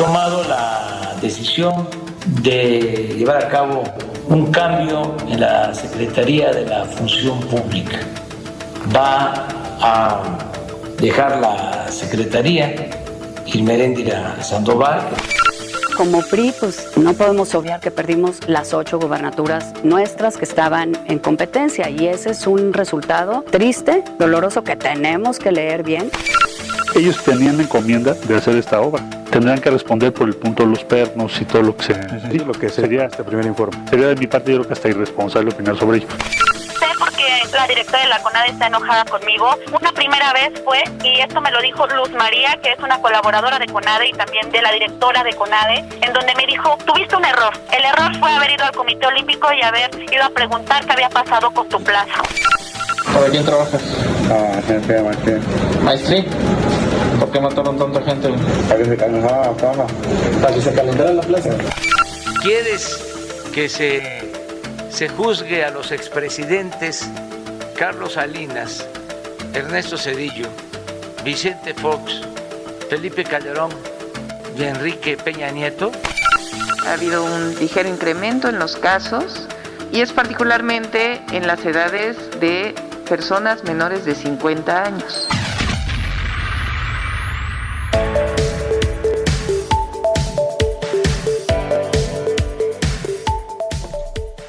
Tomado la decisión de llevar a cabo un cambio en la Secretaría de la Función Pública. Va a dejar la Secretaría Irmeréndira Sandoval. Como PRI, pues no podemos obviar que perdimos las ocho gubernaturas nuestras que estaban en competencia y ese es un resultado triste, doloroso que tenemos que leer bien. Ellos tenían encomienda de hacer esta obra. Tendrán que responder por el punto de los pernos y todo lo que sea. Sí, lo que sería este primer informe. Sería de mi parte, yo creo que hasta irresponsable opinar sobre ello. Sé por qué la directora de la CONADE está enojada conmigo. Una primera vez fue, y esto me lo dijo Luz María, que es una colaboradora de CONADE y también de la directora de CONADE, en donde me dijo, tuviste un error. El error fue haber ido al Comité Olímpico y haber ido a preguntar qué había pasado con tu plaza. ¿Para quién trabajas? Ah, gente de maestría. ¿Maestría? ¿Por qué mataron tanta gente? Para que se calentara la plaza. Para que se calentara la plaza. ¿Quieres que se, se juzgue a los expresidentes Carlos Salinas, Ernesto Cedillo, Vicente Fox, Felipe Calderón y Enrique Peña Nieto? Ha habido un ligero incremento en los casos y es particularmente en las edades de personas menores de 50 años.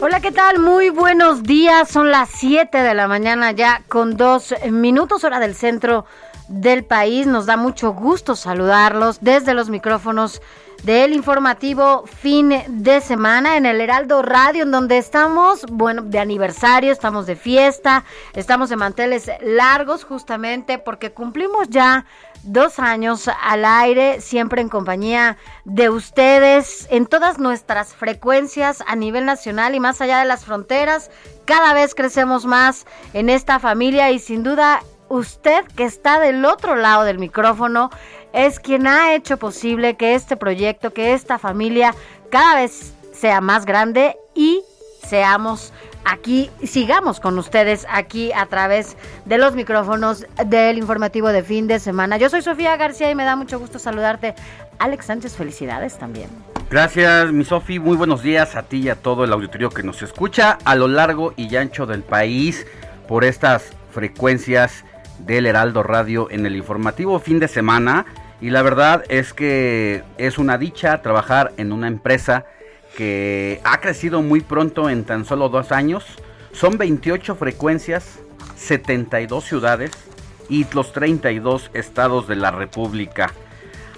Hola, ¿qué tal? Muy buenos días. Son las 7 de la mañana ya con dos minutos hora del centro del país. Nos da mucho gusto saludarlos desde los micrófonos del informativo fin de semana en el Heraldo Radio, en donde estamos, bueno, de aniversario, estamos de fiesta, estamos de manteles largos justamente porque cumplimos ya dos años al aire, siempre en compañía de ustedes, en todas nuestras frecuencias a nivel nacional y más allá de las fronteras. Cada vez crecemos más en esta familia y sin duda usted que está del otro lado del micrófono es quien ha hecho posible que este proyecto, que esta familia cada vez sea más grande y seamos aquí, sigamos con ustedes aquí a través de los micrófonos del informativo de fin de semana. Yo soy Sofía García y me da mucho gusto saludarte. Alex Sánchez, felicidades también. Gracias, mi Sofi. Muy buenos días a ti y a todo el auditorio que nos escucha a lo largo y ancho del país por estas frecuencias del Heraldo Radio en el informativo fin de semana. Y la verdad es que es una dicha trabajar en una empresa que ha crecido muy pronto en tan solo dos años. Son 28 frecuencias, 72 ciudades y los 32 estados de la República.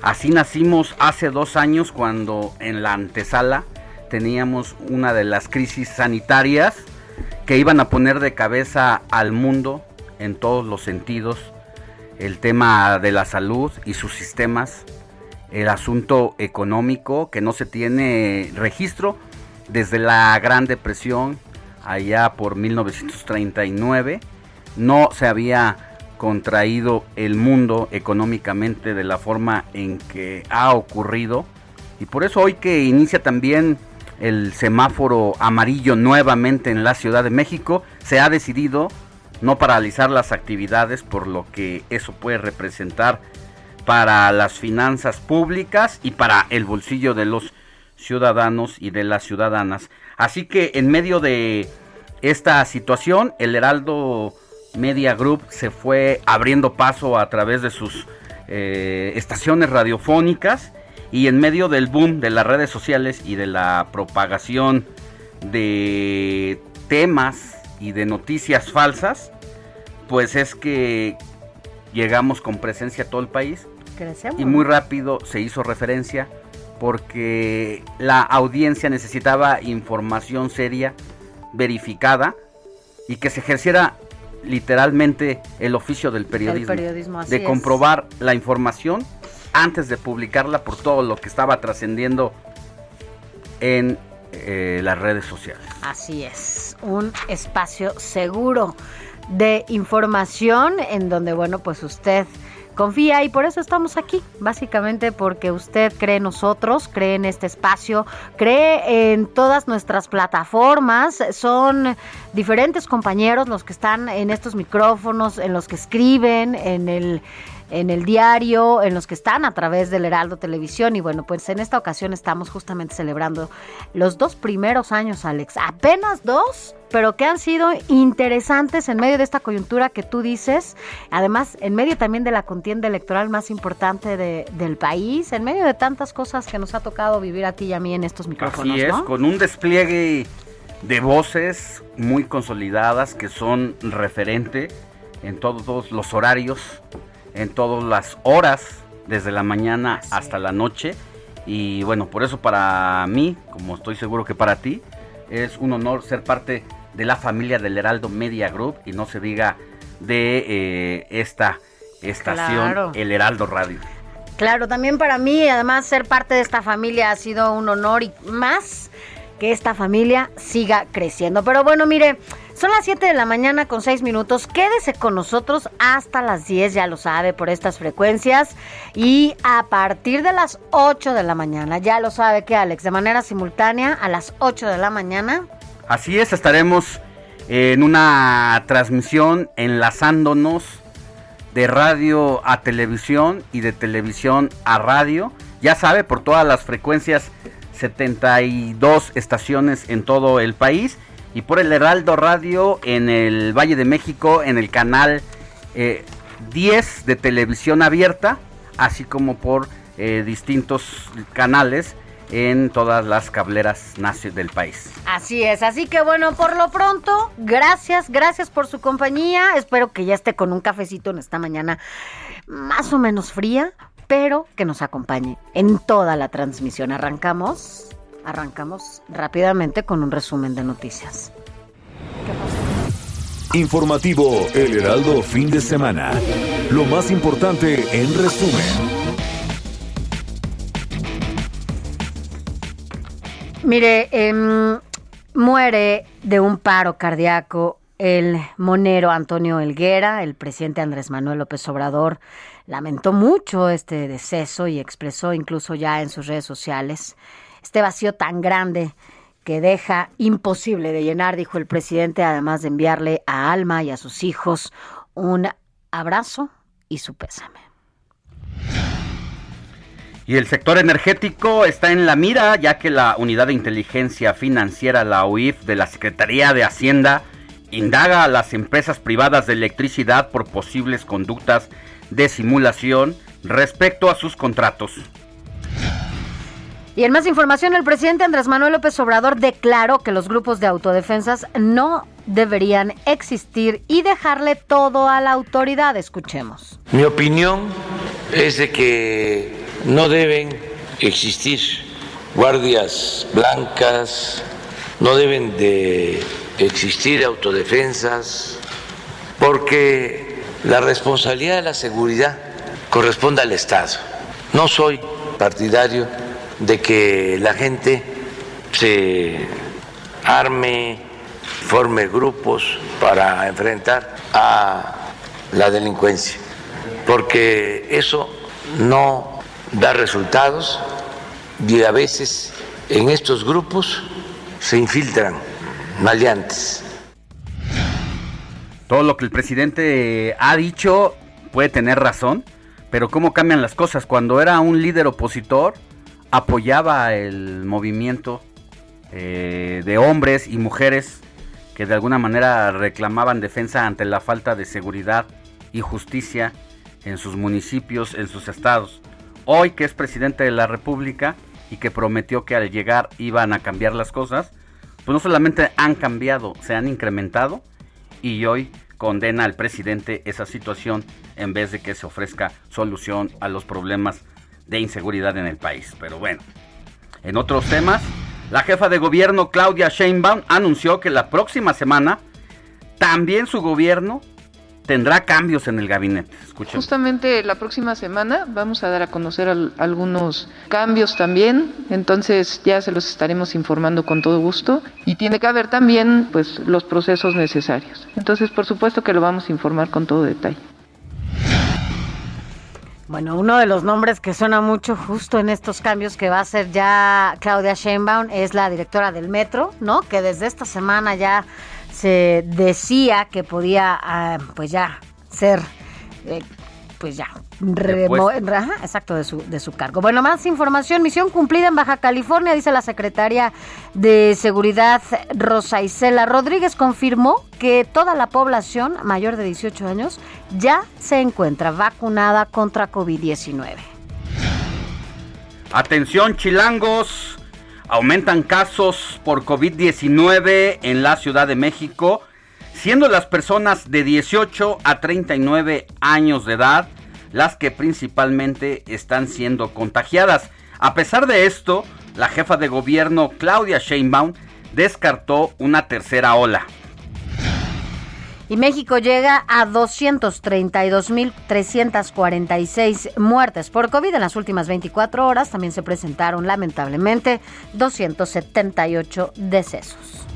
Así nacimos hace dos años cuando en la antesala teníamos una de las crisis sanitarias que iban a poner de cabeza al mundo en todos los sentidos el tema de la salud y sus sistemas, el asunto económico que no se tiene registro desde la Gran Depresión allá por 1939, no se había contraído el mundo económicamente de la forma en que ha ocurrido. Y por eso hoy que inicia también el semáforo amarillo nuevamente en la Ciudad de México, se ha decidido no paralizar las actividades por lo que eso puede representar para las finanzas públicas y para el bolsillo de los ciudadanos y de las ciudadanas. Así que en medio de esta situación, el Heraldo Media Group se fue abriendo paso a través de sus eh, estaciones radiofónicas y en medio del boom de las redes sociales y de la propagación de temas y de noticias falsas, pues es que llegamos con presencia a todo el país Crecemos. y muy rápido se hizo referencia porque la audiencia necesitaba información seria, verificada y que se ejerciera literalmente el oficio del periodismo, de es. comprobar la información antes de publicarla por todo lo que estaba trascendiendo en eh, las redes sociales. Así es, un espacio seguro de información en donde, bueno, pues usted confía y por eso estamos aquí, básicamente porque usted cree en nosotros, cree en este espacio, cree en todas nuestras plataformas, son diferentes compañeros los que están en estos micrófonos, en los que escriben, en el en el diario, en los que están a través del Heraldo Televisión. Y bueno, pues en esta ocasión estamos justamente celebrando los dos primeros años, Alex. Apenas dos, pero que han sido interesantes en medio de esta coyuntura que tú dices. Además, en medio también de la contienda electoral más importante de- del país, en medio de tantas cosas que nos ha tocado vivir a ti y a mí en estos micrófonos. Así es, ¿no? con un despliegue de voces muy consolidadas que son referente en todos los horarios, en todas las horas, desde la mañana hasta la noche. Y bueno, por eso para mí, como estoy seguro que para ti, es un honor ser parte de la familia del Heraldo Media Group y no se diga de eh, esta estación, Claro. el Heraldo Radio. Claro, también para mí, además, ser parte de esta familia ha sido un honor y más que esta familia siga creciendo. Pero bueno, mire, son las 7 de la mañana con 6 minutos. Quédese con nosotros hasta las 10, ya lo sabe, por estas frecuencias. Y a partir de las 8 de la mañana, ya lo sabe que Alex, de manera simultánea, a las 8 de la mañana, Así es, estaremos en una transmisión enlazándonos de radio a televisión y de televisión a radio. Ya sabe, por todas las frecuencias, 72 estaciones en todo el país. Y por el Heraldo Radio en el Valle de México, en el canal eh, 10 de televisión abierta, así como por eh, distintos canales en todas las cableras nazi del país. Así es, así que bueno, por lo pronto, gracias, gracias por su compañía. Espero que ya esté con un cafecito en esta mañana más o menos fría, pero que nos acompañe en toda la transmisión. Arrancamos, arrancamos rápidamente con un resumen de noticias. Informativo El Heraldo fin de semana. Lo más importante en resumen. Mire, em, muere de un paro cardíaco el monero Antonio Elguera, el presidente Andrés Manuel López Obrador lamentó mucho este deceso y expresó incluso ya en sus redes sociales este vacío tan grande que deja imposible de llenar, dijo el presidente, además de enviarle a Alma y a sus hijos un abrazo y su pésame. Y el sector energético está en la mira, ya que la Unidad de Inteligencia Financiera, la UIF, de la Secretaría de Hacienda, indaga a las empresas privadas de electricidad por posibles conductas de simulación respecto a sus contratos. Y en más información, el presidente Andrés Manuel López Obrador declaró que los grupos de autodefensas no deberían existir y dejarle todo a la autoridad. Escuchemos. Mi opinión es de que no deben existir guardias blancas, no deben de existir autodefensas, porque la responsabilidad de la seguridad corresponde al Estado. No soy partidario de que la gente se arme, forme grupos para enfrentar a la delincuencia, porque eso no da resultados y a veces en estos grupos se infiltran maleantes. Todo lo que el presidente ha dicho puede tener razón, pero cómo cambian las cosas. Cuando era un líder opositor, apoyaba el movimiento eh, de hombres y mujeres que de alguna manera reclamaban defensa ante la falta de seguridad y justicia en sus municipios, en sus estados. Hoy que es presidente de la República y que prometió que al llegar iban a cambiar las cosas, pues no solamente han cambiado, se han incrementado y hoy condena al presidente esa situación en vez de que se ofrezca solución a los problemas de inseguridad en el país. Pero bueno, en otros temas, la jefa de gobierno Claudia Sheinbaum anunció que la próxima semana también su gobierno tendrá cambios en el gabinete. Escuchen. Justamente la próxima semana vamos a dar a conocer algunos cambios también, entonces ya se los estaremos informando con todo gusto y tiene que haber también pues los procesos necesarios. Entonces, por supuesto que lo vamos a informar con todo detalle. Bueno, uno de los nombres que suena mucho justo en estos cambios que va a ser ya Claudia Sheinbaum es la directora del metro, ¿no? Que desde esta semana ya se decía que podía, ah, pues ya, ser, eh, pues ya, exacto, de su, de su cargo. Bueno, más información. Misión cumplida en Baja California, dice la secretaria de Seguridad Rosa Isela Rodríguez. Confirmó que toda la población mayor de 18 años ya se encuentra vacunada contra COVID-19. Atención, chilangos. Aumentan casos por COVID-19 en la Ciudad de México, siendo las personas de 18 a 39 años de edad las que principalmente están siendo contagiadas. A pesar de esto, la jefa de gobierno Claudia Sheinbaum descartó una tercera ola. Y México llega a 232.346 muertes por COVID en las últimas 24 horas. También se presentaron lamentablemente 278 decesos.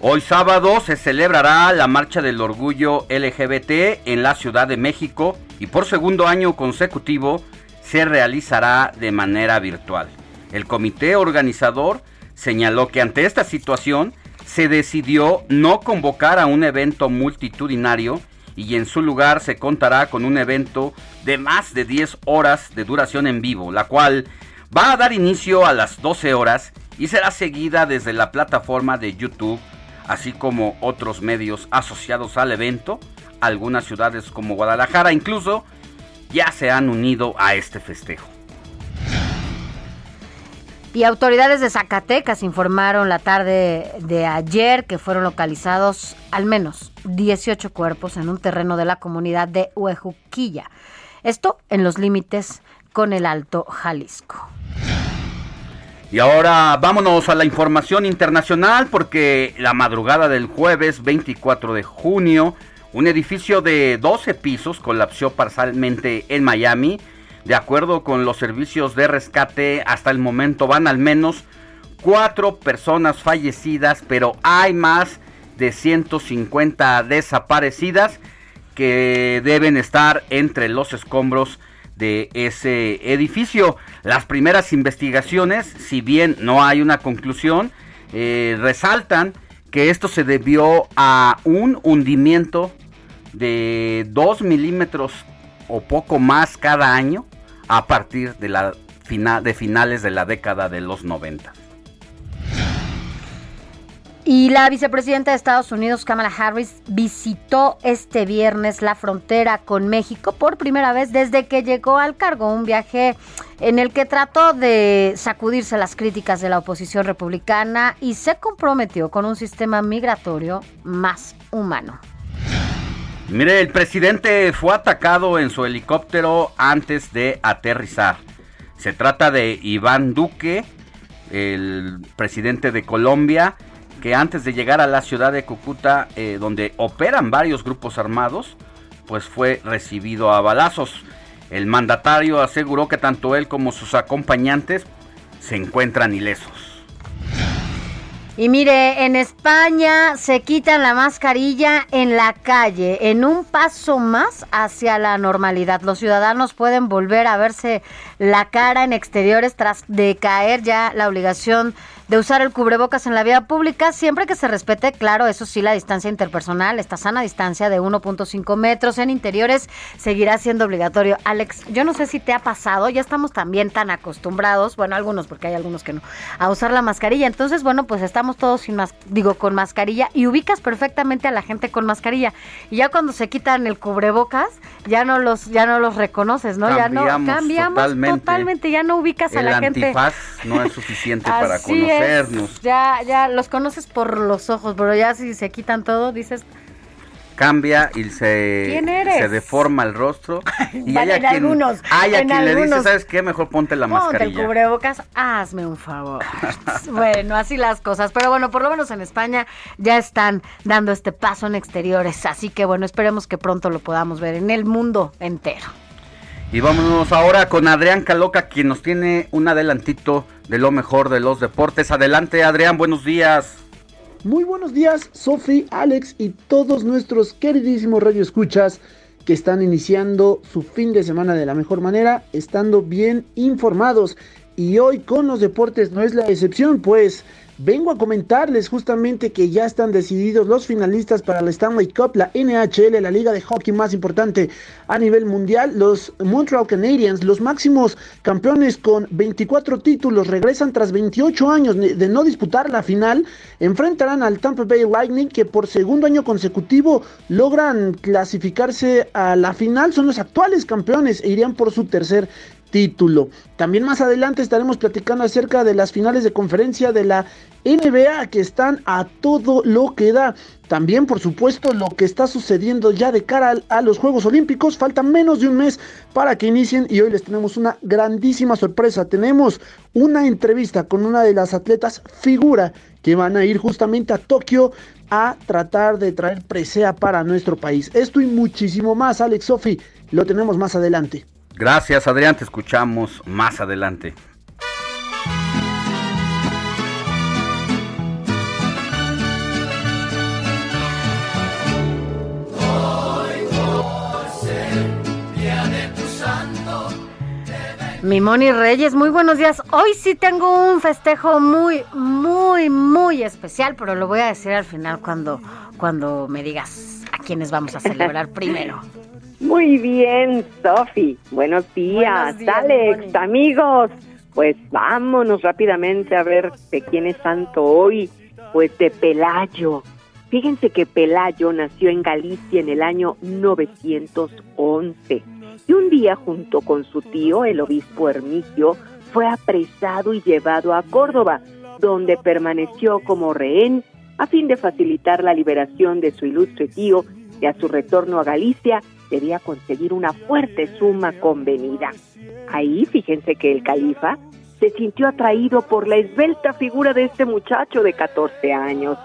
Hoy sábado se celebrará la Marcha del Orgullo LGBT en la Ciudad de México y por segundo año consecutivo se realizará de manera virtual. El comité organizador señaló que ante esta situación se decidió no convocar a un evento multitudinario y en su lugar se contará con un evento de más de 10 horas de duración en vivo, la cual va a dar inicio a las 12 horas y será seguida desde la plataforma de YouTube, así como otros medios asociados al evento. Algunas ciudades como Guadalajara incluso ya se han unido a este festejo. Y autoridades de Zacatecas informaron la tarde de ayer que fueron localizados al menos 18 cuerpos en un terreno de la comunidad de Huejuquilla. Esto en los límites con el Alto Jalisco. Y ahora vámonos a la información internacional porque la madrugada del jueves 24 de junio, un edificio de 12 pisos colapsó parcialmente en Miami de acuerdo con los servicios de rescate, hasta el momento van al menos cuatro personas fallecidas, pero hay más de 150 desaparecidas que deben estar entre los escombros de ese edificio. Las primeras investigaciones, si bien no hay una conclusión, eh, resaltan que esto se debió a un hundimiento de 2 milímetros o poco más cada año a partir de, la de finales de la década de los 90. Y la vicepresidenta de Estados Unidos, Kamala Harris, visitó este viernes la frontera con México por primera vez desde que llegó al cargo. Un viaje en el que trató de sacudirse las críticas de la oposición republicana y se comprometió con un sistema migratorio más humano. Mire, el presidente fue atacado en su helicóptero antes de aterrizar. Se trata de Iván Duque, el presidente de Colombia, que antes de llegar a la ciudad de Cúcuta, eh, donde operan varios grupos armados, pues fue recibido a balazos. El mandatario aseguró que tanto él como sus acompañantes se encuentran ilesos. Y mire, en España se quitan la mascarilla en la calle, en un paso más hacia la normalidad. Los ciudadanos pueden volver a verse la cara en exteriores tras decaer ya la obligación usar el cubrebocas en la vía pública, siempre que se respete, claro, eso sí, la distancia interpersonal, esta sana distancia de 1.5 metros en interiores seguirá siendo obligatorio. Alex, yo no sé si te ha pasado, ya estamos también tan acostumbrados, bueno, algunos, porque hay algunos que no, a usar la mascarilla. Entonces, bueno, pues estamos todos sin más, digo, con mascarilla y ubicas perfectamente a la gente con mascarilla. Y ya cuando se quitan el cubrebocas, ya no los, ya no los reconoces, ¿no? ya no cambiamos totalmente, ya no ubicas a la gente. Antifaz no es suficiente para Ya, ya los conoces por los ojos, pero ya si se quitan todo, dices, cambia y se, se deforma el rostro. Y hay, quien, algunos, hay a quien le dice, ¿sabes qué? Mejor ponte la mascarilla. Ponte el cubrebocas, hazme un favor. bueno, así las cosas. Pero bueno, por lo menos en España ya están dando este paso en exteriores. Así que bueno, esperemos que pronto lo podamos ver en el mundo entero. Y vámonos ahora con Adrián Caloca, quien nos tiene un adelantito de lo mejor de los deportes. Adelante, Adrián, buenos días. Muy buenos días, Sofi, Alex y todos nuestros queridísimos radioescuchas que están iniciando su fin de semana de la mejor manera, estando bien informados. Y hoy con los deportes no es la excepción, pues Vengo a comentarles justamente que ya están decididos los finalistas para la Stanley Cup, la NHL, la liga de hockey más importante a nivel mundial. Los Montreal Canadiens, los máximos campeones con 24 títulos, regresan tras 28 años de no disputar la final. Enfrentarán al Tampa Bay Lightning que por segundo año consecutivo logran clasificarse a la final. Son los actuales campeones e irían por su tercer título. También más adelante estaremos platicando acerca de las finales de conferencia de la NBA que están a todo lo que da. También, por supuesto, lo que está sucediendo ya de cara a los Juegos Olímpicos. Falta menos de un mes para que inicien y hoy les tenemos una grandísima sorpresa. Tenemos una entrevista con una de las atletas figura que van a ir justamente a Tokio a tratar de traer presea para nuestro país. Esto y muchísimo más, Alex Sofi, lo tenemos más adelante. Gracias Adrián, te escuchamos más adelante. Mi Moni Reyes, muy buenos días. Hoy sí tengo un festejo muy, muy, muy especial, pero lo voy a decir al final cuando, cuando me digas a quiénes vamos a celebrar primero. Muy bien, Sofi. Buenos días, Alex, amigos. Pues vámonos rápidamente a ver de quién es santo hoy. Pues de Pelayo. Fíjense que Pelayo nació en Galicia en el año 911 y un día junto con su tío, el obispo Hermigio, fue apresado y llevado a Córdoba, donde permaneció como rehén a fin de facilitar la liberación de su ilustre tío y a su retorno a Galicia debía conseguir una fuerte suma convenida. Ahí fíjense que el califa se sintió atraído por la esbelta figura de este muchacho de 14 años.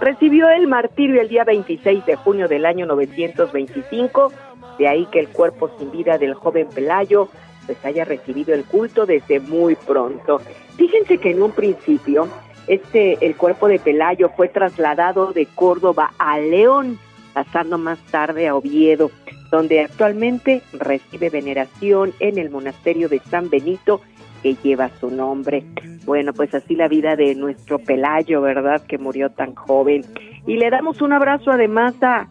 Recibió el martirio el día 26 de junio del año 925, de ahí que el cuerpo sin vida del joven Pelayo pues haya recibido el culto desde muy pronto. Fíjense que en un principio este el cuerpo de Pelayo fue trasladado de Córdoba a León, pasando más tarde a Oviedo, donde actualmente recibe veneración en el monasterio de San Benito que lleva su nombre. Bueno, pues así la vida de nuestro Pelayo, ¿verdad? Que murió tan joven. Y le damos un abrazo además a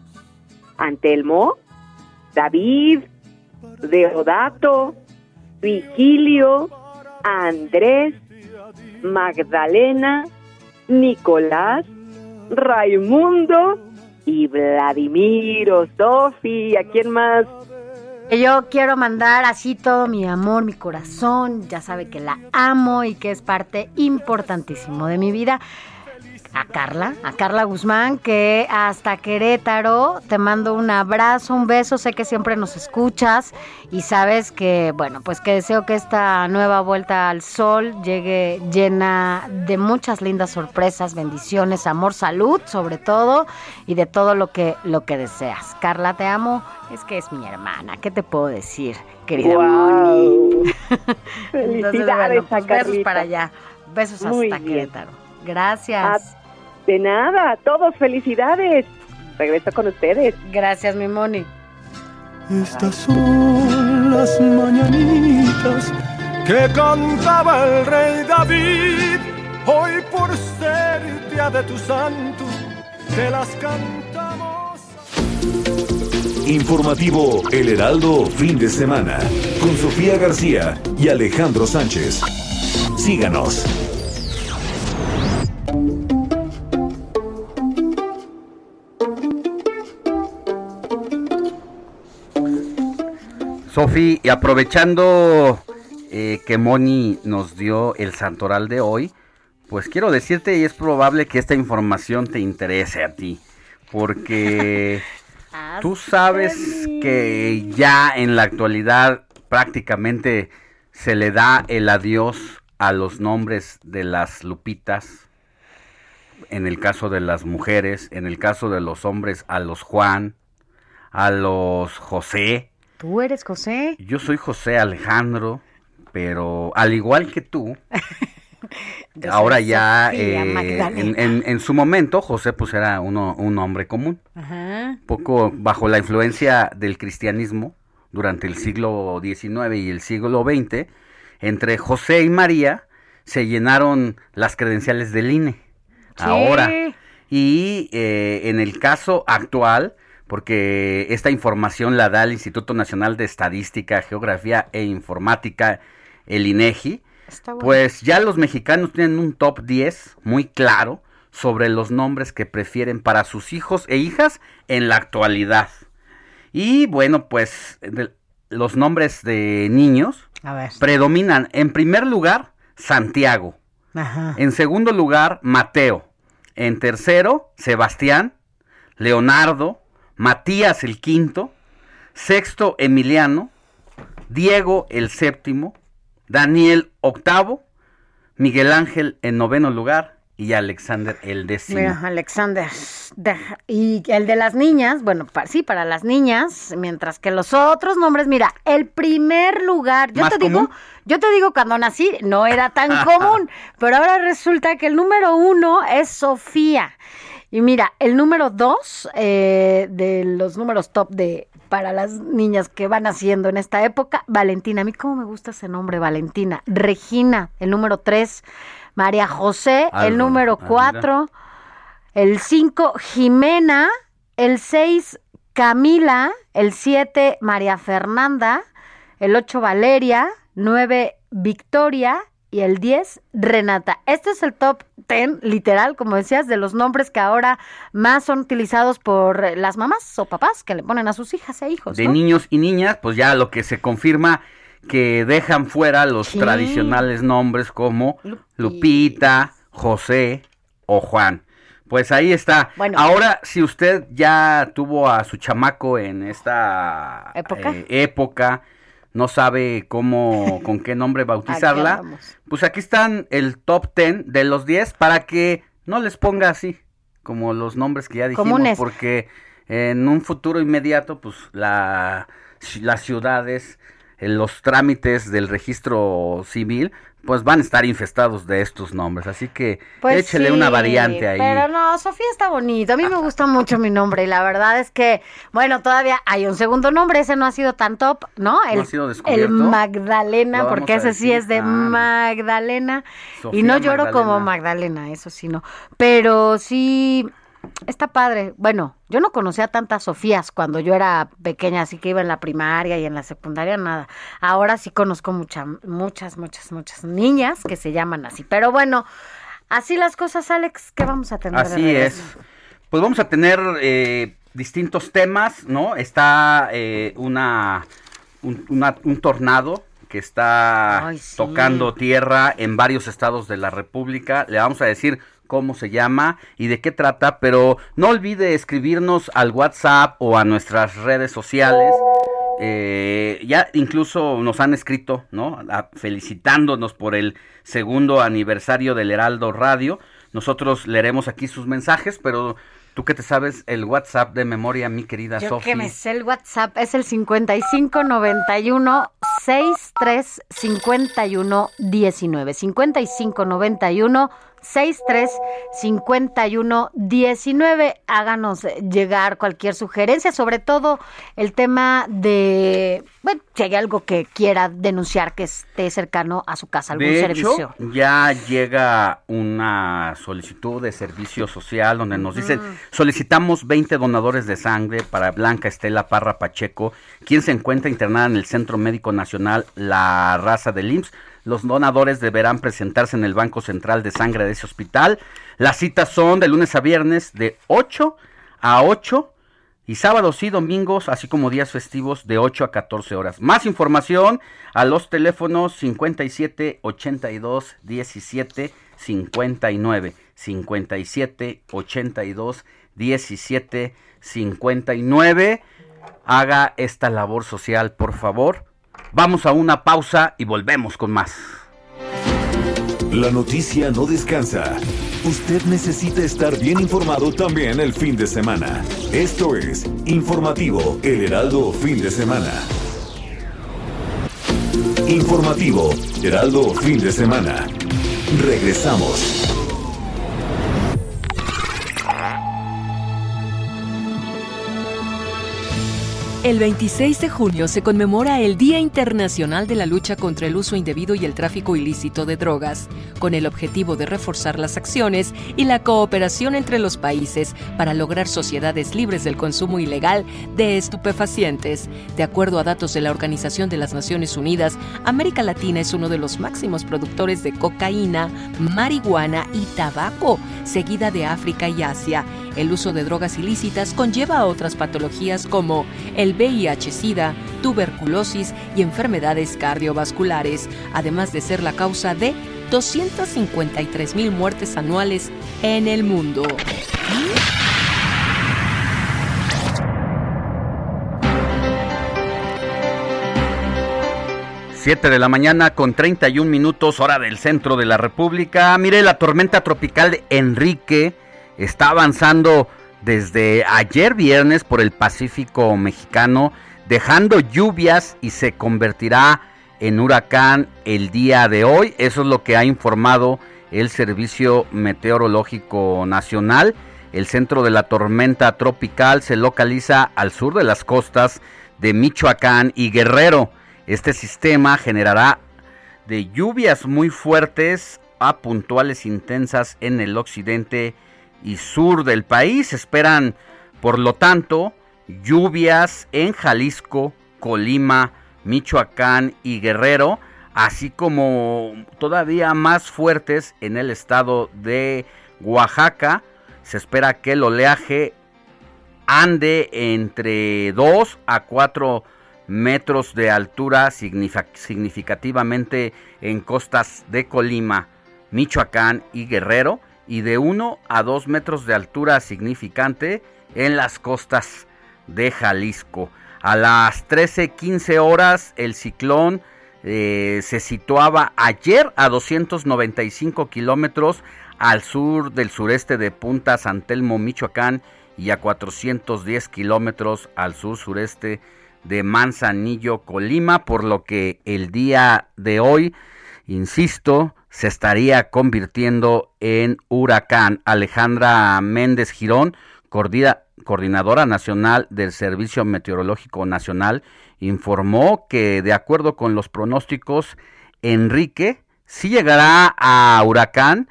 Antelmo, David, Deodato, Vigilio, Andrés, Magdalena, Nicolás, Raimundo y Vladimiro, Sofi, ¿a quién más? Yo quiero mandar así todo mi amor, mi corazón, ya sabe que la amo y que es parte importantísimo de mi vida a Carla, a Carla Guzmán, que hasta Querétaro te mando un abrazo, un beso, sé que siempre nos escuchas y sabes que, bueno, pues que deseo que esta nueva vuelta al sol llegue llena de muchas lindas sorpresas, bendiciones, amor, salud, sobre todo, y de todo lo que, lo que deseas. Carla, te amo, es que es mi hermana, ¿qué te puedo decir, querida wow. Felicidades besos para allá, besos hasta Querétaro. Gracias. De nada, todos felicidades. Regreso con ustedes. Gracias, mi Moni. Estas son las mañanitas que cantaba el rey David Hoy por ser día de tu santo, te las cantamos. Informativo El Heraldo fin de semana con Sofía García y Alejandro Sánchez. Síganos. Sofi, y aprovechando eh, que Moni nos dio el santoral de hoy, pues quiero decirte y es probable que esta información te interese a ti, porque tú sabes que ya en la actualidad prácticamente se le da el adiós a los nombres de las lupitas, en el caso de las mujeres, en el caso de los hombres a los Juan, a los José. ¿Tú eres José? Yo soy José Alejandro, pero al igual que tú, ahora ya eh, en, en- en su momento José pues era uno, un hombre común, Ajá. poco bajo la influencia del cristianismo durante el siglo XIX y el siglo XX, entre José y María se llenaron las credenciales del INE. Ahora. Y eh, en el caso actual, porque esta información la da el Instituto Nacional de Estadística, Geografía e Informática, el INEGI, bueno. pues ya los mexicanos tienen un top 10 muy claro sobre los nombres que prefieren para sus hijos e hijas en la actualidad. Y bueno, pues de- los nombres de niños A ver. predominan en primer lugar Santiago, Ajá. en segundo lugar, Mateo. En tercero, Sebastián, Leonardo, Matías el quinto, sexto, Emiliano, Diego el séptimo, Daniel octavo, Miguel Ángel en noveno lugar y Alexander el décimo. Mira, Alexander. Y el de las niñas, bueno, pa- sí, para las niñas, mientras que los otros nombres, mira, el primer lugar, yo ¿Más te digo, yo te digo, cuando nací no era tan común, pero ahora resulta que el número uno es Sofía. Y mira, el número dos eh, de los números top de para las niñas que van haciendo en esta época, Valentina. A mí cómo me gusta ese nombre, Valentina. Regina, el número tres. María José, el número mira. cuatro. El 5, Jimena. El 6, Camila. El 7, María Fernanda. El 8, Valeria. 9, Victoria. Y el 10, Renata. Este es el top 10, literal, como decías, de los nombres que ahora más son utilizados por eh, las mamás o papás que le ponen a sus hijas e hijos. de niños y niñas, pues ya lo que se confirma que dejan fuera los Sí. tradicionales nombres como Lupita, José o Juan. Pues ahí está. Bueno. Ahora, si usted ya tuvo a su chamaco en esta ¿Época? eh, época, no sabe cómo, con qué nombre bautizarla, pues aquí están el top 10 de los 10 para que no les ponga así, como los nombres que ya dijimos, Comunes. porque en un futuro inmediato, pues la, las ciudades, eh, los trámites del registro civil, pues van a estar infestados de estos nombres, así que Pues échele sí, una variante ahí. Pero no, Sofía está bonito. A mí me gusta mucho mi nombre y la verdad es que, bueno, todavía hay un segundo nombre. Ese no ha sido tan top, ¿no? El, ha sido descubierto? el Magdalena, porque ese sí es de Ah. Magdalena. y no lloro como. Magdalena, eso sí no. Pero sí, está padre. Bueno, yo no conocía tantas Sofías cuando yo era pequeña, así que iba en la primaria y en la secundaria, nada. Ahora sí conozco mucha, muchas, muchas, muchas niñas que se llaman así. Pero bueno, así las cosas, Alex, ¿qué vamos a tener? Así es. Pues vamos a tener eh, distintos temas, ¿no? Está eh, una, un, una- un tornado que está Ay, sí. tocando tierra en varios estados de la República. Le vamos a decir cómo se llama y de qué trata, pero no olvide escribirnos al WhatsApp o a nuestras redes sociales. Eh, ya incluso nos han escrito, ¿no? A- felicitándonos por el segundo aniversario del Heraldo Radio. Nosotros leeremos aquí sus mensajes, pero tú que te sabes el WhatsApp de memoria, mi querida Yo Sofía. que me sé el WhatsApp, es el 5591 63 51 19. 5591 63 51 19. Háganos llegar cualquier sugerencia, sobre todo el tema de, bueno, si hay algo que quiera denunciar que esté cercano a su casa, algún de servicio. Hecho, ya llega una solicitud de servicio social donde nos dicen, solicitamos 20 donadores de sangre para Blanca Estela Parra Pacheco, quien se encuentra internada en el Centro Médico Nacional La Raza del IMSS. Los donadores deberán presentarse en el Banco Central de Sangre de ese hospital. Las citas son de lunes a viernes de 8 a 8 y sábados y domingos, así como días festivos de 8 a 14 horas. Más información a los teléfonos 57 82 17 59 57 82 17 59. Haga esta labor social, por favor. Vamos a una pausa y volvemos con más. La noticia no descansa. Usted necesita estar bien informado también el fin de semana. Esto es Informativo El Heraldo Fin de Semana. Informativo Heraldo Fin de Semana. Regresamos. El 26 de junio se conmemora el Día Internacional de la Lucha contra el Uso Indebido y el Tráfico Ilícito de Drogas, con el objetivo de reforzar las acciones y la cooperación entre los países para lograr sociedades libres del consumo ilegal de estupefacientes. De acuerdo a datos de la Organización de las Naciones Unidas, América Latina es uno de los máximos productores de cocaína, marihuana y tabaco, seguida de África y Asia. El uso de drogas ilícitas conlleva a otras patologías como el VIH-Sida, tuberculosis y enfermedades cardiovasculares, además de ser la causa de 253 mil muertes anuales en el mundo. Siete de la mañana con 31 minutos hora del centro de la República. Mire, la tormenta tropical Enrique está avanzando desde ayer viernes por el Pacífico mexicano, dejando lluvias y se convertirá en huracán el día de hoy. Eso es lo que ha informado el Servicio Meteorológico Nacional. El centro de la tormenta tropical se localiza al sur de las costas de Michoacán y Guerrero. Este sistema generará de lluvias muy fuertes a puntuales intensas en el occidente y sur del país. Esperan, por lo tanto, lluvias en Jalisco, Colima, Michoacán y Guerrero, así como todavía más fuertes en el estado de Oaxaca. Se espera que el oleaje ande entre 2 a 4 metros de altura significativamente en costas de Colima, Michoacán y Guerrero y de 1 a 2 metros de altura significante en las costas de Jalisco. A las 13:15 horas el ciclón eh, se situaba ayer a 295 kilómetros al sur del sureste de Punta San Telmo, Michoacán, y a 410 kilómetros al sur sureste de Manzanillo, Colima, por lo que el día de hoy, insisto, se estaría convirtiendo en huracán. Alejandra Méndez Girón, coordinadora nacional del Servicio Meteorológico Nacional, informó que de acuerdo con los pronósticos, Enrique sí llegará a huracán,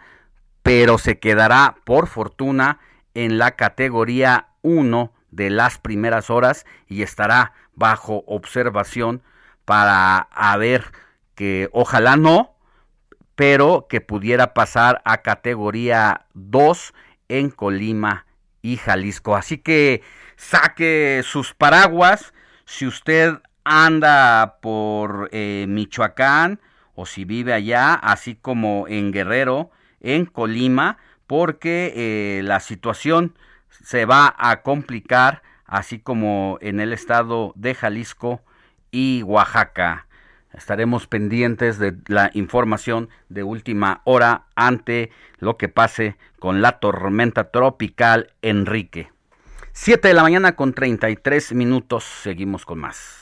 pero se quedará por fortuna en la categoría 1 de las primeras horas y estará bajo observación para ver que ojalá no, pero que pudiera pasar a categoría 2 en Colima y Jalisco. Así que saque sus paraguas si usted anda por eh, Michoacán o si vive allá, así como en Guerrero, en Colima, porque eh, la situación se va a complicar, así como en el estado de Jalisco y Oaxaca. Estaremos pendientes de la información de última hora ante lo que pase con la tormenta tropical Enrique. 7 de la mañana con 33 minutos. Seguimos con más.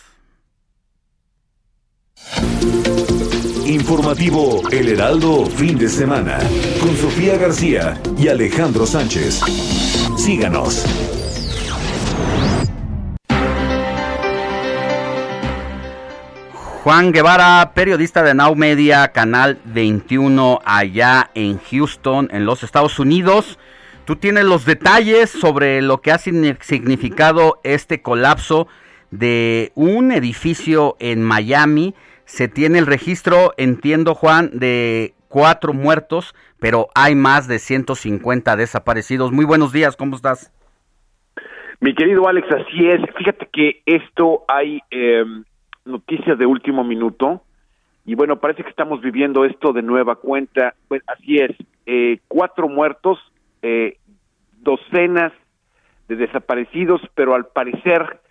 Informativo El Heraldo Fin de Semana con Sofía García y Alejandro Sánchez. Síganos. Juan Guevara, periodista de Now Media, Canal 21, allá en Houston, en los Estados Unidos. Tú tienes los detalles sobre lo que ha significado este colapso de un edificio en Miami. Se tiene el registro, entiendo Juan, de cuatro muertos, pero hay más de 150 desaparecidos. Muy buenos días, ¿cómo estás? Mi querido Alex, así es. Fíjate que esto hay em, noticias de último minuto y bueno, parece que estamos viviendo esto de nueva cuenta. Pues así es, eh, cuatro muertos, eh, docenas de desaparecidos, pero al parecer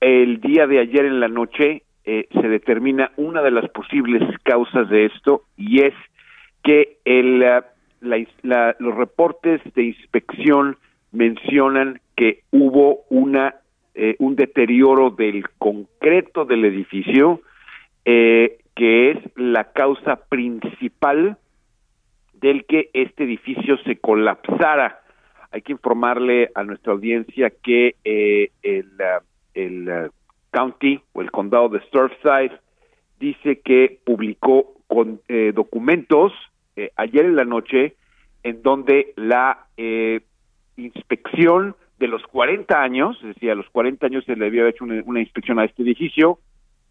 el día de ayer en la noche eh, se determina una de las posibles causas de esto y es que el, los reportes de inspección mencionan que hubo una eh, un deterioro del concreto del edificio eh, que es la causa principal del que este edificio se colapsara. Hay que informarle a nuestra audiencia que eh, el, el county o el condado de Surfside dice que publicó con documentos ayer en la noche en donde la inspección de los 40 años, es decir, a los 40 años se le había hecho una, inspección a este edificio,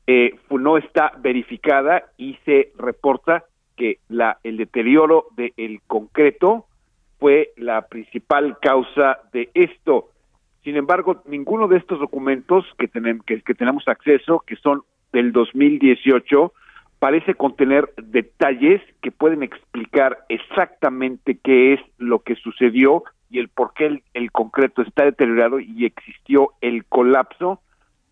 eh, no está verificada y se reporta que la, el deterioro del concreto fue la principal causa de esto. Sin embargo, ninguno de estos documentos que, tenemos, que tenemos acceso, que son del 2018, parece contener detalles que pueden explicar exactamente qué es lo que sucedió y el por qué el, concreto está deteriorado y existió el colapso,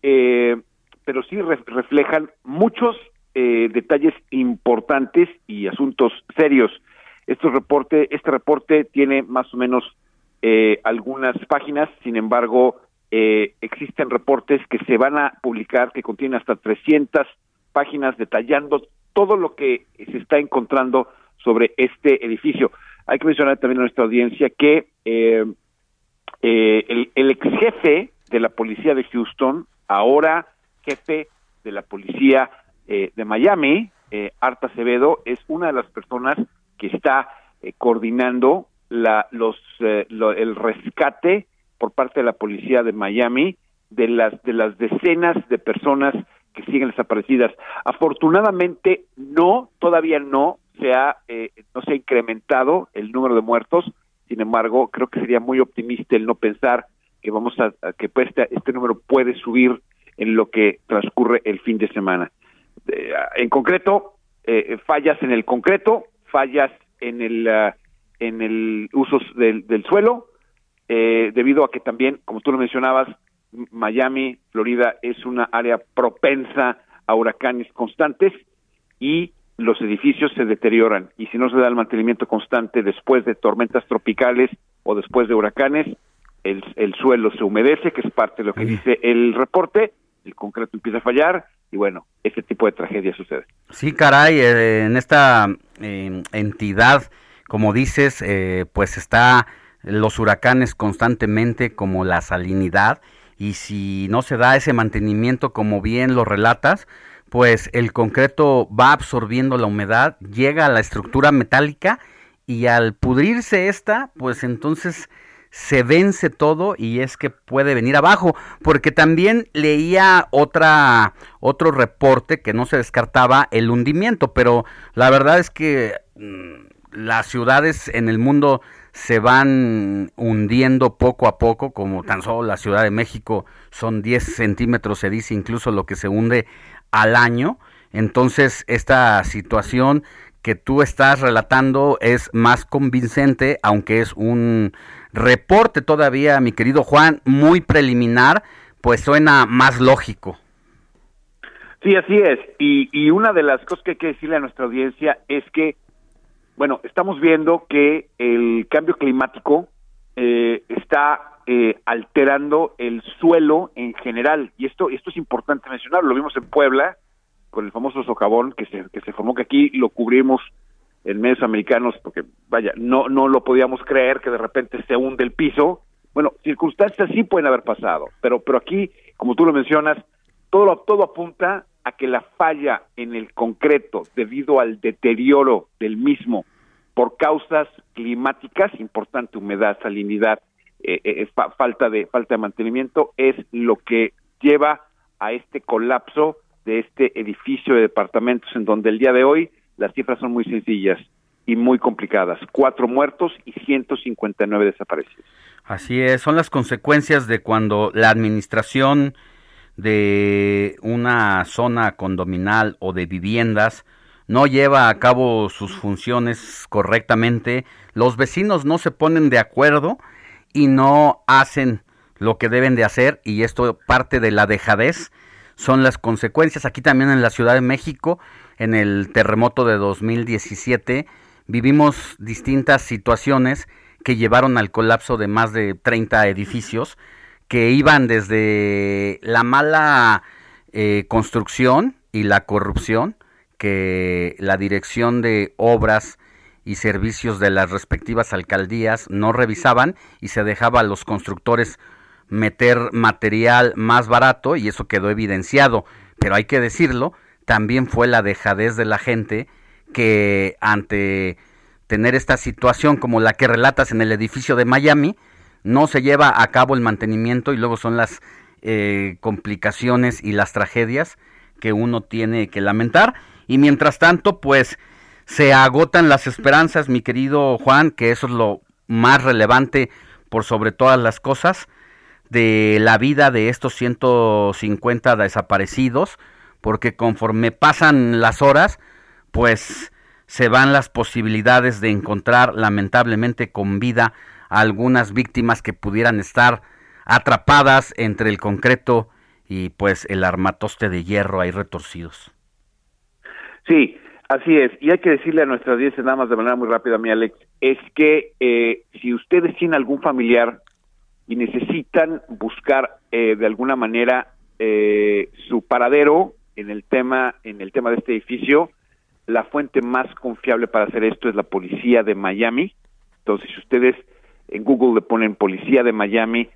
eh, pero sí reflejan muchos eh, detalles importantes y asuntos serios. Este reporte, este reporte tiene más o menos eh, algunas páginas, sin embargo, existen reportes que se van a publicar que contienen hasta 300 páginas detallando todo lo que se está encontrando sobre este edificio. Hay que mencionar también a nuestra audiencia que eh, eh, el, ex jefe de la policía de Houston, ahora jefe de la policía eh, de Miami, Arta Acevedo, es una de las personas que está coordinando la, los, el rescate por parte de la policía de Miami de las de las decenas de personas que siguen desaparecidas. Afortunadamente no, todavía no se ha eh, no se ha incrementado el número de muertos. Sin embargo, creo que sería muy optimista el no pensar que vamos a, que pues, este, este, número puede subir en lo que transcurre el fin de semana. Eh, en concreto, eh, fallas en el concreto, fallas en el uh, en el uso del, del suelo, debido a que también, como tú lo mencionabas, Miami, Florida, es una área propensa a huracanes constantes y los edificios se deterioran y si no se da el mantenimiento constante después de tormentas tropicales o después de huracanes, el, el suelo se humedece, que es parte de lo que dice el reporte, el concreto empieza a fallar y bueno, ese tipo de tragedia sucede. Sí, caray, eh, en esta eh, entidad, como dices, eh, pues está los huracanes constantemente como la salinidad y si no se da ese mantenimiento como bien lo relatas, pues el concreto va absorbiendo la humedad, llega a la estructura metálica y al pudrirse esta, pues entonces se vence todo y es que puede venir abajo, porque también leía otra otro reporte que no se descartaba el hundimiento, pero la verdad es que mm, las ciudades en el mundo se van hundiendo poco a poco, como tan solo la Ciudad de México son 10 centímetros, se dice incluso lo que se hunde al año. Entonces, esta situación que tú estás relatando es más convincente, aunque es un reporte todavía, mi querido Juan, muy preliminar, pues suena más lógico. Sí, así es. Y, y una de las cosas que hay que decirle a nuestra audiencia es que, bueno, estamos viendo que el cambio climático eh, está eh, alterando el suelo en general. Y esto, esto es importante mencionarlo. Lo vimos en Puebla, con el famoso socavón que se, que se formó, que aquí lo cubrimos en medios americanos, porque vaya, no, no lo podíamos creer que de repente se hunde el piso. Bueno, circunstancias sí pueden haber pasado, pero, pero aquí, como tú lo mencionas, todo, todo apunta a que la falla en el concreto debido al deterioro del mismo por causas climáticas, importante humedad, salinidad, eh, eh, falta de falta de mantenimiento, es lo que lleva a este colapso de este edificio de departamentos en donde el día de hoy las cifras son muy sencillas y muy complicadas. Cuatro muertos y 159 desaparecidos. Así es, son las consecuencias de cuando la administración de una zona condominal o de viviendas no lleva a cabo sus funciones correctamente, los vecinos no se ponen de acuerdo y no hacen lo que deben de hacer y esto parte de la dejadez son las consecuencias. Aquí también en la Ciudad de México en el terremoto de 2017 vivimos distintas situaciones que llevaron al colapso de más de 30 edificios que iban desde la mala eh, construcción y la corrupción que la dirección de obras y servicios de las respectivas alcaldías no revisaban y se dejaba a los constructores meter material más barato y eso quedó evidenciado. Pero hay que decirlo, también fue la dejadez de la gente que ante tener esta situación como la que relatas en el edificio de Miami, no se lleva a cabo el mantenimiento y luego son las eh, complicaciones y las tragedias que uno tiene que lamentar. Y mientras tanto, pues se agotan las esperanzas, mi querido Juan, que eso es lo más relevante por sobre todas las cosas, de la vida de estos 150 desaparecidos, porque conforme pasan las horas, pues se van las posibilidades de encontrar lamentablemente con vida a algunas víctimas que pudieran estar atrapadas entre el concreto y pues el armatoste de hierro ahí retorcidos. Sí, así es. Y hay que decirle a nuestras audiencia nada de manera muy rápida, mi Alex, es que eh, si ustedes tienen algún familiar y necesitan buscar eh, de alguna manera eh, su paradero en el tema en el tema de este edificio, la fuente más confiable para hacer esto es la policía de Miami. Entonces, si ustedes en Google le ponen policía de Miami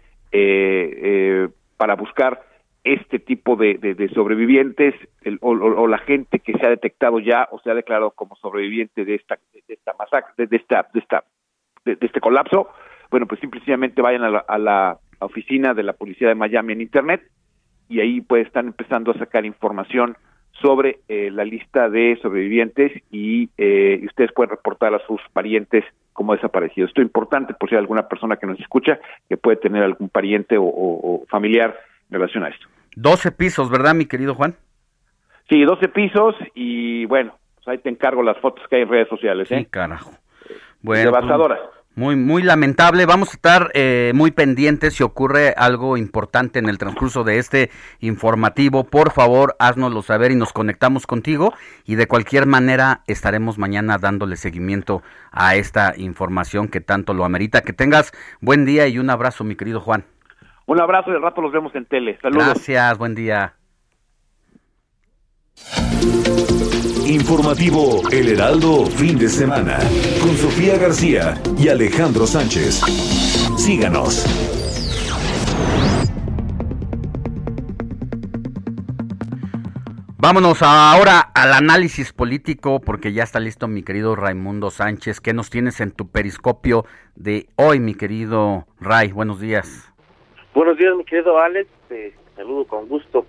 para buscar este tipo de, de, sobrevivientes o, la gente que se ha detectado ya o se ha declarado como sobreviviente de esta de esta masacre de, esta de esta de, este colapso bueno pues simplemente vayan a la, a la, oficina de la policía de Miami en internet y ahí pues están empezando a sacar información sobre eh, la lista de sobrevivientes y, eh, y ustedes pueden reportar a sus parientes como desaparecidos. Esto es importante por si hay alguna persona que nos escucha que puede tener algún pariente o, o familiar relación a esto. 12 pisos, ¿verdad, mi querido Juan? Sí, 12 pisos y bueno, pues ahí te encargo las fotos que hay en redes sociales. ¿eh? Sí, carajo. Bueno, Devastadoras. Pues, muy, muy lamentable. Vamos a estar eh, muy pendientes si ocurre algo importante en el transcurso de este informativo. Por favor, haznoslo saber y nos conectamos contigo. Y de cualquier manera, estaremos mañana dándole seguimiento a esta información que tanto lo amerita. Que tengas buen día y un abrazo, mi querido Juan. Un abrazo y al rato los vemos en tele. Saludos. Gracias, buen día. Informativo El Heraldo, fin de semana, con Sofía García y Alejandro Sánchez. Síganos. Vámonos ahora al análisis político, porque ya está listo mi querido Raimundo Sánchez. ¿Qué nos tienes en tu periscopio de hoy, mi querido Ray? Buenos días. Buenos días, mi querido Alex. Te saludo con gusto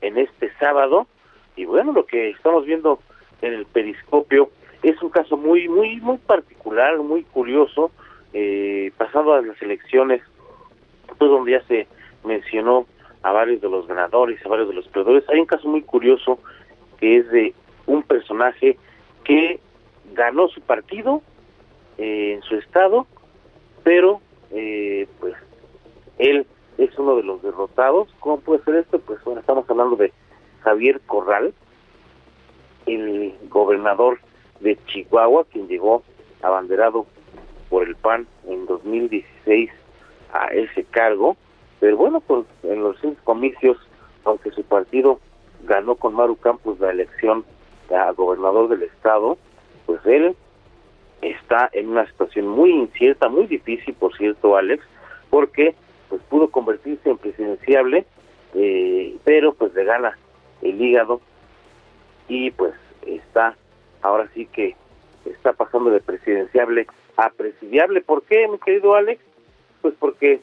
en este sábado. Y bueno, lo que estamos viendo en el periscopio es un caso muy, muy, muy particular, muy curioso. Eh, pasado a las elecciones, pues donde ya se mencionó a varios de los ganadores, a varios de los perdedores, hay un caso muy curioso que es de un personaje que ganó su partido eh, en su estado, pero eh, pues él es uno de los derrotados. ¿Cómo puede ser esto? Pues bueno, estamos hablando de Javier Corral, el gobernador de Chihuahua, quien llegó abanderado por el PAN en 2016 a ese cargo. Pero bueno, pues en los cinco comicios, aunque su partido ganó con Maru Campos la elección a gobernador del estado, pues él está en una situación muy incierta, muy difícil, por cierto, Alex, porque pues pudo convertirse en presidenciable, eh, pero pues le gana el hígado y pues está, ahora sí que está pasando de presidenciable a presidiable. ¿Por qué, mi querido Alex? Pues porque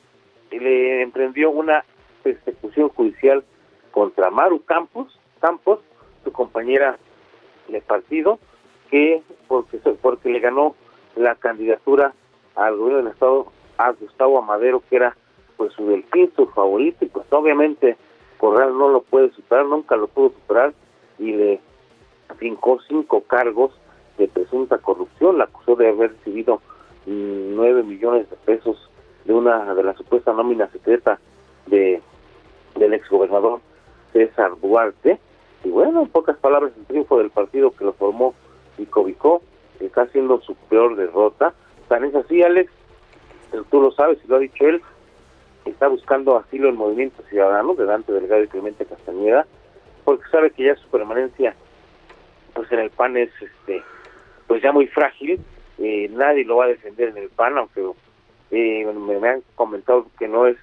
le emprendió una persecución judicial contra Maru Campos, Campos, su compañera de partido, que porque porque le ganó la candidatura al gobierno del estado a Gustavo Amadero, que era pues su delfín, su favorito, y pues obviamente Corral no lo puede superar, nunca lo pudo superar, y le fincó cinco cargos de presunta corrupción, la acusó de haber recibido mm, nueve millones de pesos de una de la supuesta nómina secreta de del exgobernador César Duarte, y bueno, en pocas palabras, el triunfo del partido que lo formó y cobicó está haciendo su peor derrota. Tan es así, Alex, tú lo sabes y lo ha dicho él, está buscando asilo en Movimiento Ciudadano de Dante Delgado y Clemente Castañeda, porque sabe que ya su permanencia pues en el PAN es este pues ya muy frágil, eh, nadie lo va a defender en el PAN, aunque eh, me, han comentado que no es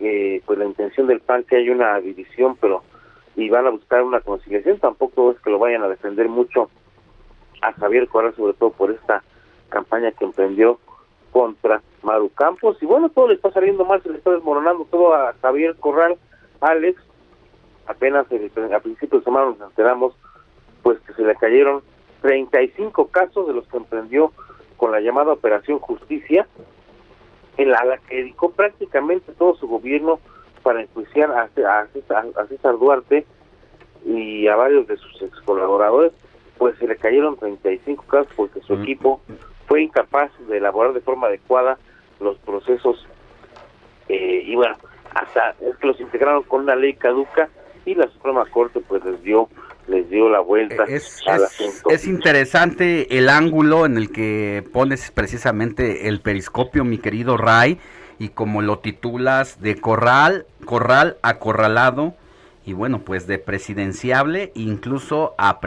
eh, pues la intención del PAN que haya una división, pero y van a buscar una conciliación, tampoco es que lo vayan a defender mucho a Javier Corral, sobre todo por esta campaña que emprendió contra Maru Campos. Y bueno, todo le está saliendo mal, se le está desmoronando todo a Javier Corral, Alex. Apenas a principios de semana nos enteramos pues que se le cayeron 35 casos de los que emprendió con la llamada Operación Justicia, en la, que dedicó prácticamente todo su gobierno para enjuiciar a, a, César Duarte y a varios de sus ex colaboradores, pues se le cayeron 35 casos porque su mm. equipo fue incapaz de elaborar de forma adecuada los procesos eh, y bueno, hasta es que los integraron con una ley caduca y la Suprema Corte pues les dio les dio la vuelta es, al asunto. Es interesante el ángulo en el que pones precisamente el periscopio, mi querido Ray, y como lo titulas, de corral, corral acorralado, y bueno, pues de presidenciable, incluso a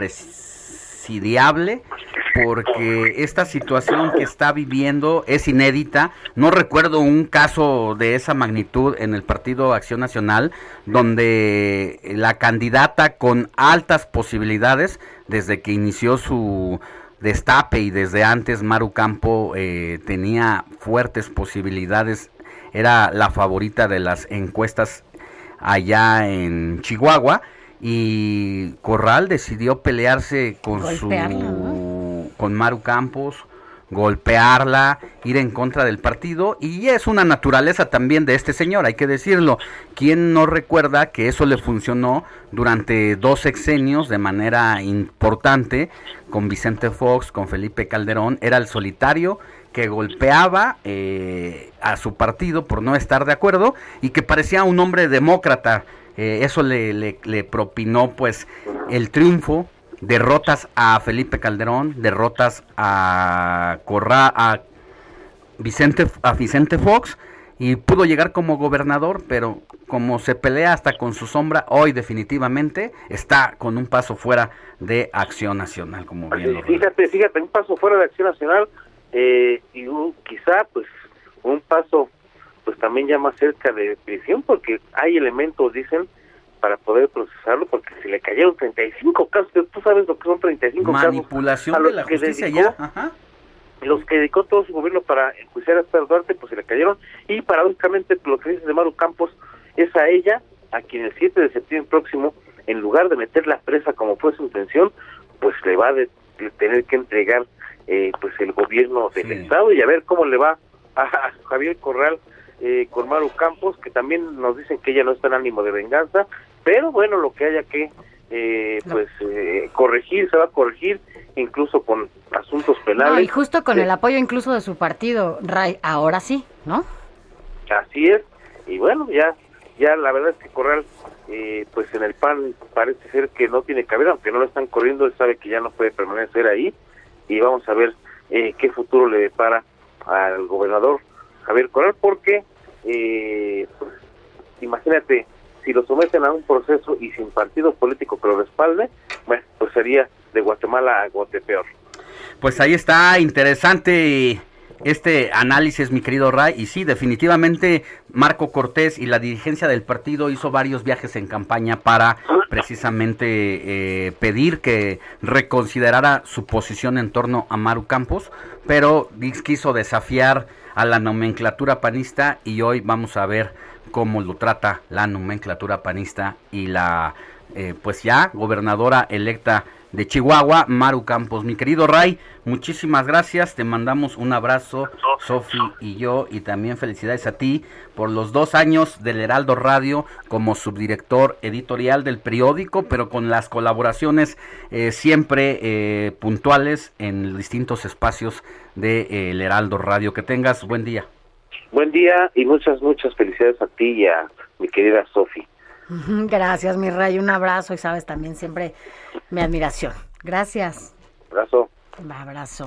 porque esta situación que está viviendo es inédita. No recuerdo un caso de esa magnitud en el Partido Acción Nacional, donde la candidata con altas posibilidades, desde que inició su destape y desde antes Maru Campo eh, tenía fuertes posibilidades, era la favorita de las encuestas allá en Chihuahua y Corral decidió pelearse con su con Maru Campos, golpearla, ir en contra del partido y es una naturaleza también de este señor, hay que decirlo. ¿Quién no recuerda que eso le funcionó durante dos sexenios de manera importante con Vicente Fox, con Felipe Calderón? Era el solitario que golpeaba eh, a su partido por no estar de acuerdo y que parecía un hombre demócrata. Eh, eso le, le propinó pues el triunfo derrotas a Felipe Calderón, derrotas a Corra, a Vicente, a Vicente Fox y pudo llegar como gobernador, pero como se pelea hasta con su sombra, hoy definitivamente está con un paso fuera de Acción Nacional, como bien lo Fíjate, fíjate, un paso fuera de Acción Nacional eh, y un, quizá pues un paso pues también ya más cerca de prisión, porque hay elementos, dicen, para poder procesarlo, porque si le cayeron 35 casos, tú sabes lo que son 35 casos. Manipulación de la justicia ya. Ajá. Los que dedicó todo su gobierno para enjuiciar a Esther Duarte, pues se le cayeron. Y paradójicamente, lo que dice de Maru Campos es a ella, a quien el 7 de septiembre próximo, en lugar de meterla presa como fue su intención, pues le va a de, tener que entregar eh, pues el gobierno del Estado y a ver cómo le va a Javier Corral eh, con Maru Campos, que también nos dicen que ella no está en ánimo de venganza, pero bueno, lo que haya que eh, pues eh, corregir, se va a corregir incluso con asuntos penales. y justo con el apoyo incluso de su partido, Ray, ahora sí, ¿no? Así es, y bueno, ya ya la verdad es que Corral, eh, pues en el PAN parece ser que no tiene cabida, aunque no lo están corriendo, él sabe que ya no puede permanecer ahí, y vamos a ver qué futuro le depara al gobernador Javier Corral, porque, eh, pues, imagínate, si lo someten a un proceso y sin partido político que lo respalde, bueno, pues sería de Guatemala a Guatepeor. Pues ahí está, interesante este análisis, mi querido Ray. Y sí, definitivamente Marco Cortés y la dirigencia del partido hizo varios viajes en campaña para precisamente eh, pedir que reconsiderara su posición en torno a Maru Campos, pero quiso desafiar a la nomenclatura panista y hoy vamos a ver cómo lo trata la nomenclatura panista y la eh, pues ya gobernadora electa de Chihuahua, Maru Campos. Mi querido Ray, muchísimas gracias, te mandamos un abrazo, Sofi y yo, y también felicidades a ti por los dos años del Heraldo Radio como subdirector editorial del periódico, pero con las colaboraciones eh, siempre eh, puntuales en distintos espacios del de, el Heraldo Radio. Que tengas buen día. Buen día y muchas, muchas felicidades a ti y a mi querida Sofi. Gracias, mi rey. Un abrazo y sabes también siempre mi admiración. Gracias. Abrazo. Un abrazo.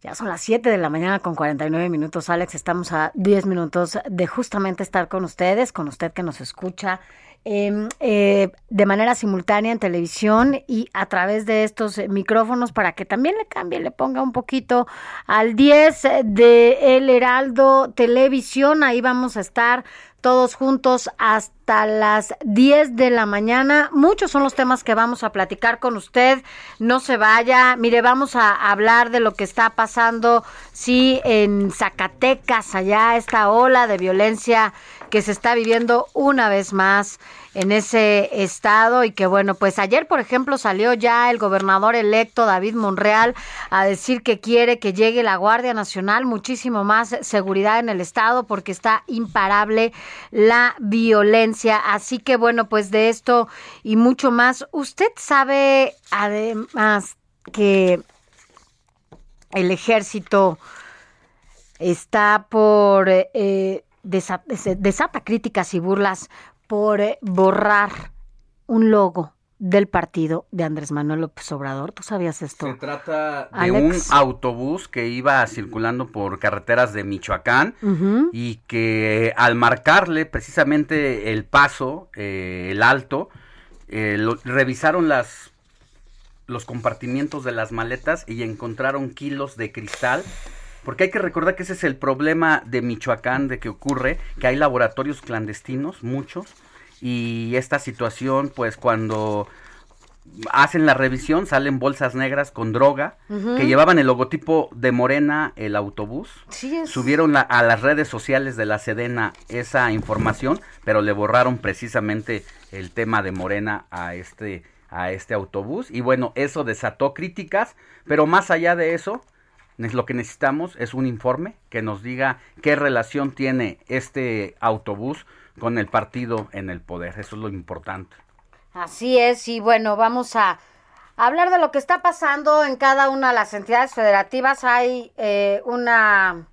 Ya son las 7 de la mañana con 49 minutos, Alex. Estamos a 10 minutos de justamente estar con ustedes, con usted que nos escucha Em, eh, de manera simultánea en televisión y a través de estos micrófonos para que también le cambie, le ponga un poquito al 10 de El Heraldo Televisión. Ahí vamos a estar todos juntos hasta las 10 de la mañana. Muchos son los temas que vamos a platicar con usted. No se vaya. Mire, vamos a hablar de lo que está pasando, sí, en Zacatecas, allá esta ola de violencia que se está viviendo una vez más en ese estado y que bueno, pues ayer por ejemplo salió ya el gobernador electo David Monreal a decir que quiere que llegue la Guardia Nacional, muchísimo más seguridad en el estado porque está imparable la violencia. Así que bueno, pues de esto y mucho más, usted sabe además que el ejército está por eh, desata, críticas y burlas por eh, borrar un logo del partido de Andrés Manuel López Obrador. ¿Tú sabías esto? Se trata de un autobús que iba circulando por carreteras de Michoacán y que al marcarle precisamente el paso, eh, el alto, eh, revisaron las los compartimientos de las maletas y encontraron kilos de cristal porque hay que recordar que ese es el problema de Michoacán, de que ocurre, que hay laboratorios clandestinos, muchos, y esta situación, pues cuando hacen la revisión, salen bolsas negras con droga, que llevaban el logotipo de Morena, el autobús. Subieron a las redes sociales de la Sedena esa información, pero le borraron precisamente el tema de Morena a este a este autobús. Y bueno, eso desató críticas, pero más allá de eso, lo que necesitamos es un informe que nos diga qué relación tiene este autobús con el partido en el poder. Eso es lo importante. Así es, y bueno, vamos a hablar de lo que está pasando en cada una de las entidades federativas. Hay eh, una,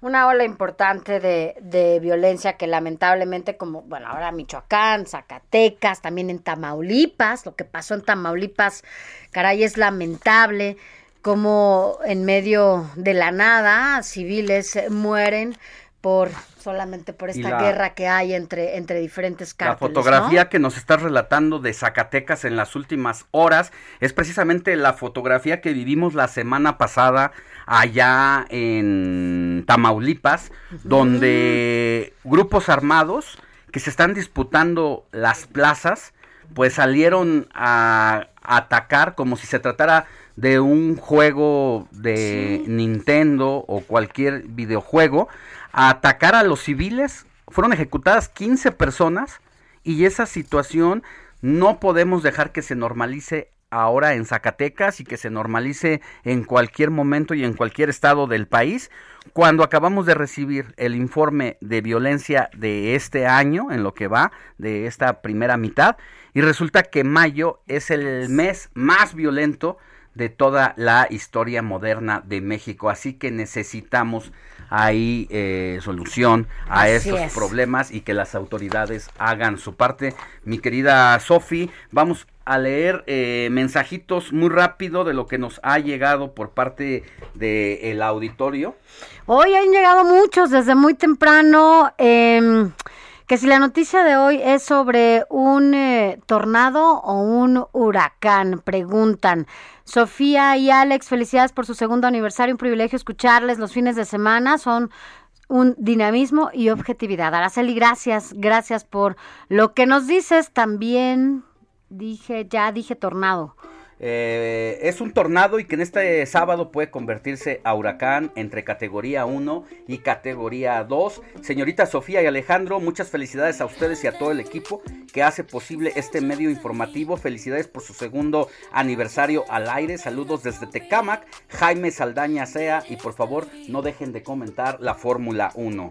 una ola importante de, de, violencia que lamentablemente, como, bueno, ahora Michoacán, Zacatecas, también en Tamaulipas, lo que pasó en Tamaulipas, caray, es lamentable como en medio de la nada civiles mueren por solamente por esta guerra que hay entre, entre diferentes cárteles. La fotografía que nos está relatando de Zacatecas en las últimas horas es precisamente la fotografía que vivimos la semana pasada allá en Tamaulipas, donde grupos armados que se están disputando las plazas, pues salieron a atacar como si se tratara de un juego de Nintendo o cualquier videojuego a atacar a los civiles. Fueron ejecutadas 15 personas y esa situación no podemos dejar que se normalice ahora en Zacatecas y que se normalice en cualquier momento y en cualquier estado del país. Cuando acabamos de recibir el informe de violencia de este año, en lo que va de esta primera mitad, y resulta que mayo es el mes más violento de toda la historia moderna de México. Así que necesitamos ahí eh, solución a estos problemas y que las autoridades hagan su parte. Mi querida Sofi, vamos a leer eh, mensajitos muy rápido de lo que nos ha llegado por parte del auditorio. Hoy han llegado muchos desde muy temprano. Eh, que si la noticia de hoy es sobre un eh, tornado o un huracán, preguntan. Sofía y Alex, felicidades por su segundo aniversario, un privilegio escucharles los fines de semana, son un dinamismo y objetividad. Araceli, gracias, gracias por lo que nos dices. También dije, ya dije tornado. Eh, es un tornado y que en este sábado puede convertirse a huracán entre categoría 1 y categoría 2. Señorita Sofía y Alejandro, muchas felicidades a ustedes y a todo el equipo que hace posible este medio informativo. Felicidades por su segundo aniversario al aire. Saludos desde Tecámac, Jaime Saldaña Sea y por favor no dejen de comentar la Fórmula 1.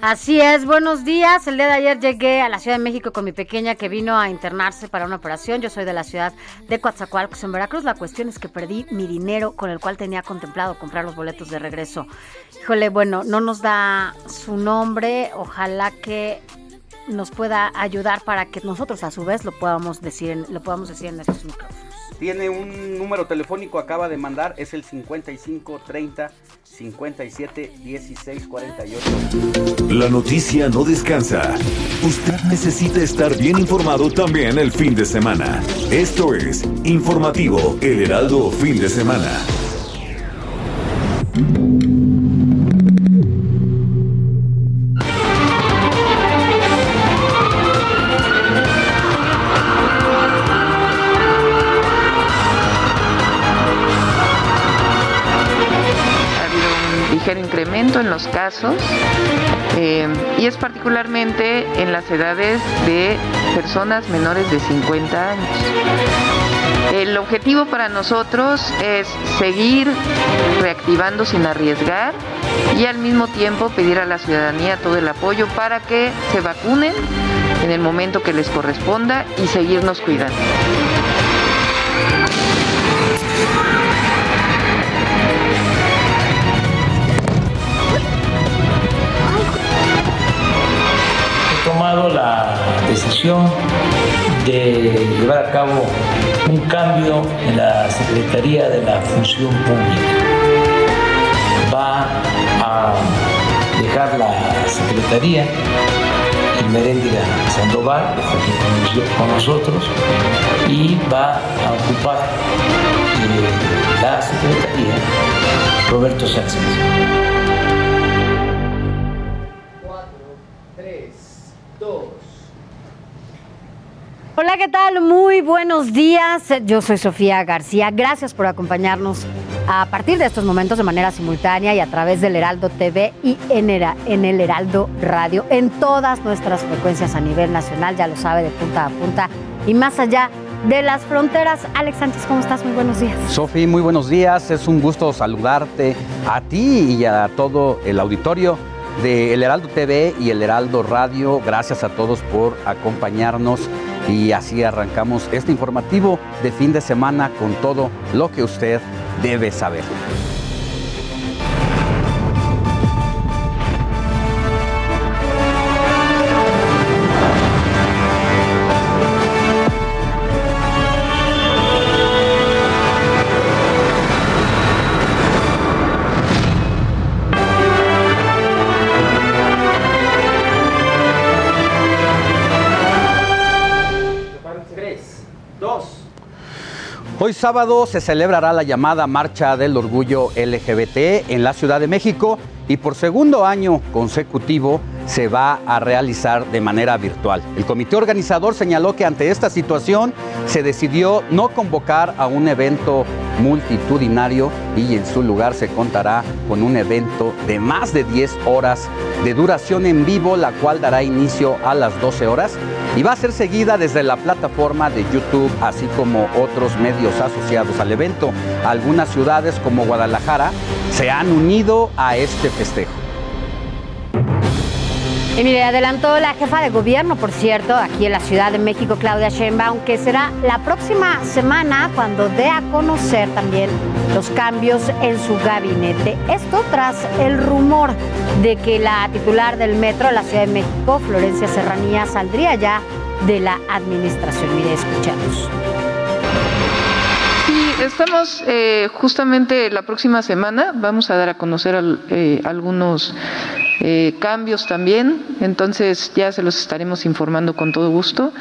Así es, buenos días. El día de ayer llegué a la Ciudad de México con mi pequeña que vino a internarse para una operación. Yo soy de la ciudad de Coatzacoalcos, en Veracruz. La cuestión es que perdí mi dinero con el cual tenía contemplado comprar los boletos de regreso. Híjole, bueno, no nos da su nombre. Ojalá que nos pueda ayudar para que nosotros a su vez lo podamos decir, lo podamos decir en estos micrófonos. Tiene un número telefónico, acaba de mandar, es el 55 30 57 16 48. La noticia no descansa. Usted necesita estar bien informado también el fin de semana. Esto es Informativo El Heraldo Fin de Semana. En los casos eh, y es particularmente en las edades de personas menores de 50 años. El objetivo para nosotros es seguir reactivando sin arriesgar y al mismo tiempo pedir a la ciudadanía todo el apoyo para que se vacunen en el momento que les corresponda y seguirnos cuidando. La decisión de llevar a cabo un cambio en la Secretaría de la Función Pública. Va a dejar la Secretaría Meréndira Sandoval, que con nosotros, y va a ocupar eh, la Secretaría Roberto Sánchez. Hola, ¿qué tal? Muy buenos días. Yo soy Sofía García. Gracias por acompañarnos a partir de estos momentos de manera simultánea y a través del Heraldo TV y en, el Heraldo Radio, en todas nuestras frecuencias a nivel nacional, ya lo sabe, de punta a punta y más allá de las fronteras. Alex Sánchez, ¿cómo estás? Muy buenos días. Sofi, muy buenos días. Es un gusto saludarte a ti y a todo el auditorio de El Heraldo TV y El Heraldo Radio. Gracias a todos por acompañarnos y así arrancamos este informativo de fin de semana con todo lo que usted debe saber. Hoy sábado se celebrará la llamada Marcha del Orgullo LGBT en la Ciudad de México y por segundo año consecutivo se va a realizar de manera virtual. El comité organizador señaló que ante esta situación se decidió no convocar a un evento multitudinario y en su lugar se contará con un evento de más de 10 horas de duración en vivo, la cual dará inicio a las 12 horas y va a ser seguida desde la plataforma de YouTube, así como otros medios asociados al evento. Algunas ciudades como Guadalajara se han unido a este festejo. Y mire, adelantó la jefa de gobierno, por cierto, aquí en la Ciudad de México, Claudia Sheinbaum, que será la próxima semana cuando dé a conocer también los cambios en su gabinete. Esto tras el rumor de que la titular del metro de la Ciudad de México, Florencia Serranía, saldría ya de la administración. Mire, escuchemos. Estamos eh, justamente la próxima semana, vamos a dar a conocer eh, algunos eh, cambios también, entonces ya se los estaremos informando con todo gusto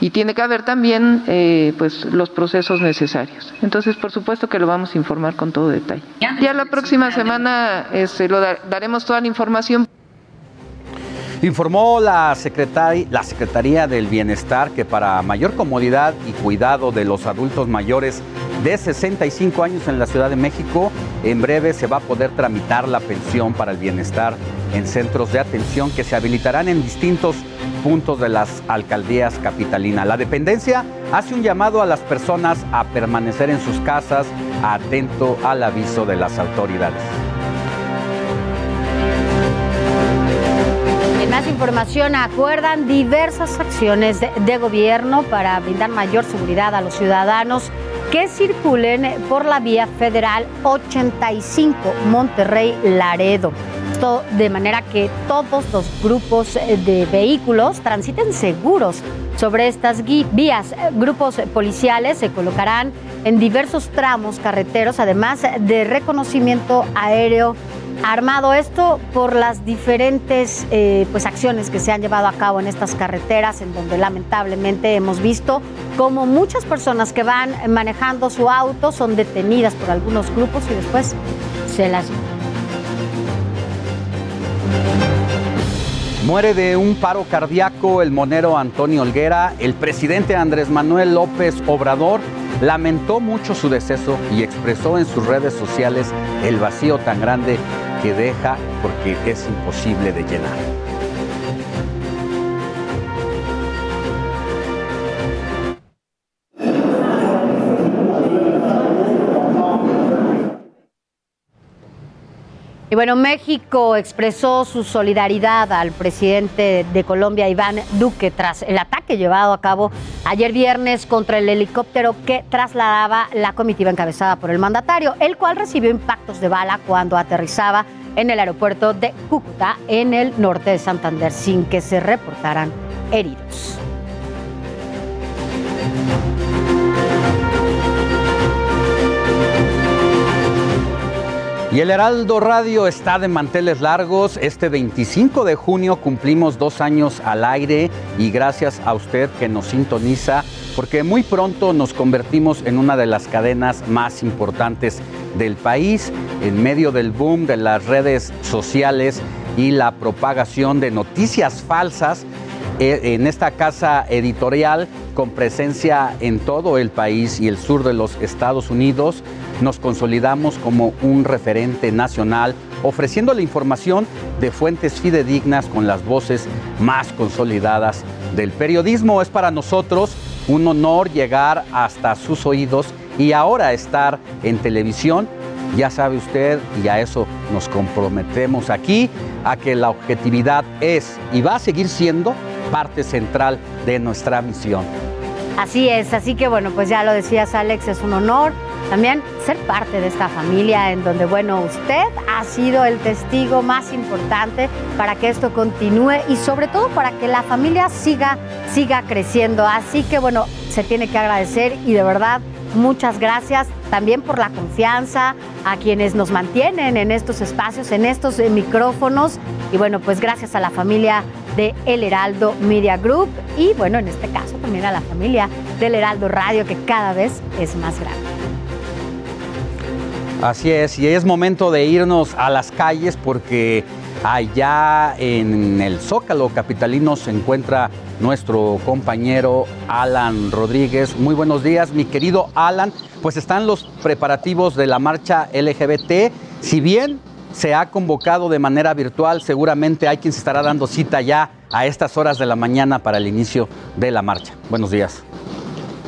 y tiene que haber también eh, pues los procesos necesarios. Entonces, por supuesto que lo vamos a informar con todo detalle. Ya la próxima semana este, lo daremos toda la información. Informó la, Secretaría del Bienestar que para mayor comodidad y cuidado de los adultos mayores de 65 años en la Ciudad de México, en breve se va a poder tramitar la pensión para el bienestar en centros de atención que se habilitarán en distintos puntos de las alcaldías capitalinas. La dependencia hace un llamado a las personas a permanecer en sus casas atento al aviso de las autoridades. Más información, acuerdan diversas acciones de, gobierno para brindar mayor seguridad a los ciudadanos que circulen por la vía federal 85 Monterrey Laredo. Esto de manera que todos los grupos de vehículos transiten seguros sobre estas vías. Grupos policiales se colocarán en diversos tramos carreteros, además de reconocimiento aéreo armado esto por las diferentes eh, pues, acciones que se han llevado a cabo en estas carreteras, en donde lamentablemente hemos visto como muchas personas que van manejando su auto son detenidas por algunos grupos y después se las... Muere de un paro cardíaco el monero Antonio Olguera. El presidente Andrés Manuel López Obrador lamentó mucho su deceso y expresó en sus redes sociales el vacío tan grande que deja porque es imposible de llenar. Y bueno, México expresó su solidaridad al presidente de Colombia, Iván Duque, tras el ataque llevado a cabo ayer viernes contra el helicóptero que trasladaba la comitiva encabezada por el mandatario, el cual recibió impactos de bala cuando aterrizaba en el aeropuerto de Cúcuta, en el norte de Santander, sin que se reportaran heridos. Y el Heraldo Radio está de manteles largos. Este 25 de junio cumplimos dos años al aire y gracias a usted que nos sintoniza, porque muy pronto nos convertimos en una de las cadenas más importantes del país en medio del boom de las redes sociales y la propagación de noticias falsas eh, en esta casa editorial con presencia en todo el país y el sur de los Estados Unidos, nos consolidamos como un referente nacional, ofreciendo la información de fuentes fidedignas con las voces más consolidadas del periodismo. Es para nosotros un honor llegar hasta sus oídos y ahora estar en televisión. Ya sabe usted, y a eso nos comprometemos aquí, a que la objetividad es y va a seguir siendo parte central de nuestra misión. Así es, así que bueno, pues ya lo decías Alex, es un honor también ser parte de esta familia en donde, bueno, usted ha sido el testigo más importante para que esto continúe y sobre todo para que la familia siga, siga creciendo. Así que bueno, se tiene que agradecer y de verdad Muchas gracias también por la confianza a quienes nos mantienen en estos espacios, en estos micrófonos. Y bueno, pues gracias a la familia de El Heraldo Media Group y bueno, en este caso también a la familia del Heraldo Radio que cada vez es más grande. Así es, y es momento de irnos a las calles porque allá en el Zócalo Capitalino se encuentra nuestro compañero Alan Rodríguez. Muy buenos días, mi querido Alan. Pues están los preparativos de la marcha LGBT. Si bien se ha convocado de manera virtual, seguramente hay quien se estará dando cita ya a estas horas de la mañana para el inicio de la marcha. Buenos días.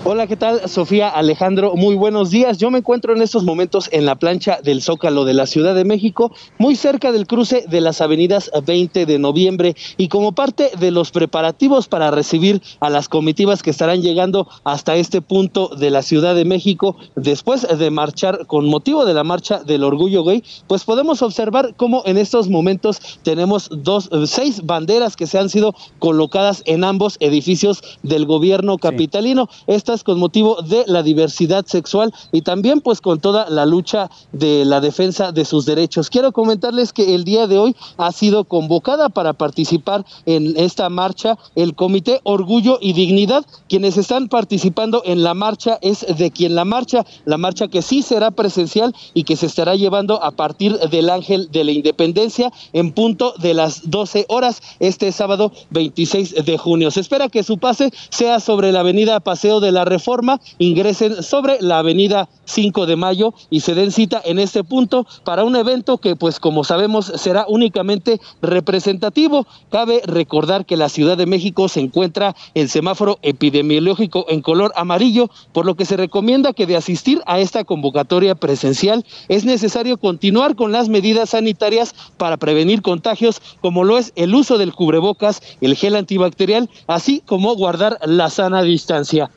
Hola, ¿qué tal? Sofía Alejandro, muy buenos días. Yo me encuentro en estos momentos en la plancha del Zócalo de la Ciudad de México, muy cerca del cruce de las avenidas 20 de noviembre y como parte de los preparativos para recibir a las comitivas que estarán llegando hasta este punto de la Ciudad de México después de marchar con motivo de la marcha del orgullo gay, pues podemos observar cómo en estos momentos tenemos dos, seis banderas que se han sido colocadas en ambos edificios del gobierno capitalino. Estas con motivo de la diversidad sexual y también pues con toda la lucha de la defensa de sus derechos. Quiero comentarles que el día de hoy ha sido convocada para participar en esta marcha el Comité Orgullo y Dignidad. Quienes están participando en la marcha es de quien la marcha, la marcha que sí será presencial y que se estará llevando a partir del Ángel de la Independencia en punto de las 12 horas este sábado 26 de junio. Se espera que su pase sea sobre la avenida Paseo de la Reforma, ingresen sobre la avenida 5 de mayo y se den cita en este punto para un evento que pues como sabemos será únicamente representativo. Cabe recordar que la Ciudad de México se encuentra en semáforo epidemiológico en color amarillo, por lo que se recomienda que de asistir a esta convocatoria presencial es necesario continuar con las medidas sanitarias para prevenir contagios como lo es el uso del cubrebocas, el gel antibacterial, así como guardar la sana distancia.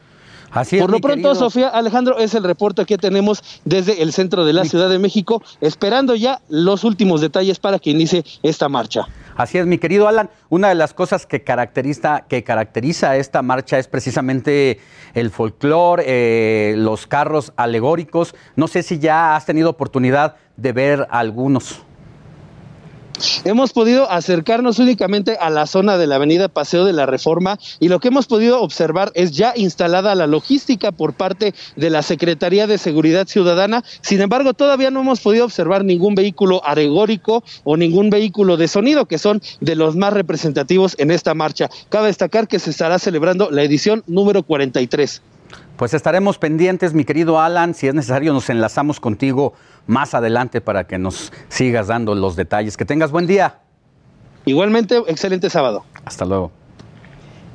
Así Por lo pronto, Sofía Alejandro, es el reporte que tenemos desde el centro de la Ciudad de México, esperando ya los últimos detalles para que inicie esta marcha. Así es, mi querido Alan. Una de las cosas que caracteriza, que caracteriza esta marcha es precisamente el folclore, eh, los carros alegóricos. No sé si ya has tenido oportunidad de ver algunos. Hemos podido acercarnos únicamente a la zona de la avenida Paseo de la Reforma y lo que hemos podido observar es ya instalada la logística por parte de la Secretaría de Seguridad Ciudadana. Sin embargo, todavía no hemos podido observar ningún vehículo alegórico o ningún vehículo de sonido, que son de los más representativos en esta marcha. Cabe destacar que se estará celebrando la edición número 43. Pues estaremos pendientes, mi querido Alan. Si es necesario, nos enlazamos contigo más adelante para que nos sigas dando los detalles. Que tengas buen día. Igualmente, excelente sábado. Hasta luego.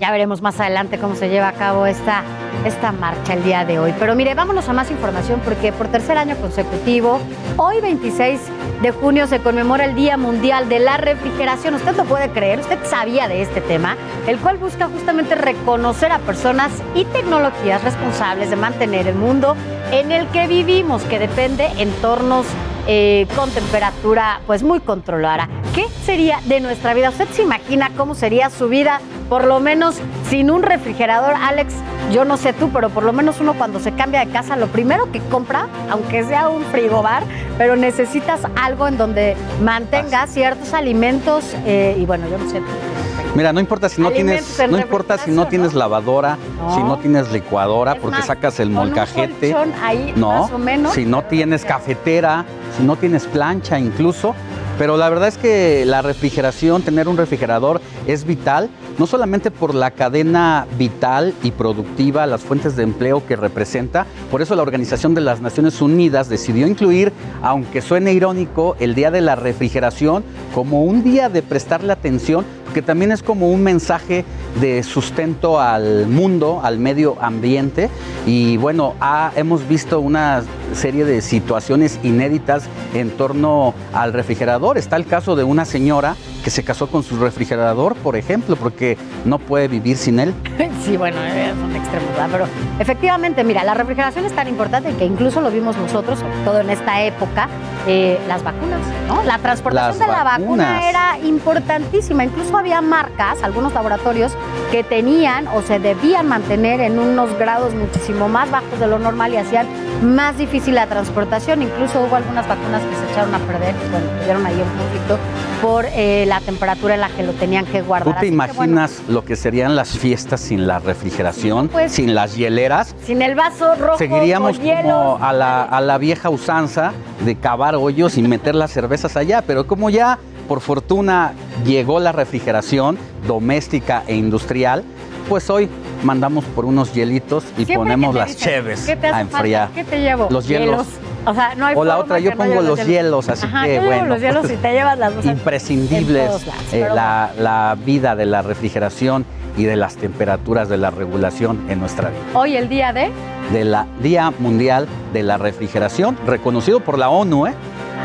Ya veremos más adelante cómo se lleva a cabo esta, esta marcha el día de hoy. Pero mire, vámonos a más información porque por tercer año consecutivo, hoy 26 de junio se conmemora el Día Mundial de la Refrigeración. ¿Usted lo puede creer? ¿Usted sabía de este tema? El cual busca justamente reconocer a personas y tecnologías responsables de mantener el mundo en el que vivimos, que depende entornos eh, con temperatura pues muy controlada. ¿Qué sería de nuestra vida? ¿Usted se imagina cómo sería su vida por lo menos sin un refrigerador? Alex, yo no sé tú, pero por lo menos uno cuando se cambia de casa, lo primero que compra, aunque sea un frigobar, pero necesitas algo en donde mantenga ciertos alimentos eh, y bueno, yo no sé tú. Mira, no importa si no tienes, no importa si no tienes lavadora, No. si no tienes licuadora, Es porque más, sacas el un molcajete. ahí, no, más o menos. si no tienes cafetera, si no tienes plancha incluso. Pero la verdad es que la refrigeración, tener un refrigerador es vital, no solamente por la cadena vital y productiva, las fuentes de empleo que representa, por eso la Organización de las Naciones Unidas decidió incluir, aunque suene irónico, el Día de la Refrigeración como un día de prestarle atención, porque también es como un mensaje de sustento al mundo, al medio ambiente. Y bueno, hemos visto una serie de situaciones inéditas en torno al refrigerador. Está el caso de una señora que se casó con su refrigerador, por ejemplo, porque no puede vivir sin él. Sí, bueno, eh, son extremos, ¿verdad? Pero efectivamente, mira, la refrigeración es tan importante que incluso lo vimos nosotros, sobre todo en esta época, eh, las vacunas, ¿no? La transportación Las de la vacuna era importantísima. Incluso había marcas, algunos laboratorios, que tenían o se debían mantener en unos grados muchísimo más bajos de lo normal y hacían más difícil la transportación. Incluso hubo algunas vacunas que se echaron a perder, bueno, tuvieron ahí un conflicto por eh, la temperatura en la que lo tenían que guardar. ¿Tú te Así que, bueno, imaginas lo que serían las fiestas sin la refrigeración, pues- sin las hieleras? sin el vaso rojo, Seguiríamos con como a la, a la vieja usanza de cavar hoyos y meter las cervezas allá, pero como ya por fortuna llegó la refrigeración doméstica e industrial, pues hoy mandamos por unos hielitos y Siempre ponemos las dicen, cheves ¿qué te hace a enfriar. falta? ¿Qué te llevo? Los hielos. O sea, no hay O la otra, yo no pongo los hielos, así Ajá, que yo bueno, los hielos pues, y te llevas las imprescindibles lados, eh, la, la vida de la refrigeración y de las temperaturas de la regulación en nuestra vida. Hoy el día de, De la Día Mundial de la Refrigeración, reconocido por la ONU, ¿eh?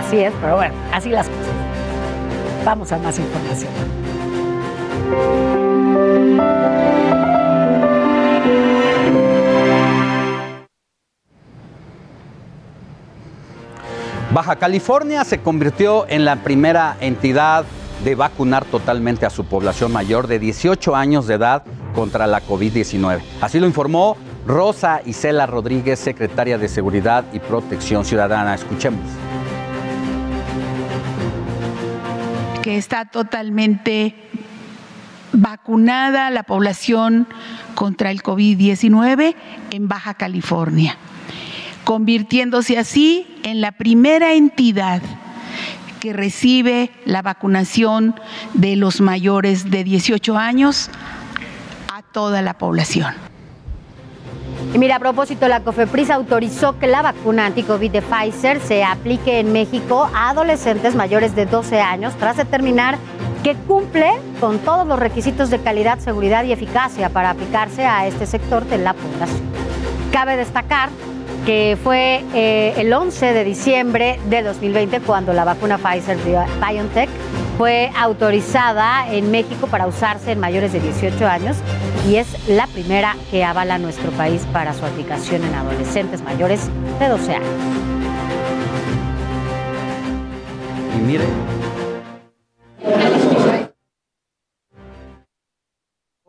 así es, pero bueno, así las cosas. Vamos a más información. Baja California se convirtió en la primera entidad de vacunar totalmente a su población mayor de 18 años de edad contra la COVID-19. Así lo informó Rosa Isela Rodríguez, secretaria de Seguridad y Protección Ciudadana. Escuchemos. Que está totalmente vacunada la población contra el COVID-19 en Baja California, convirtiéndose así en la primera entidad que recibe la vacunación de los mayores de 18 años a toda la población. Y mira, a propósito, la COFEPRIS autorizó que la vacuna anti-COVID de Pfizer se aplique en México a adolescentes mayores de 12 años tras determinar que cumple con todos los requisitos de calidad, seguridad y eficacia para aplicarse a este sector de la población. Cabe destacar que fue eh, el 11 de diciembre de 2020 cuando la vacuna Pfizer BioNTech fue autorizada en México para usarse en mayores de 18 años y es la primera que avala nuestro país para su aplicación en adolescentes mayores de 12 años. Y mire,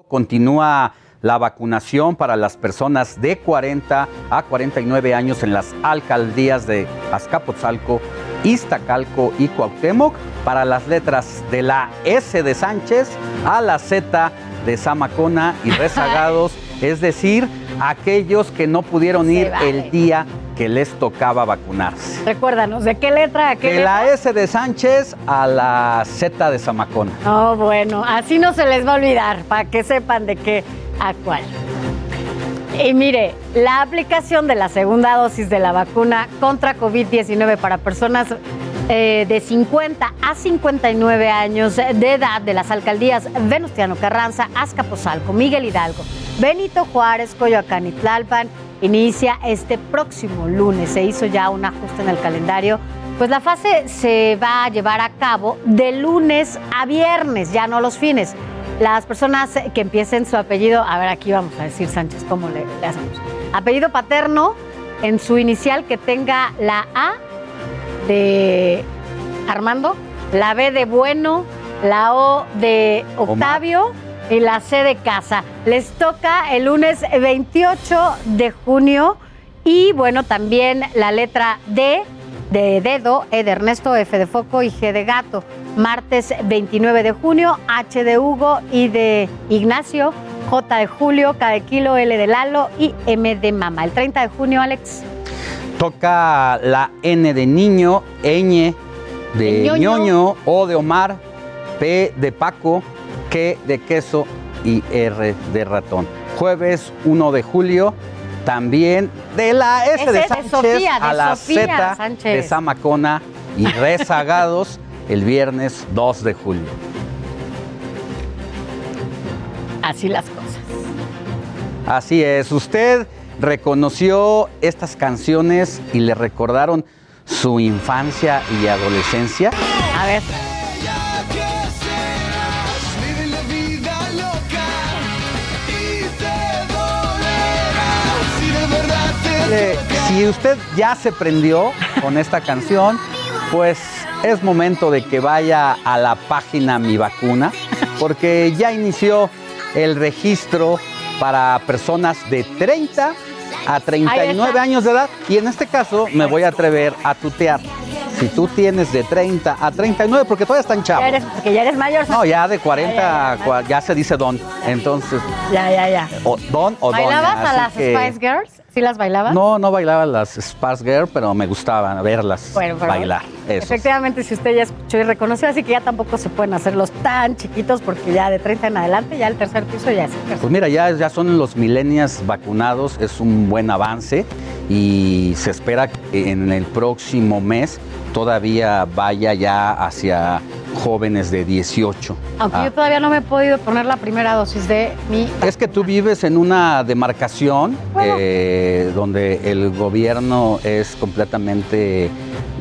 continúa la vacunación para las personas de 40 a 49 años en las alcaldías de Azcapotzalco, Iztacalco y Cuauhtémoc para las letras de la S de Sánchez a la Z de Zamacona y rezagados, es decir, aquellos que no pudieron ir vale. el día que les tocaba vacunarse. Recuérdanos, ¿de qué letra? a qué De letra? la S de Sánchez a la Z de Zamacona. Oh, bueno, así no se les va a olvidar, para que sepan de qué a cuál. Y mire, la aplicación de la segunda dosis de la vacuna contra COVID-19 para personas eh, de 50 a 59 años de edad de las alcaldías Venustiano Carranza, Azcapotzalco, Miguel Hidalgo, Benito Juárez, Coyoacán y Tlalpan inicia este próximo lunes. Se hizo ya un ajuste en el calendario. Pues la fase se va a llevar a cabo de lunes a viernes, ya no los fines. Las personas que empiecen su apellido, a ver, aquí vamos a decir Sánchez, ¿cómo le, le hacemos? Apellido paterno en su inicial que tenga la A de Armando, la B de Bueno, la O de Octavio y la C de Casa. Les toca el lunes 28 de junio y bueno, también la letra D de dedo, E de Ernesto, F de foco y G de gato. Martes 29 de junio, H de Hugo, I de Ignacio, J de Julio, K de kilo, L de Lalo y M de mamá. El 30 de junio, Alex. Toca la N de niño, ñ de De ñoño. ñoño, O de Omar, P de Paco, Q de queso y R de ratón. Jueves 1 de julio, también de la S de de Sánchez de a la Sofía Z Sánchez. de Zamacona y rezagados el viernes 2 de julio. Así las cosas. Así es, usted reconoció estas canciones y le recordaron su infancia y adolescencia. A ver. Si usted ya se prendió con esta canción, pues es momento de que vaya a la página Mi Vacuna, porque ya inició el registro para personas de 30 a Ahí 39 está. años de edad. Y en este caso me voy a atrever a tutear. Si tú tienes de 30 a 39, porque todavía están chavos. Ya eres, porque ya eres mayor. No, ya de 40 Ya, ya, ya se dice don. Entonces, Ya, ya, ya. o don o doña. ¿Bailabas a las que- Spice Girls? ¿Sí las bailabas? No, no bailaba las Spice Girl, pero me gustaba verlas Bueno, bailar. Eso. Efectivamente, si usted ya escuchó y reconoció, así que ya tampoco se pueden hacerlos tan chiquitos porque ya de 30 en adelante, ya el tercer piso ya es. Pues mira, ya, ya son los millennials vacunados, es un buen avance y se espera que en el próximo mes todavía vaya ya hacia jóvenes de 18. Aunque Ah, yo todavía no me he podido poner la primera dosis de mi... Es que tú vives en una demarcación eh, donde el gobierno es completamente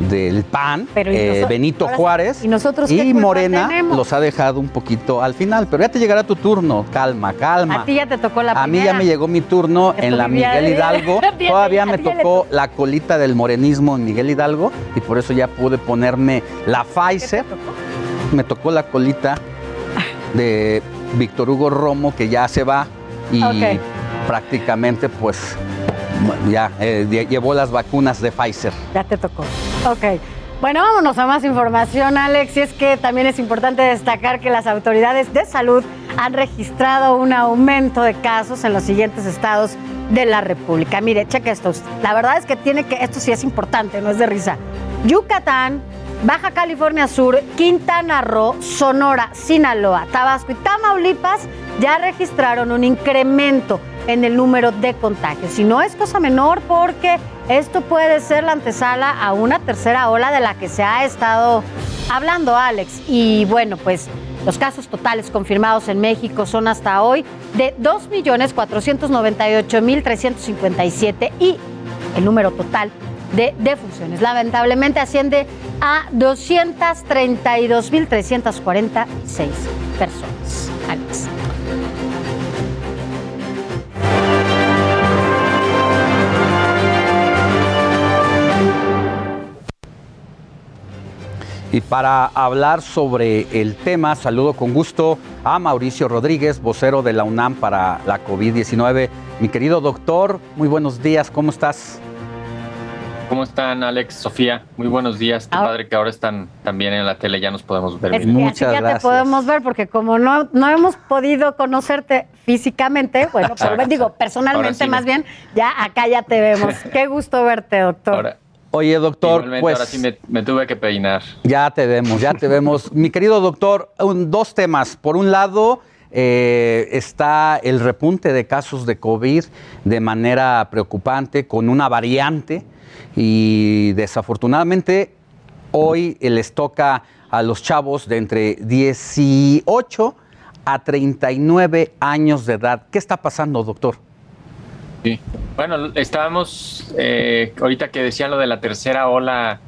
del PAN, Pero, ¿y eh, Benito Juárez, ¿y nosotros y Morena tenemos? los ha dejado un poquito al final, pero ya te llegará tu turno, calma, calma. A ti ya te tocó la A mí ya me llegó mi turno Esto en la Miguel Hidalgo. Todavía me tocó la colita del morenismo en Miguel Hidalgo y por eso ya pude ponerme la Pfizer. Me tocó la colita de Víctor Hugo Romo que ya se va y prácticamente pues ya eh, llevó las vacunas de Pfizer. Ya te tocó. Ok. Bueno, vámonos a más información, Alex. Y es que también es importante destacar que las autoridades de salud han registrado un aumento de casos en los siguientes estados de la República. Mire, cheque esto. La verdad es que tiene que, esto sí es importante, no es de risa. Yucatán, Baja California Sur, Quintana Roo, Sonora, Sinaloa, Tabasco y Tamaulipas ya registraron un incremento en el número de contagios. Y no es cosa menor porque esto puede ser la antesala a una tercera ola de la que se ha estado hablando, Alex. Y bueno, pues los casos totales confirmados en México son hasta hoy de 2.498.357 y el número total de defunciones lamentablemente asciende a 232.346 personas. Alex. Y para hablar sobre el tema, saludo con gusto a Mauricio Rodríguez, vocero de la UNAM para la COVID-19. Mi querido doctor, muy buenos días, ¿cómo estás? ¿Cómo están, Alex, Sofía? Muy buenos días. Qué padre que ahora están también en la tele, ya nos podemos ver. Es que Muchas ya gracias. te podemos ver porque como no, no hemos podido conocerte físicamente, bueno, pero digo, personalmente sí más me- bien, ya acá ya te vemos. Qué gusto verte, doctor. Ahora, Oye, doctor, igualmente, pues ahora sí me, me tuve que peinar. ya te vemos, ya te vemos. Mi querido doctor, un- dos temas. Por un lado, eh, está el repunte de casos de COVID de manera preocupante con una variante y desafortunadamente hoy les toca a los chavos de entre 18 a 39 años de edad. ¿Qué está pasando, doctor? Sí. Bueno, estábamos, eh, ahorita que decían lo de la tercera ola,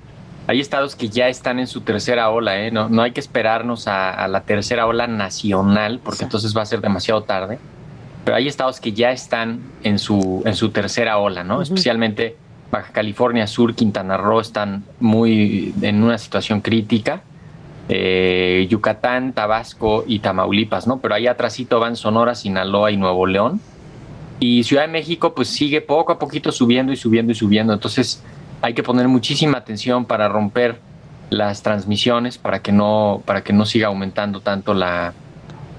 hay estados que ya están en su tercera ola, ¿eh? no, no hay que esperarnos a, a la tercera ola nacional, porque entonces va a ser demasiado tarde, pero hay estados que ya están en su, en su tercera ola, ¿no? Especialmente Baja California Sur, Quintana Roo están muy en una situación crítica. eh, Yucatán, Tabasco y Tamaulipas, ¿no? Pero ahí atrásito van Sonora, Sinaloa y Nuevo León. Y Ciudad de México pues sigue poco a poquito subiendo y subiendo y subiendo. Entonces hay que poner muchísima atención para romper las transmisiones para que no, para que no siga aumentando tanto la,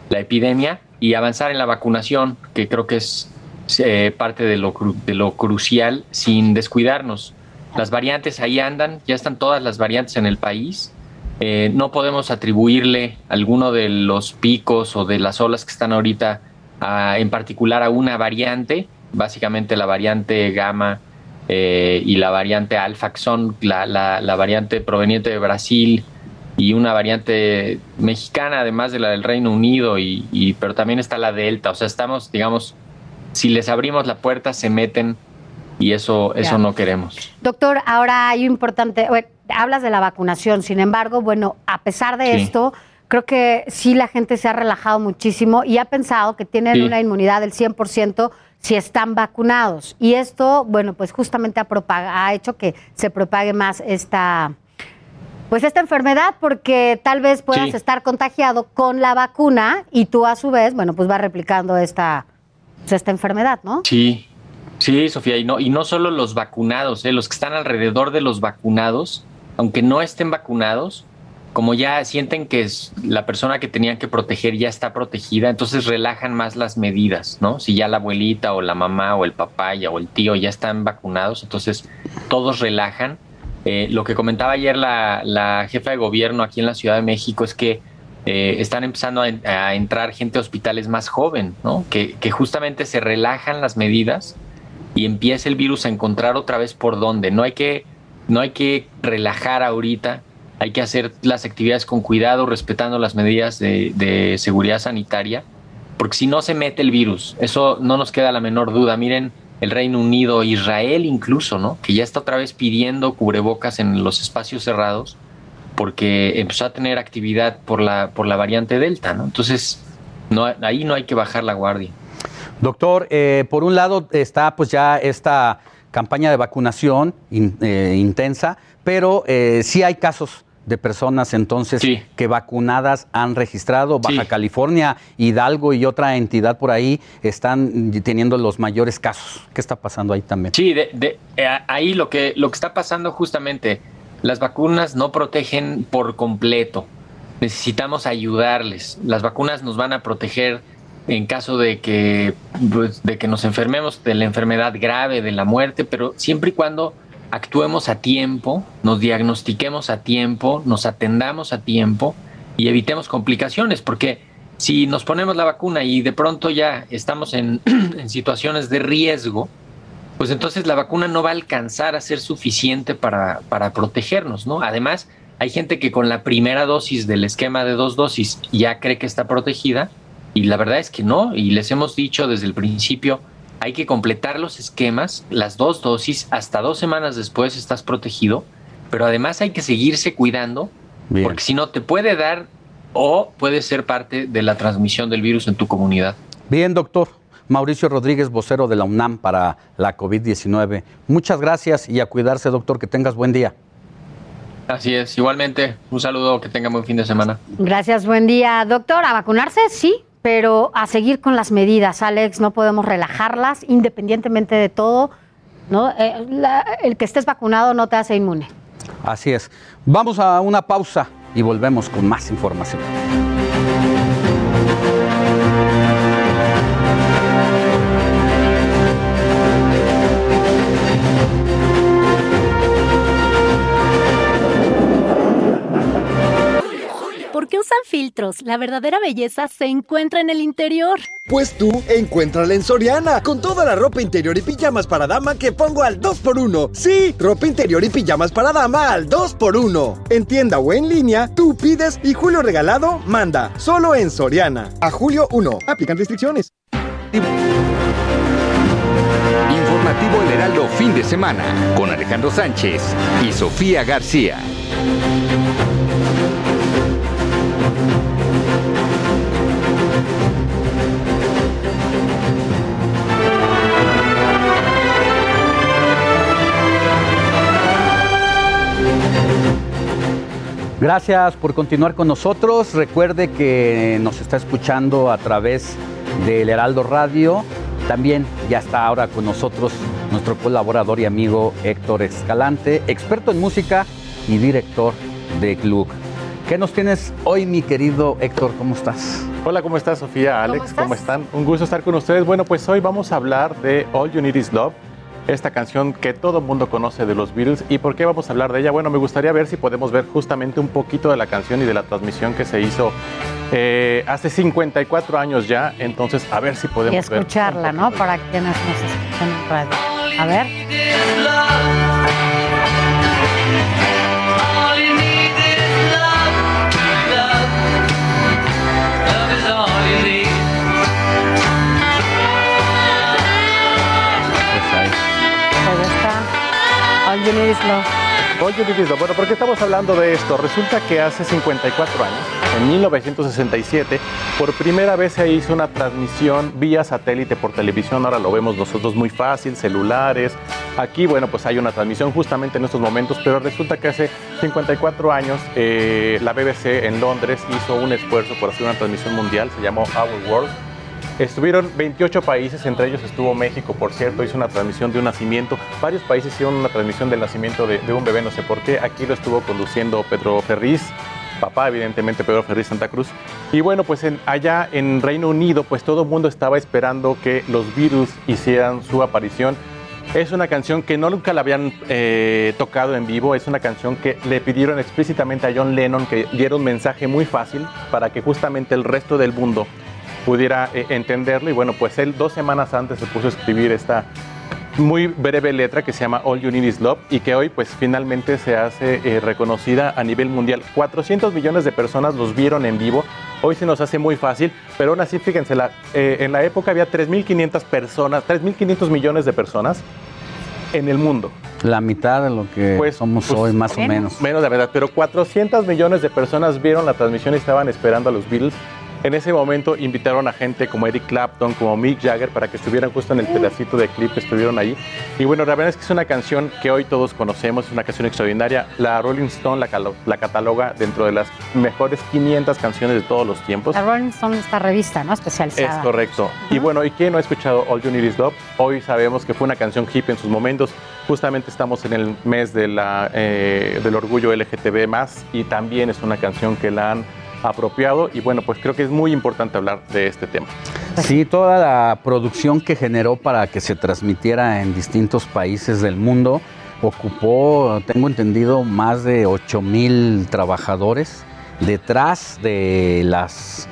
la epidemia y avanzar en la vacunación, que creo que es eh, parte de lo, de lo crucial sin descuidarnos. Las variantes ahí andan, ya están todas las variantes en el país. Eh, no podemos atribuirle alguno de los picos o de las olas que están ahorita a- en particular a una variante, básicamente la variante gamma eh, y la variante alfa, que son la, la- la variante proveniente de Brasil y una variante mexicana, además de la del Reino Unido, y, y- pero también está la delta. O sea, estamos, digamos, si les abrimos la puerta, se meten y eso, eso no queremos. Doctor, ahora hay importante, bueno, hablas de la vacunación, sin embargo, bueno, a pesar de Sí. esto, creo que sí la gente se ha relajado muchísimo y ha pensado que tienen Sí. una inmunidad del 100% si están vacunados. Y esto, bueno, pues justamente ha, ha hecho que se propague más esta, pues esta enfermedad porque tal vez puedas Sí. estar contagiado con la vacuna y tú a su vez, bueno, pues va replicando esta, esta enfermedad, ¿no? Sí, sí, Sofía, y no, y no solo los vacunados, ¿eh? los que están alrededor de los vacunados, aunque no estén vacunados, como ya sienten que la persona que tenían que proteger ya está protegida, entonces relajan más las medidas, ¿no? Si ya la abuelita o la mamá o el papá ya, o el tío ya están vacunados, entonces todos relajan. Eh, lo que comentaba ayer la jefa de gobierno aquí en la Ciudad de México es que eh, están empezando a, en- a entrar gente a hospitales más joven, ¿no? Que, que justamente se relajan las medidas y empieza el virus a encontrar otra vez por dónde. No hay que, no hay que relajar ahorita, hay que hacer las actividades con cuidado, respetando las medidas de, de seguridad sanitaria, porque si no se mete el virus, eso no nos queda la menor duda. Miren, el Reino Unido, Israel incluso, ¿no? Que ya está otra vez pidiendo cubrebocas en los espacios cerrados porque empezó a tener actividad por la, por la variante Delta, ¿no? Entonces, no, ahí no hay que bajar la guardia. Doctor, eh, por un lado está pues ya esta campaña de vacunación in- eh, intensa, pero eh, sí hay casos de personas entonces que vacunadas han registrado. Baja California, Hidalgo y otra entidad por ahí están teniendo los mayores casos. ¿Qué está pasando ahí también? Sí, de, eh, ahí lo que, lo que está pasando justamente, las vacunas no protegen por completo. Necesitamos ayudarles. Las vacunas nos van a proteger en caso de que, pues, de que nos enfermemos de la enfermedad grave, de la muerte, pero siempre y cuando actuemos a tiempo, nos diagnostiquemos a tiempo, nos atendamos a tiempo y evitemos complicaciones, porque si nos ponemos la vacuna y de pronto ya estamos en, situaciones de riesgo, pues entonces la vacuna no va a alcanzar a ser suficiente para, para protegernos, ¿no? Además, hay gente que con la primera dosis del esquema de dos dosis ya cree que está protegida y la verdad es que no, y les hemos dicho desde el principio, hay que completar los esquemas, las dos dosis, hasta dos semanas después estás protegido, pero además hay que seguirse cuidando, porque si no te puede dar o puede ser parte de la transmisión del virus en tu comunidad. Bien, doctor. Mauricio Rodríguez, vocero de la UNAM para la COVID-19. Muchas gracias y a cuidarse, doctor. Que tengas buen día. Así es, igualmente. Un saludo, que tenga buen fin de semana. Gracias, buen día. Doctor, ¿a vacunarse? Sí, pero a seguir con las medidas, Alex, no podemos relajarlas independientemente de todo. ¿no? Eh, el que estés vacunado no te hace inmune. Así es. Vamos a una pausa y volvemos con más información. Qué usan filtros? La verdadera belleza se encuentra en el interior. Pues tú, encuéntrala en Soriana, con toda la ropa interior y pijamas para dama que pongo al 2x1. Sí, ropa interior y pijamas para dama al 2x1. En tienda o en línea, tú pides y Julio Regalado manda. Solo en Soriana. A julio 1. Aplican restricciones. Informativo El Heraldo fin de semana con Alejandro Sánchez y Sofía García. Gracias por continuar con nosotros. Recuerde que nos está escuchando a través del Heraldo Radio. También ya está ahora con nosotros nuestro colaborador y amigo Héctor Escalante, experto en música y director de Gluck. ¿Qué nos tienes hoy, mi querido Héctor? ¿Cómo estás? Hola, ¿cómo estás, Sofía? Alex, ¿cómo, están? Un gusto estar con ustedes. Bueno, pues hoy vamos a hablar de All You Need Is Love esta canción que todo el mundo conoce de los Beatles. ¿Y por qué vamos a hablar de ella? Bueno, me gustaría ver si podemos ver justamente un poquito de la canción y de la transmisión que se hizo eh, hace 54 años ya. Entonces, a ver si podemos y escucharla, ¿no? Para quienes nos escuchan en radio. A ver. Is Love. Bueno, ¿por qué estamos hablando de esto? Resulta que hace 54 años, en 1967, por primera vez se hizo una transmisión vía satélite por televisión. Ahora lo vemos nosotros muy fácil, celulares. Aquí, bueno, pues hay una transmisión justamente en estos momentos, pero resulta que hace 54 años eh, la BBC en Londres hizo un esfuerzo por hacer una transmisión mundial, se llamó Our World Estuvieron 28 países, entre ellos estuvo México, por cierto, hizo una transmisión de un nacimiento. Varios países hicieron una transmisión del nacimiento de, un bebé, no sé por qué. Aquí lo estuvo conduciendo Pedro Ferriz, papá, evidentemente, Pedro Ferriz Santa Cruz. Y bueno, pues allá en Reino Unido, pues todo el mundo estaba esperando que los virus hicieran su aparición. Es una canción que no nunca la habían eh, tocado en vivo, es una canción que le pidieron explícitamente a John Lennon que diera un mensaje muy fácil para que justamente el resto del mundo pudiera eh, entenderlo. Y bueno, pues él dos semanas antes se puso a escribir esta muy breve letra que se llama All You Need Is Love y que hoy pues finalmente se hace eh, reconocida a nivel mundial. 400 millones de personas los vieron en vivo. Hoy se nos hace muy fácil, pero aún así fíjense, la, eh, en la época había 3.500 personas, 3.500 millones de personas en el mundo. La mitad de lo que pues, somos pues, hoy, más o menos. Menos de verdad, pero 400 millones de personas vieron la transmisión y estaban esperando a los Beatles En ese momento invitaron a gente como Eric Clapton, como Mick Jagger, para que estuvieran justo en el pedacito de clip que estuvieron ahí. Y bueno, la verdad es que es una canción que hoy todos conocemos, es una canción extraordinaria. La Rolling Stone la, cataloga dentro de las mejores 500 canciones de todos los tiempos. La Rolling Stone, esta revista, ¿no? Es Especializada. correcto. Y bueno, ¿y quién no ha escuchado All You Need Is Love? Hoy sabemos que fue una canción hip en sus momentos. Justamente estamos en el mes de la, eh, del orgullo LGTB y también es una canción que la han apropiado y bueno, pues creo que es muy importante hablar de este tema. Sí, toda la producción que generó para que se transmitiera en distintos países del mundo ocupó, tengo entendido, más de 8 mil trabajadores detrás de las,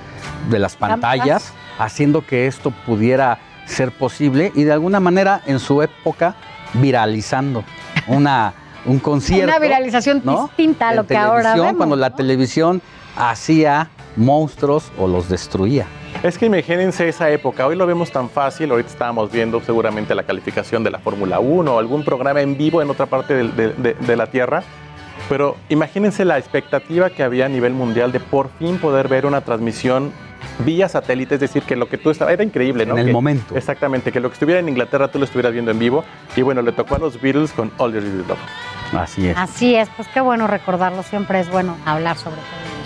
de las pantallas, haciendo que esto pudiera ser posible y de alguna manera en su época viralizando una, un concierto. Una viralización ¿no? distinta a lo que ahora vemos. Cuando la televisión hacía monstruos o los destruía. Es que imagínense esa época, hoy lo vemos tan fácil, ahorita estábamos viendo seguramente la calificación de la Fórmula 1 o algún programa en vivo en otra parte de, de- de la Tierra, pero imagínense la expectativa que había a nivel mundial de por fin poder ver una transmisión vía satélite, es decir, que lo que tú estabas, era increíble, ¿no? En el Que- momento. Exactamente, que lo que estuviera en Inglaterra tú lo estuvieras viendo en vivo, y bueno, le tocó a los Beatles con All You Need Is Love. Así es. Así es, pues qué bueno recordarlo. Siempre es bueno hablar sobre todo.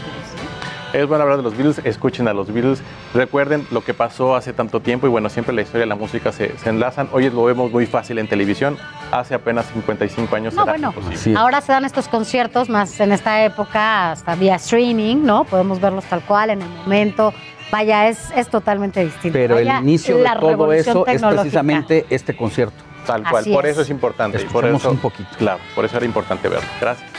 Es bueno hablar de los Beatles, escuchen a los Beatles, recuerden lo que pasó hace tanto tiempo y bueno, siempre la historia y la música se, se enlazan. Hoy lo vemos muy fácil en televisión, hace apenas 55 años No, era bueno, imposible. ahora se dan estos conciertos más en esta época, hasta vía streaming, ¿no? Podemos verlos tal cual en el momento. Vaya, es, es totalmente distinto. Pero el inicio de la todo revolución eso es precisamente este concierto. Tal cual, Así por es. eso es importante. y por eso, un poquito. Claro, por eso era importante verlo. Gracias.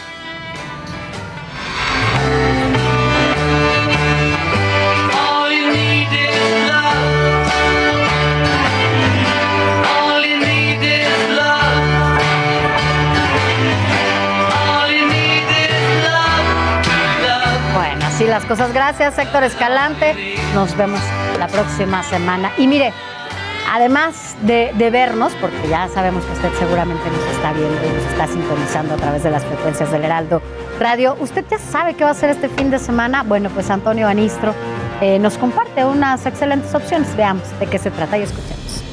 Las cosas. Gracias, Héctor Escalante. Nos vemos la próxima semana. Y mire, además de, vernos, porque ya sabemos que usted seguramente nos está viendo y nos está sintonizando a través de las frecuencias del Heraldo Radio, ¿usted ya sabe qué va a hacer este fin de semana? Bueno, pues Antonio Anistro eh, nos comparte unas excelentes opciones. Veamos de qué se trata y escuchemos.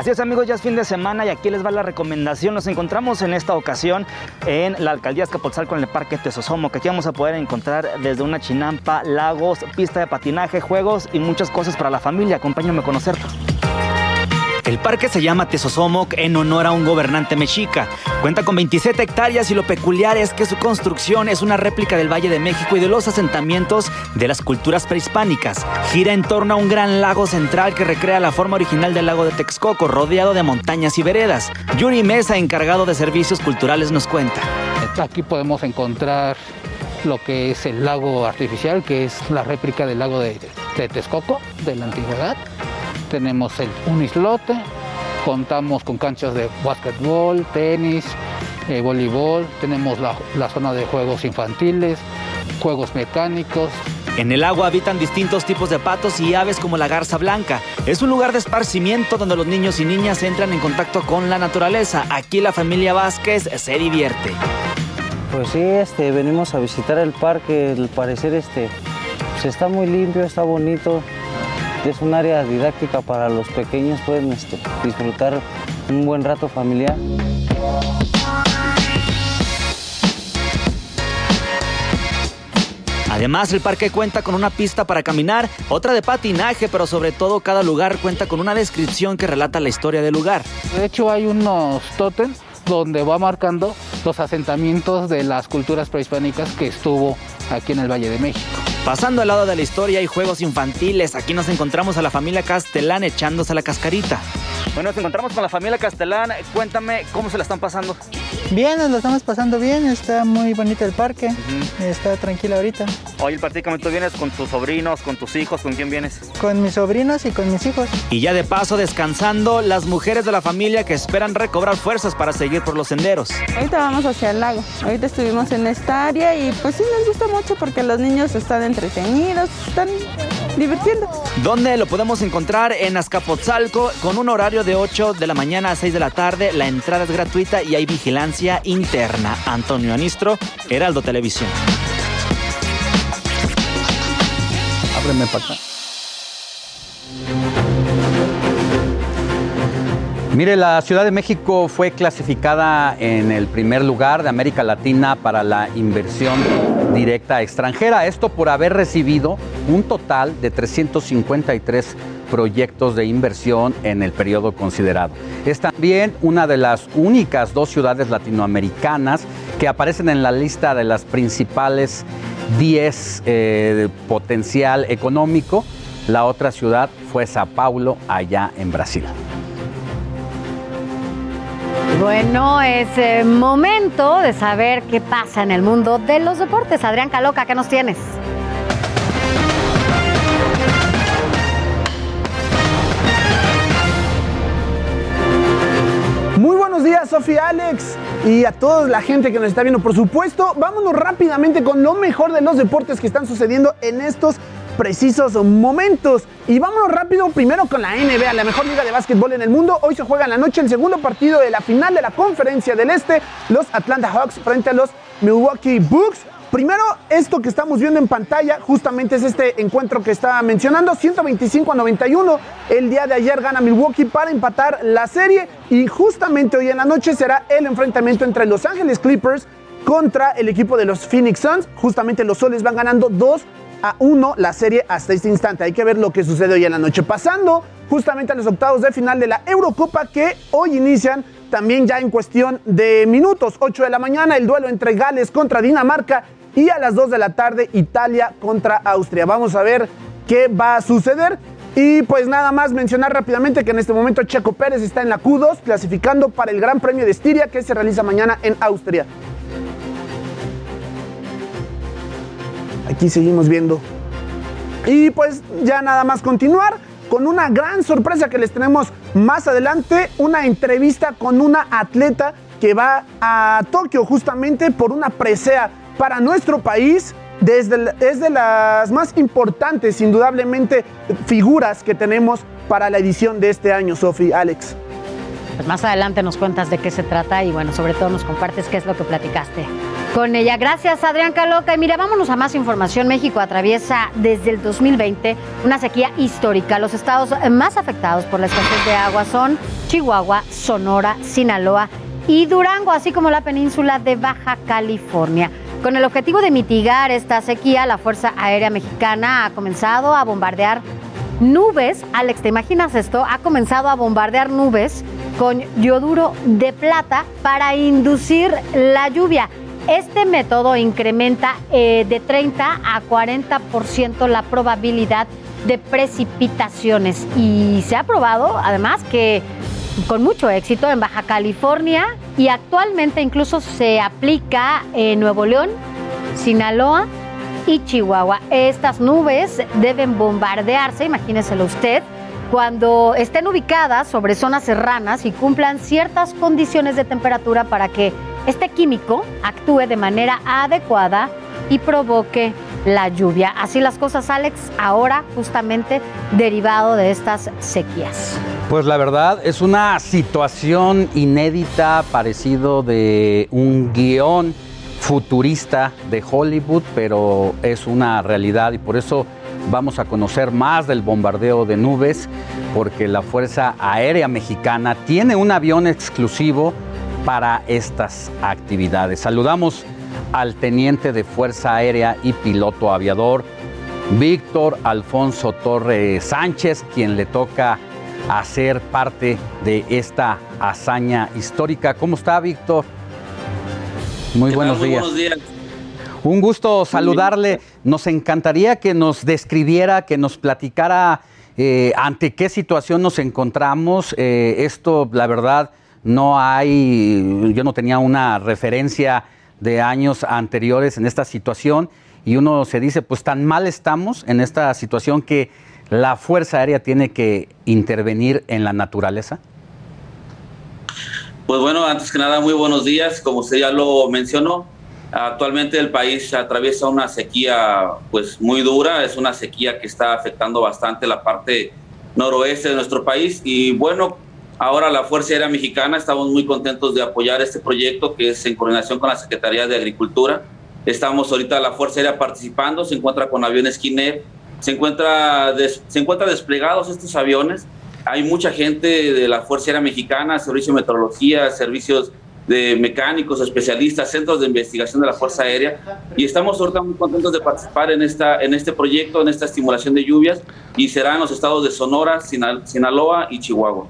Así es amigos, ya es fin de semana y aquí les va la recomendación. Nos encontramos en esta ocasión en la alcaldía Escapotzalco en el Parque Tesosomo, que aquí vamos a poder encontrar desde una chinampa, lagos, pista de patinaje, juegos y muchas cosas para la familia. Acompáñame a conocerlo. El parque se llama Tesosomoc en honor a un gobernante mexica. Cuenta con 27 hectáreas y lo peculiar es que su construcción es una réplica del Valle de México y de los asentamientos de las culturas prehispánicas. Gira en torno a un gran lago central que recrea la forma original del lago de Texcoco, rodeado de montañas y veredas. Yuri Mesa, encargado de servicios culturales, nos cuenta. Aquí podemos encontrar lo que es el lago artificial, que es la réplica del lago de, de Texcoco de la antigüedad. Tenemos el, un islote, contamos con canchas de básquetbol, tenis, eh, voleibol, tenemos la, la zona de juegos infantiles, juegos mecánicos, En el agua habitan distintos tipos de patos y aves como la garza blanca. Es un lugar de esparcimiento donde los niños y niñas entran en contacto con la naturaleza. Aquí la familia Vázquez se divierte. Pues sí, este, venimos a visitar el parque, al parecer este, pues está muy limpio, está bonito, es un área didáctica para los pequeños, pueden este, disfrutar un buen rato familiar. Además, el parque cuenta con una pista para caminar, otra de patinaje, pero sobre todo cada lugar cuenta con una descripción que relata la historia del lugar. De hecho, hay unos tótem donde va marcando los asentamientos de las culturas prehispánicas que estuvo aquí en el Valle de México. Pasando al lado de la historia hay juegos infantiles. Aquí nos encontramos a la familia Castellán echándose la cascarita. Bueno, nos encontramos con la familia Castellán. Cuéntame cómo se la están pasando. Bien, nos lo estamos pasando bien, está muy bonito el parque, está tranquilo ahorita. Oye, platícame, ¿tú vienes con tus sobrinos, con tus hijos? ¿Con quién vienes? Con mis sobrinos y con mis hijos. Y ya de paso descansando, las mujeres de la familia que esperan recobrar fuerzas para seguir por los senderos. Ahorita vamos hacia el lago. Ahorita estuvimos en esta área y pues sí nos gusta mucho porque los niños están entretenidos, están divirtiendo. ¿Dónde lo podemos encontrar? En Azcapotzalco, con un horario de 8 de la mañana a 6 de la tarde. La entrada es gratuita y hay vigilancia interna. Antonio Anistro, Heraldo Televisión. Ábreme para acá. Mire, la Ciudad de México fue clasificada en el primer lugar de América Latina para la inversión directa extranjera. Esto por haber recibido un total de 353 proyectos de inversión en el periodo considerado. Es también una de las únicas dos ciudades latinoamericanas que aparecen en la lista de las principales 10 eh, potencial económico. La otra ciudad fue Sao Paulo, allá en Brasil. Bueno, es eh, momento de saber qué pasa en el mundo de los deportes. Adrián Caloca, ¿qué nos tienes? Muy buenos días, Sofía Alex, y a toda la gente que nos está viendo. Por supuesto, vámonos rápidamente con lo mejor de los deportes que están sucediendo en estos precisos momentos. Y vámonos rápido primero con la NBA, la mejor liga de básquetbol en el mundo. Hoy se juega en la noche el segundo partido de la final de la conferencia del Este, los Atlanta Hawks frente a los Milwaukee Bucks. Primero, esto que estamos viendo en pantalla, justamente es este encuentro que estaba mencionando, 125 a 91. El día de ayer gana Milwaukee para empatar la serie y justamente hoy en la noche será el enfrentamiento entre Los Ángeles Clippers contra el equipo de los Phoenix Suns. Justamente los soles van ganando 2 a 1 la serie hasta este instante. Hay que ver lo que sucede hoy en la noche. Pasando justamente a los octavos de final de la Eurocopa que hoy inician también ya en cuestión de minutos. 8 de la mañana el duelo entre Gales contra Dinamarca y a las 2 de la tarde Italia contra Austria. Vamos a ver qué va a suceder. Y pues nada más mencionar rápidamente que en este momento Checo Pérez está en la Q2 clasificando para el Gran Premio de Estiria que se realiza mañana en Austria. Aquí seguimos viendo. Y pues ya nada más continuar con una gran sorpresa que les tenemos más adelante, una entrevista con una atleta que va a Tokio justamente por una presea para nuestro país. Desde, es de las más importantes, indudablemente, figuras que tenemos para la edición de este año, Sofi, Alex. Pues más adelante nos cuentas de qué se trata y bueno, sobre todo nos compartes qué es lo que platicaste con ella. Gracias, Adrián Caloca. Y mira, vámonos a más información. México atraviesa desde el 2020 una sequía histórica. Los estados más afectados por la escasez de agua son Chihuahua, Sonora, Sinaloa y Durango, así como la península de Baja California. Con el objetivo de mitigar esta sequía, la Fuerza Aérea Mexicana ha comenzado a bombardear nubes. Alex, ¿te imaginas esto? Ha comenzado a bombardear nubes con yoduro de plata para inducir la lluvia. Este método incrementa eh, de 30 a 40% la probabilidad de precipitaciones y se ha probado además que con mucho éxito en Baja California y actualmente incluso se aplica en Nuevo León, Sinaloa y Chihuahua. Estas nubes deben bombardearse, imagíneselo usted, cuando estén ubicadas sobre zonas serranas y cumplan ciertas condiciones de temperatura para que este químico actúe de manera adecuada y provoque la lluvia. Así las cosas, Alex, ahora justamente derivado de estas sequías. Pues la verdad es una situación inédita, parecido de un guion futurista de Hollywood, pero es una realidad y por eso vamos a conocer más del bombardeo de nubes, porque la Fuerza Aérea Mexicana tiene un avión exclusivo para estas actividades. Saludamos al teniente de Fuerza Aérea y piloto aviador, Víctor Alfonso Torre Sánchez, quien le toca hacer parte de esta hazaña histórica. ¿Cómo está, Víctor? Muy buenos días. buenos días. Un gusto saludarle. Nos encantaría que nos describiera, que nos platicara eh, ante qué situación nos encontramos. Eh, esto, la verdad, no hay, yo no tenía una referencia de años anteriores en esta situación y uno se dice, pues tan mal estamos en esta situación que la Fuerza Aérea tiene que intervenir en la naturaleza. Pues bueno, antes que nada, muy buenos días. Como usted ya lo mencionó, actualmente el país atraviesa una sequía pues muy dura, es una sequía que está afectando bastante la parte noroeste de nuestro país y bueno, ahora la Fuerza Aérea Mexicana estamos muy contentos de apoyar este proyecto que es en coordinación con la Secretaría de Agricultura. Estamos ahorita la Fuerza Aérea participando, se encuentra con aviones Kinect, se encuentra se encuentra desplegados estos aviones. Hay mucha gente de la Fuerza Aérea Mexicana, servicio de meteorología, servicios de mecánicos, especialistas, centros de investigación de la Fuerza Aérea y estamos ahorita muy contentos de participar en, esta, en este proyecto, en esta estimulación de lluvias y será en los estados de Sonora, Sinaloa y Chihuahua.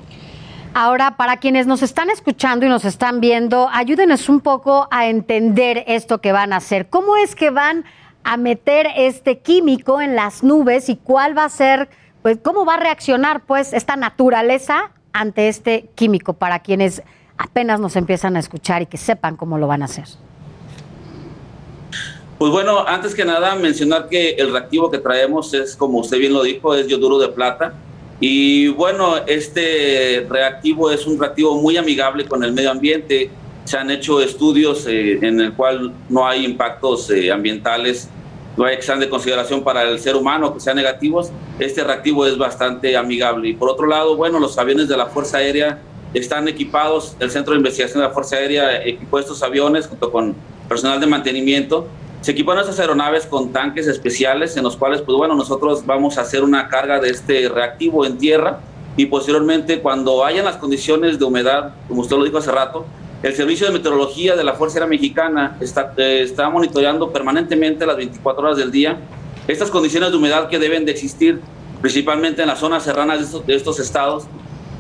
Ahora, para quienes nos están escuchando y nos están viendo, ayúdenos un poco a entender esto que van a hacer. ¿Cómo es que van a meter este químico en las nubes y cuál va a ser, pues, cómo va a reaccionar, pues, esta naturaleza ante este químico para quienes apenas nos empiezan a escuchar y que sepan cómo lo van a hacer? Pues bueno, antes que nada mencionar que el reactivo que traemos es, como usted bien lo dijo, es yoduro de plata. Y bueno, este reactivo es un reactivo muy amigable con el medio ambiente. Se han hecho estudios eh, en el cual no hay impactos eh, ambientales, no hay sean de consideración para el ser humano, que sean negativos. Este reactivo es bastante amigable. Y por otro lado, bueno, los aviones de la Fuerza Aérea están equipados, el Centro de Investigación de la Fuerza Aérea equipó estos aviones junto con personal de mantenimiento. Se equiparon estas aeronaves con tanques especiales en los cuales, pues bueno, nosotros vamos a hacer una carga de este reactivo en tierra y posteriormente cuando hayan las condiciones de humedad, como usted lo dijo hace rato, el Servicio de Meteorología de la Fuerza Aérea Mexicana está, eh, está monitoreando permanentemente las 24 horas del día estas condiciones de humedad que deben de existir principalmente en las zonas serranas de estos estados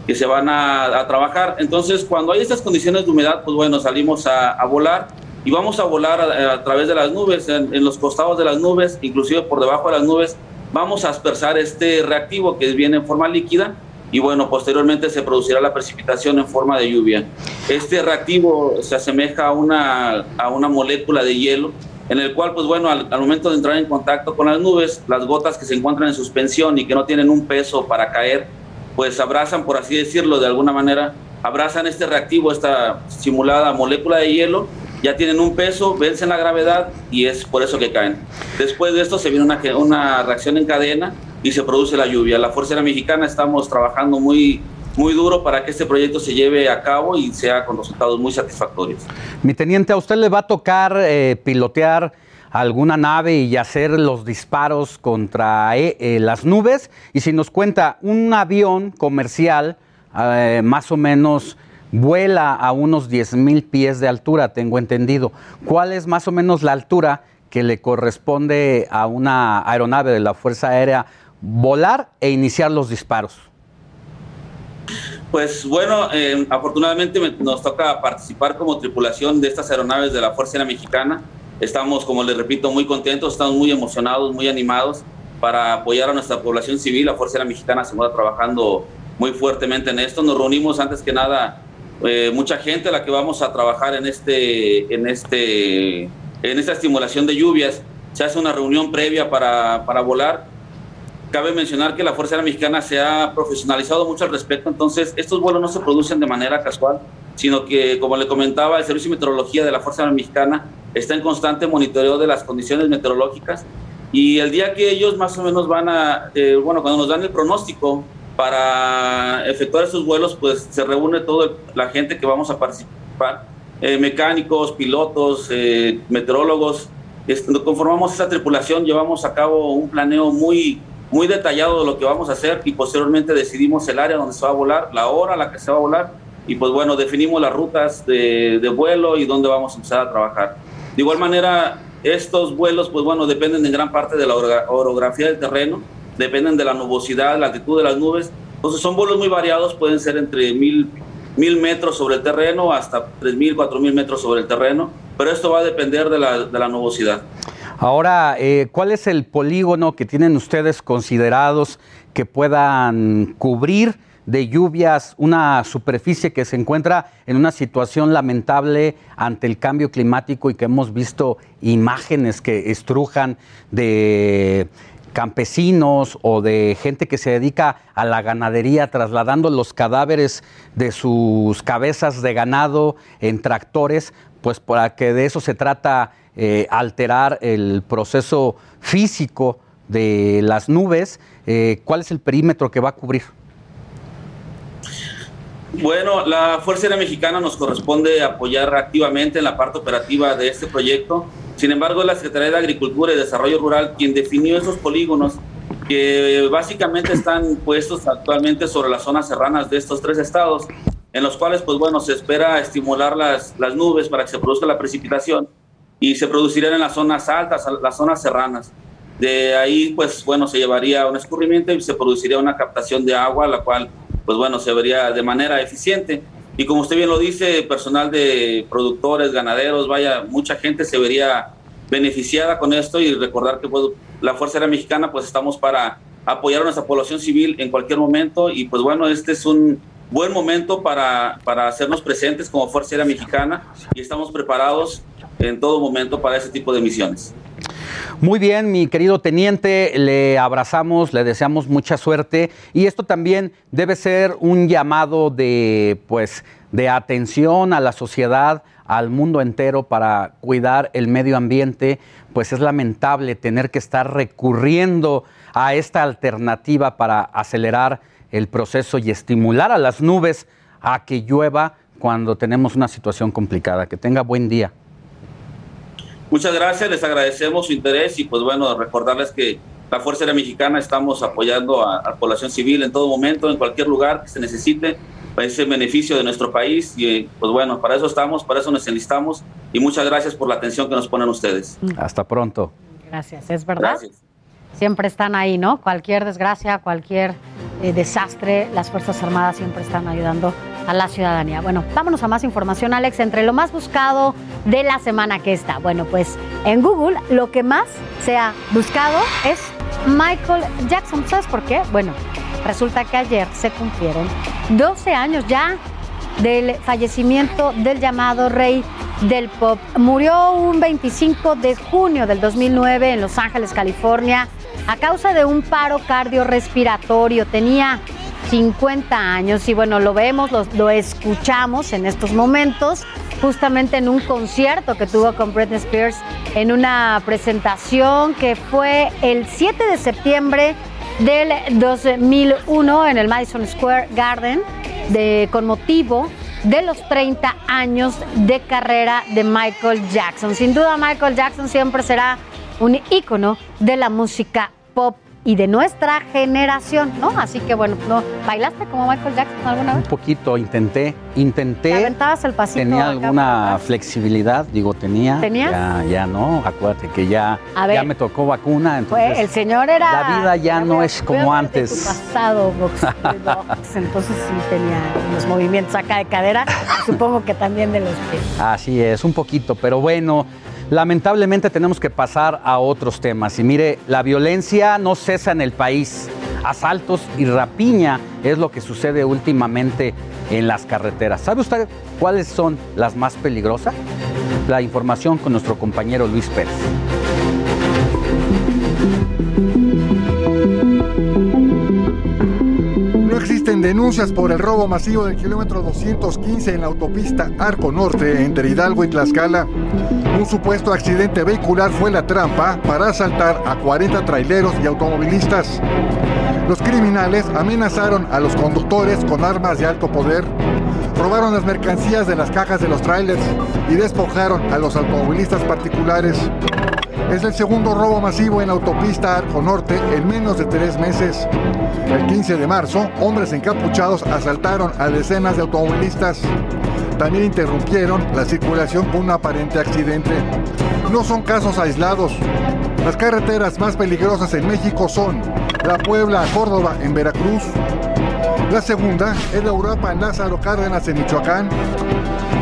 que se van a, trabajar. Entonces, cuando hay estas condiciones de humedad, pues bueno, salimos a, volar y vamos a volar a, través de las nubes, en, los costados de las nubes, inclusive por debajo de las nubes, vamos a aspersar este reactivo que viene en forma líquida y bueno, posteriormente se producirá la precipitación en forma de lluvia. Este reactivo se asemeja a una, a una molécula de hielo en el cual, pues bueno, al, al, momento de entrar en contacto con las nubes, las gotas que se encuentran en suspensión y que no tienen un peso para caer, pues abrazan, por así decirlo, de alguna manera, abrazan este reactivo, esta simulada molécula de hielo, ya tienen un peso, vencen la gravedad y es por eso que caen. Después de esto se viene una, una reacción en cadena y se produce la lluvia. La Fuerza Aérea Mexicana estamos trabajando muy, muy duro para que este proyecto se lleve a cabo y sea con resultados muy satisfactorios. Mi teniente, ¿a usted le va a tocar eh, pilotear alguna nave y hacer los disparos contra eh, eh, las nubes. Y si nos cuenta, un avión comercial más o menos vuela a unos 10 mil pies de altura, tengo entendido. ¿Cuál es más o menos la altura que le corresponde a una aeronave de la Fuerza Aérea volar e iniciar los disparos? Pues bueno, afortunadamente nos toca participar como tripulación de estas aeronaves de la Fuerza Aérea Mexicana. Estamos, como les repito, muy contentos, estamos muy emocionados, muy animados para apoyar a nuestra población civil. La Fuerza Aérea Mexicana se va trabajando muy fuertemente en esto. Nos reunimos antes que nada eh, mucha gente la que vamos a trabajar en este, en este, en esta estimulación de lluvias. Se hace una reunión previa para, para volar. Cabe mencionar que la Fuerza Aérea Mexicana se ha profesionalizado mucho al respecto, entonces estos vuelos no se producen de manera casual, sino que, como le comentaba, el Servicio de Meteorología de la Fuerza Aérea Mexicana está en constante monitoreo de las condiciones meteorológicas y el día que ellos más o menos van a, eh, bueno, cuando nos dan el pronóstico para efectuar esos vuelos, pues se reúne toda la gente que vamos a participar, eh, mecánicos, pilotos, eh, meteorólogos, conformamos esa tripulación, llevamos a cabo un planeo muy, muy detallado de lo que vamos a hacer y posteriormente decidimos el área donde se va a volar, la hora a la que se va a volar y pues bueno, definimos las rutas de, de vuelo y dónde vamos a empezar a trabajar. De igual manera, estos vuelos, pues bueno, dependen en gran parte de la orografía del terreno, dependen de la nubosidad, la altitud de las nubes. Entonces son vuelos muy variados, pueden ser entre mil, mil metros sobre el terreno hasta tres mil, cuatro mil metros sobre el terreno, pero esto va a depender de la, de la nubosidad. Ahora, eh, ¿cuál es el polígono que tienen ustedes considerados que puedan cubrir de lluvias, una superficie que se encuentra en una situación lamentable ante el cambio climático y que hemos visto imágenes que estrujan de campesinos o de gente que se dedica a la ganadería trasladando los cadáveres de sus cabezas de ganado en tractores, pues para que de eso se trata eh, alterar el proceso físico de las nubes. Eh, ¿Cuál es el perímetro que va a cubrir? Bueno, la Fuerza Aérea Mexicana nos corresponde apoyar activamente en la parte operativa de este proyecto. Sin embargo, la Secretaría de Agricultura y Desarrollo Rural quien definió esos polígonos que básicamente están puestos actualmente sobre las zonas serranas de estos tres estados, en los cuales, pues bueno, se espera estimular las, las nubes para que se produzca la precipitación y se producirían en las zonas altas, las zonas serranas. De ahí, pues bueno, se llevaría un escurrimiento y se produciría una captación de agua, la cual pues bueno, se vería de manera eficiente. Y como usted bien lo dice, personal de productores, ganaderos, vaya, mucha gente se vería beneficiada con esto y recordar que pues, la Fuerza Aérea Mexicana pues estamos para apoyar a nuestra población civil en cualquier momento y pues bueno, este es un buen momento para, para hacernos presentes como Fuerza Aérea Mexicana y estamos preparados en todo momento para ese tipo de misiones. Muy bien, mi querido teniente, le abrazamos, le deseamos mucha suerte y esto también debe ser un llamado de pues de atención a la sociedad, al mundo entero para cuidar el medio ambiente, pues es lamentable tener que estar recurriendo a esta alternativa para acelerar el proceso y estimular a las nubes a que llueva cuando tenemos una situación complicada. Que tenga buen día. Muchas gracias, les agradecemos su interés y pues bueno, recordarles que la Fuerza Aérea Mexicana estamos apoyando a, la población civil en todo momento, en cualquier lugar que se necesite, para ese beneficio de nuestro país y pues bueno, para eso estamos, para eso nos enlistamos y muchas gracias por la atención que nos ponen ustedes. Hasta pronto. Gracias, es verdad. Siempre están ahí, ¿no? Cualquier desgracia, cualquier eh, desastre, las Fuerzas Armadas siempre están ayudando a la ciudadanía. Bueno, vámonos a más información, Alex, entre lo más buscado de la semana que está. Bueno, pues en Google lo que más se ha buscado es Michael Jackson. ¿Sabes por qué? Bueno, resulta que ayer se cumplieron 12 años ya del fallecimiento del llamado rey del pop. Murió un 25 de junio del 2009 en Los Ángeles, California, a causa de un paro cardiorrespiratorio. Tenía 50 años y bueno, lo vemos, lo, escuchamos en estos momentos, justamente en un concierto que tuvo con Britney Spears, en una presentación que fue el 7 de septiembre del 2001 en el Madison Square Garden, de, con motivo de los 30 años de carrera de Michael Jackson. Sin duda Michael Jackson siempre será un ícono de la música pop y de nuestra generación, ¿no? Así que bueno, ¿no? ¿bailaste como Michael Jackson alguna vez? Un poquito, intenté, intenté. ¿Te aventabas el pasito? Tenía alguna flexibilidad, digo, tenía. ¿Tenías? Ya, ya no, acuérdate que ya, ya me tocó vacuna, entonces. el señor era... La vida ya no es como antes. Tu pasado, box, entonces sí tenía los movimientos acá de cadera, supongo que también de los pies. Así es, un poquito, pero bueno... Lamentablemente tenemos que pasar a otros temas. Y mire, la violencia no cesa en el país. Asaltos y rapiña es lo que sucede últimamente en las carreteras. ¿Sabe usted cuáles son las más peligrosas? La información con nuestro compañero Luis Pérez. Existen denuncias por el robo masivo del kilómetro 215 en la autopista Arco Norte entre Hidalgo y Tlaxcala. Un supuesto accidente vehicular fue la trampa para asaltar a 40 traileros y automovilistas. Los criminales amenazaron a los conductores con armas de alto poder, robaron las mercancías de las cajas de los trailers y despojaron a los automovilistas particulares. Es el segundo robo masivo en autopista Arco Norte en menos de tres meses. El 15 de marzo, hombres encapuchados asaltaron a decenas de automovilistas. También interrumpieron la circulación con un aparente accidente. No son casos aislados. Las carreteras más peligrosas en México son la Puebla a Córdoba en Veracruz. La segunda es la Europa Lázaro Cárdenas en Michoacán.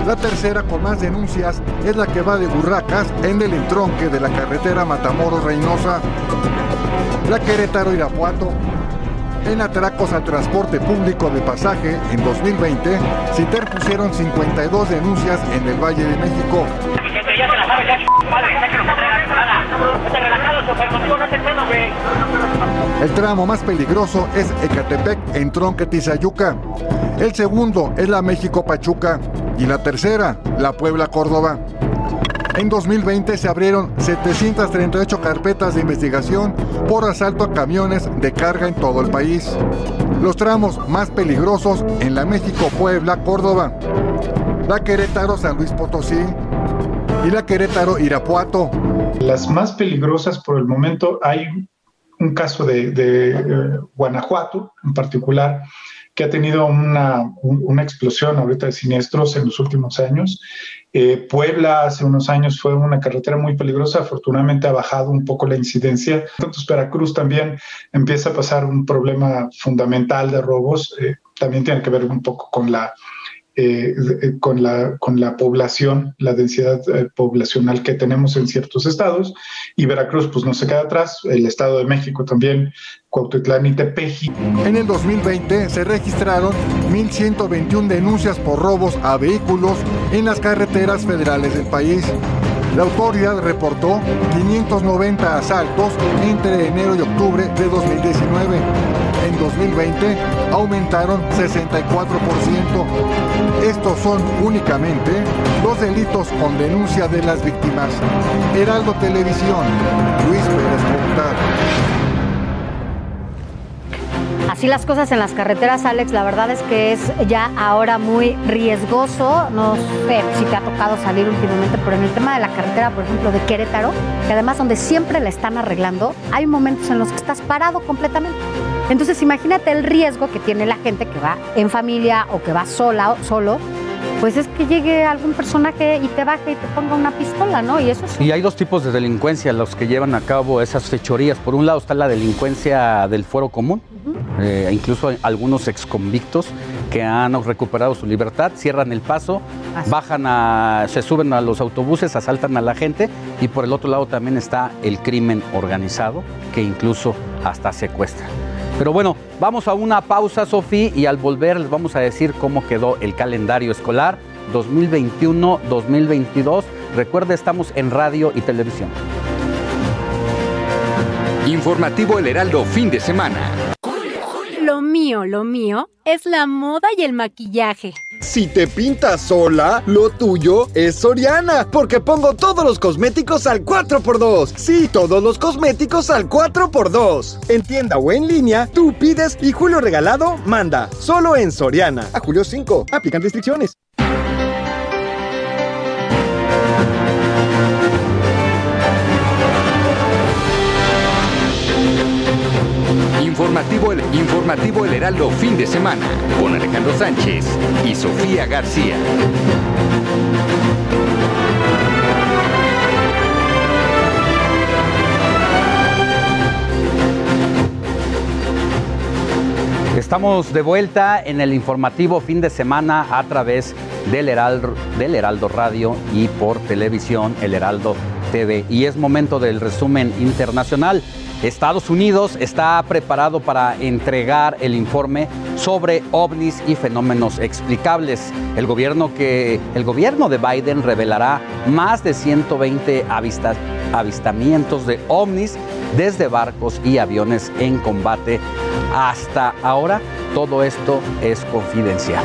La tercera con más denuncias es la que va de Burracas en el entronque de la carretera Matamoros-Reynosa. La Querétaro-Irapuato En atracos al transporte público de pasaje en 2020 se interpusieron 52 denuncias en el Valle de México. El tramo más peligroso es Ecatepec en Tronque Tizayuca. El segundo es la México Pachuca y la tercera, la Puebla Córdoba. En 2020 se abrieron 738 carpetas de investigación por asalto a camiones de carga en todo el país. Los tramos más peligrosos en la México Puebla Córdoba, la Querétaro San Luis Potosí y la Querétaro Irapuato. Las más peligrosas por el momento hay un caso de, de eh, Guanajuato en particular que ha tenido una, una, explosión ahorita de siniestros en los últimos años. Eh, Puebla hace unos años fue una carretera muy peligrosa, afortunadamente ha bajado un poco la incidencia. Entonces Veracruz también empieza a pasar un problema fundamental de robos, eh, también tiene que ver un poco con la eh, con, la, con la población, la densidad eh, poblacional que tenemos en ciertos estados. Y Veracruz, pues no se queda atrás, el Estado de México también, Cuautitlán y Tepeji. En el 2020 se registraron 1.121 denuncias por robos a vehículos en las carreteras federales del país. La autoridad reportó 590 asaltos entre enero y octubre de 2019. En 2020 aumentaron 64%. Estos son únicamente los delitos con denuncia de las víctimas. Heraldo Televisión, Luis Pérez Montal. Así las cosas en las carreteras, Alex, la verdad es que es ya ahora muy riesgoso. No sé si te ha tocado salir últimamente, pero en el tema de la carretera, por ejemplo, de Querétaro, que además donde siempre la están arreglando, hay momentos en los que estás parado completamente. Entonces imagínate el riesgo que tiene la gente que va en familia o que va sola o solo pues es que llegue algún personaje y te baje y te ponga una pistola, ¿no? Y eso. Y hay dos tipos de delincuencia los que llevan a cabo esas fechorías. Por un lado está la delincuencia del fuero común, eh, incluso algunos exconvictos que han recuperado su libertad, cierran el paso, bajan a, se suben a los autobuses, asaltan a la gente y por el otro lado también está el crimen organizado que incluso hasta secuestra. Pero bueno, vamos a una pausa, Sofía, y al volver les vamos a decir cómo quedó el calendario escolar 2021-2022. Recuerde, estamos en radio y televisión. Informativo El Heraldo, fin de semana. Lo mío, lo mío es la moda y el maquillaje. Si te pintas sola, lo tuyo es Soriana, porque pongo todos los cosméticos al 4x2. Sí, todos los cosméticos al 4x2. En tienda o en línea, tú pides y Julio Regalado manda. Solo en Soriana. A julio 5. Aplican restricciones. Informativo el, informativo el Heraldo fin de semana con Alejandro Sánchez y Sofía García. Estamos de vuelta en el informativo fin de semana a través del Heraldo, del Heraldo Radio y por televisión El Heraldo Y es momento del resumen internacional. Estados Unidos está preparado para entregar el informe sobre ovnis y fenómenos explicables. El gobierno, que, el gobierno de Biden revelará más de 120 avistas, avistamientos de ovnis desde barcos y aviones en combate. Hasta ahora todo esto es confidencial.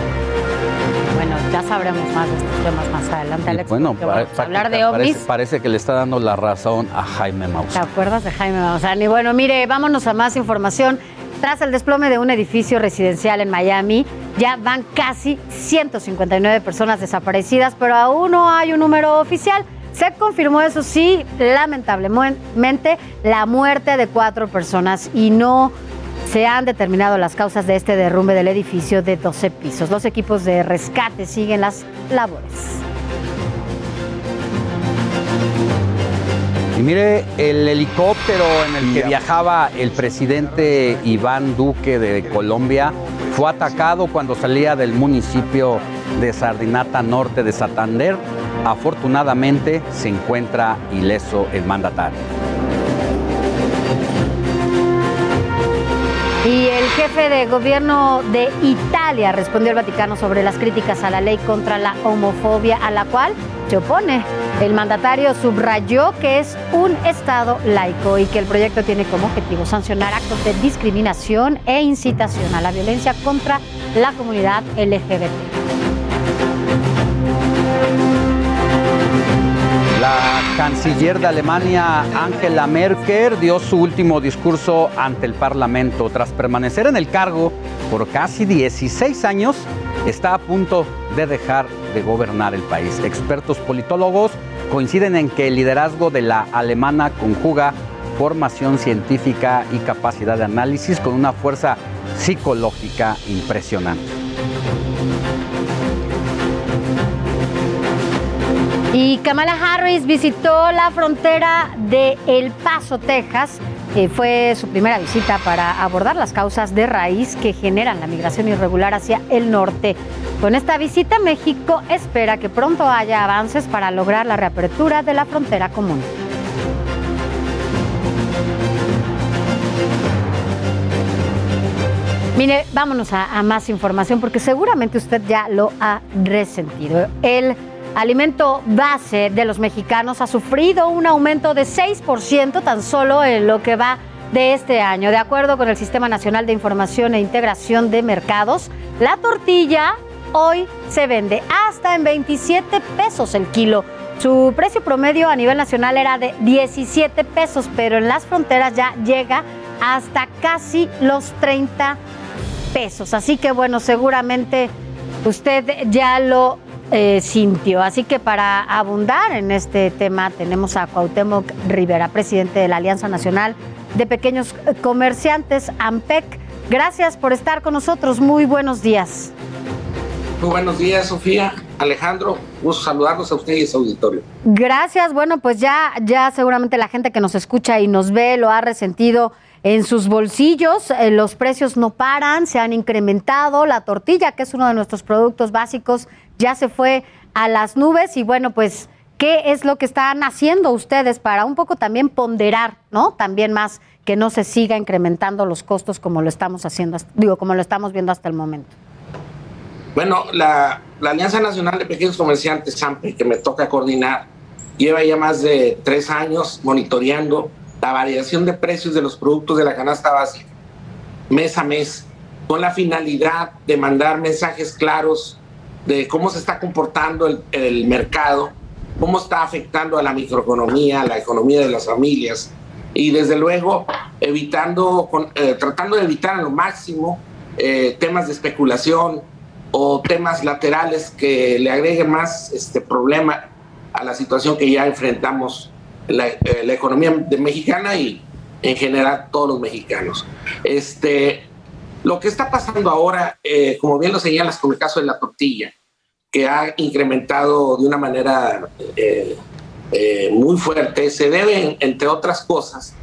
Bueno, ya sabremos más de estos temas más adelante, Alex. Bueno, porque vamos a hablar de ovnis. Parece, parece, que le está dando la razón a Jaime ¿Te Maussan. acuerdas de Jaime Maussan? Y bueno, mire, vámonos a más información. Tras el desplome de un edificio residencial en Miami, ya van casi 159 personas desaparecidas, pero aún no hay un número oficial. Se confirmó, eso sí, lamentablemente, la muerte de cuatro personas y no se han determinado las causas de este derrumbe del edificio de 12 pisos. Los equipos de rescate siguen las labores. Y mire, el helicóptero en el que viajaba el presidente Iván Duque de Colombia fue atacado cuando salía del municipio de Sardinata Norte de Santander. Afortunadamente se encuentra ileso el mandatario. Jefe de gobierno de Italia respondió al Vaticano sobre las críticas a la ley contra la homofobia a la cual se opone. El mandatario subrayó que es un Estado laico y que el proyecto tiene como objetivo sancionar actos de discriminación e incitación a la violencia contra la comunidad LGBT. La canciller de Alemania, Angela Merkel, dio su último discurso ante el Parlamento. Tras permanecer en el cargo por casi 16 años, está a punto de dejar de gobernar el país. Expertos politólogos coinciden en que el liderazgo de la alemana conjuga formación científica y capacidad de análisis con una fuerza psicológica impresionante. Y Kamala Harris visitó la frontera de El Paso, Texas. Fue su primera visita para abordar las causas de raíz que generan la migración irregular hacia el norte. Con esta visita, México espera que pronto haya avances para lograr la reapertura de la frontera común. Mire, vámonos a, a más información porque seguramente usted ya lo ha resentido. El alimento base de los mexicanos ha sufrido un aumento de 6% tan solo en lo que va de este año. De acuerdo con el Sistema Nacional de Información e Integración de Mercados, la tortilla hoy se vende hasta en 27 pesos el kilo. Su precio promedio a nivel nacional era de 17 pesos, pero en las fronteras ya llega hasta casi los 30 pesos. Así que bueno, seguramente usted ya lo eh, sintió. Así que para abundar en este tema tenemos a Cuauhtémoc Rivera, presidente de la Alianza Nacional de Pequeños Comerciantes, AMPEC. Gracias por estar con nosotros. Muy buenos días. Muy buenos días, Sofía. Alejandro, gusto saludarlos a usted y a su auditorio. Gracias. Bueno, pues ya, ya seguramente la gente que nos escucha y nos ve lo ha resentido en sus bolsillos. Eh, los precios no paran, se han incrementado. La tortilla, que es uno de nuestros productos básicos, ya se fue a las nubes. Y bueno, pues, ¿qué es lo que están haciendo ustedes para un poco también ponderar, ¿no? También más que no se siga incrementando los costos como lo estamos haciendo, digo, como lo estamos viendo hasta el momento. Bueno, la, la Alianza Nacional de Pequeños Comerciantes, SAMPE, que me toca coordinar, lleva ya más de tres años monitoreando la variación de precios de los productos de la canasta básica mes a mes, con la finalidad de mandar mensajes claros de cómo se está comportando el, el mercado, cómo está afectando a la microeconomía, a la economía de las familias y desde luego evitando, eh, tratando de evitar a lo máximo eh, temas de especulación o temas laterales que le agreguen más este problema a la situación que ya enfrentamos la, eh, la economía de mexicana y en general todos los mexicanos. Este, lo que está pasando ahora, eh, como bien lo señalas con el caso de la tortilla, que ha incrementado de una manera eh, eh, muy fuerte, se debe, entre otras cosas,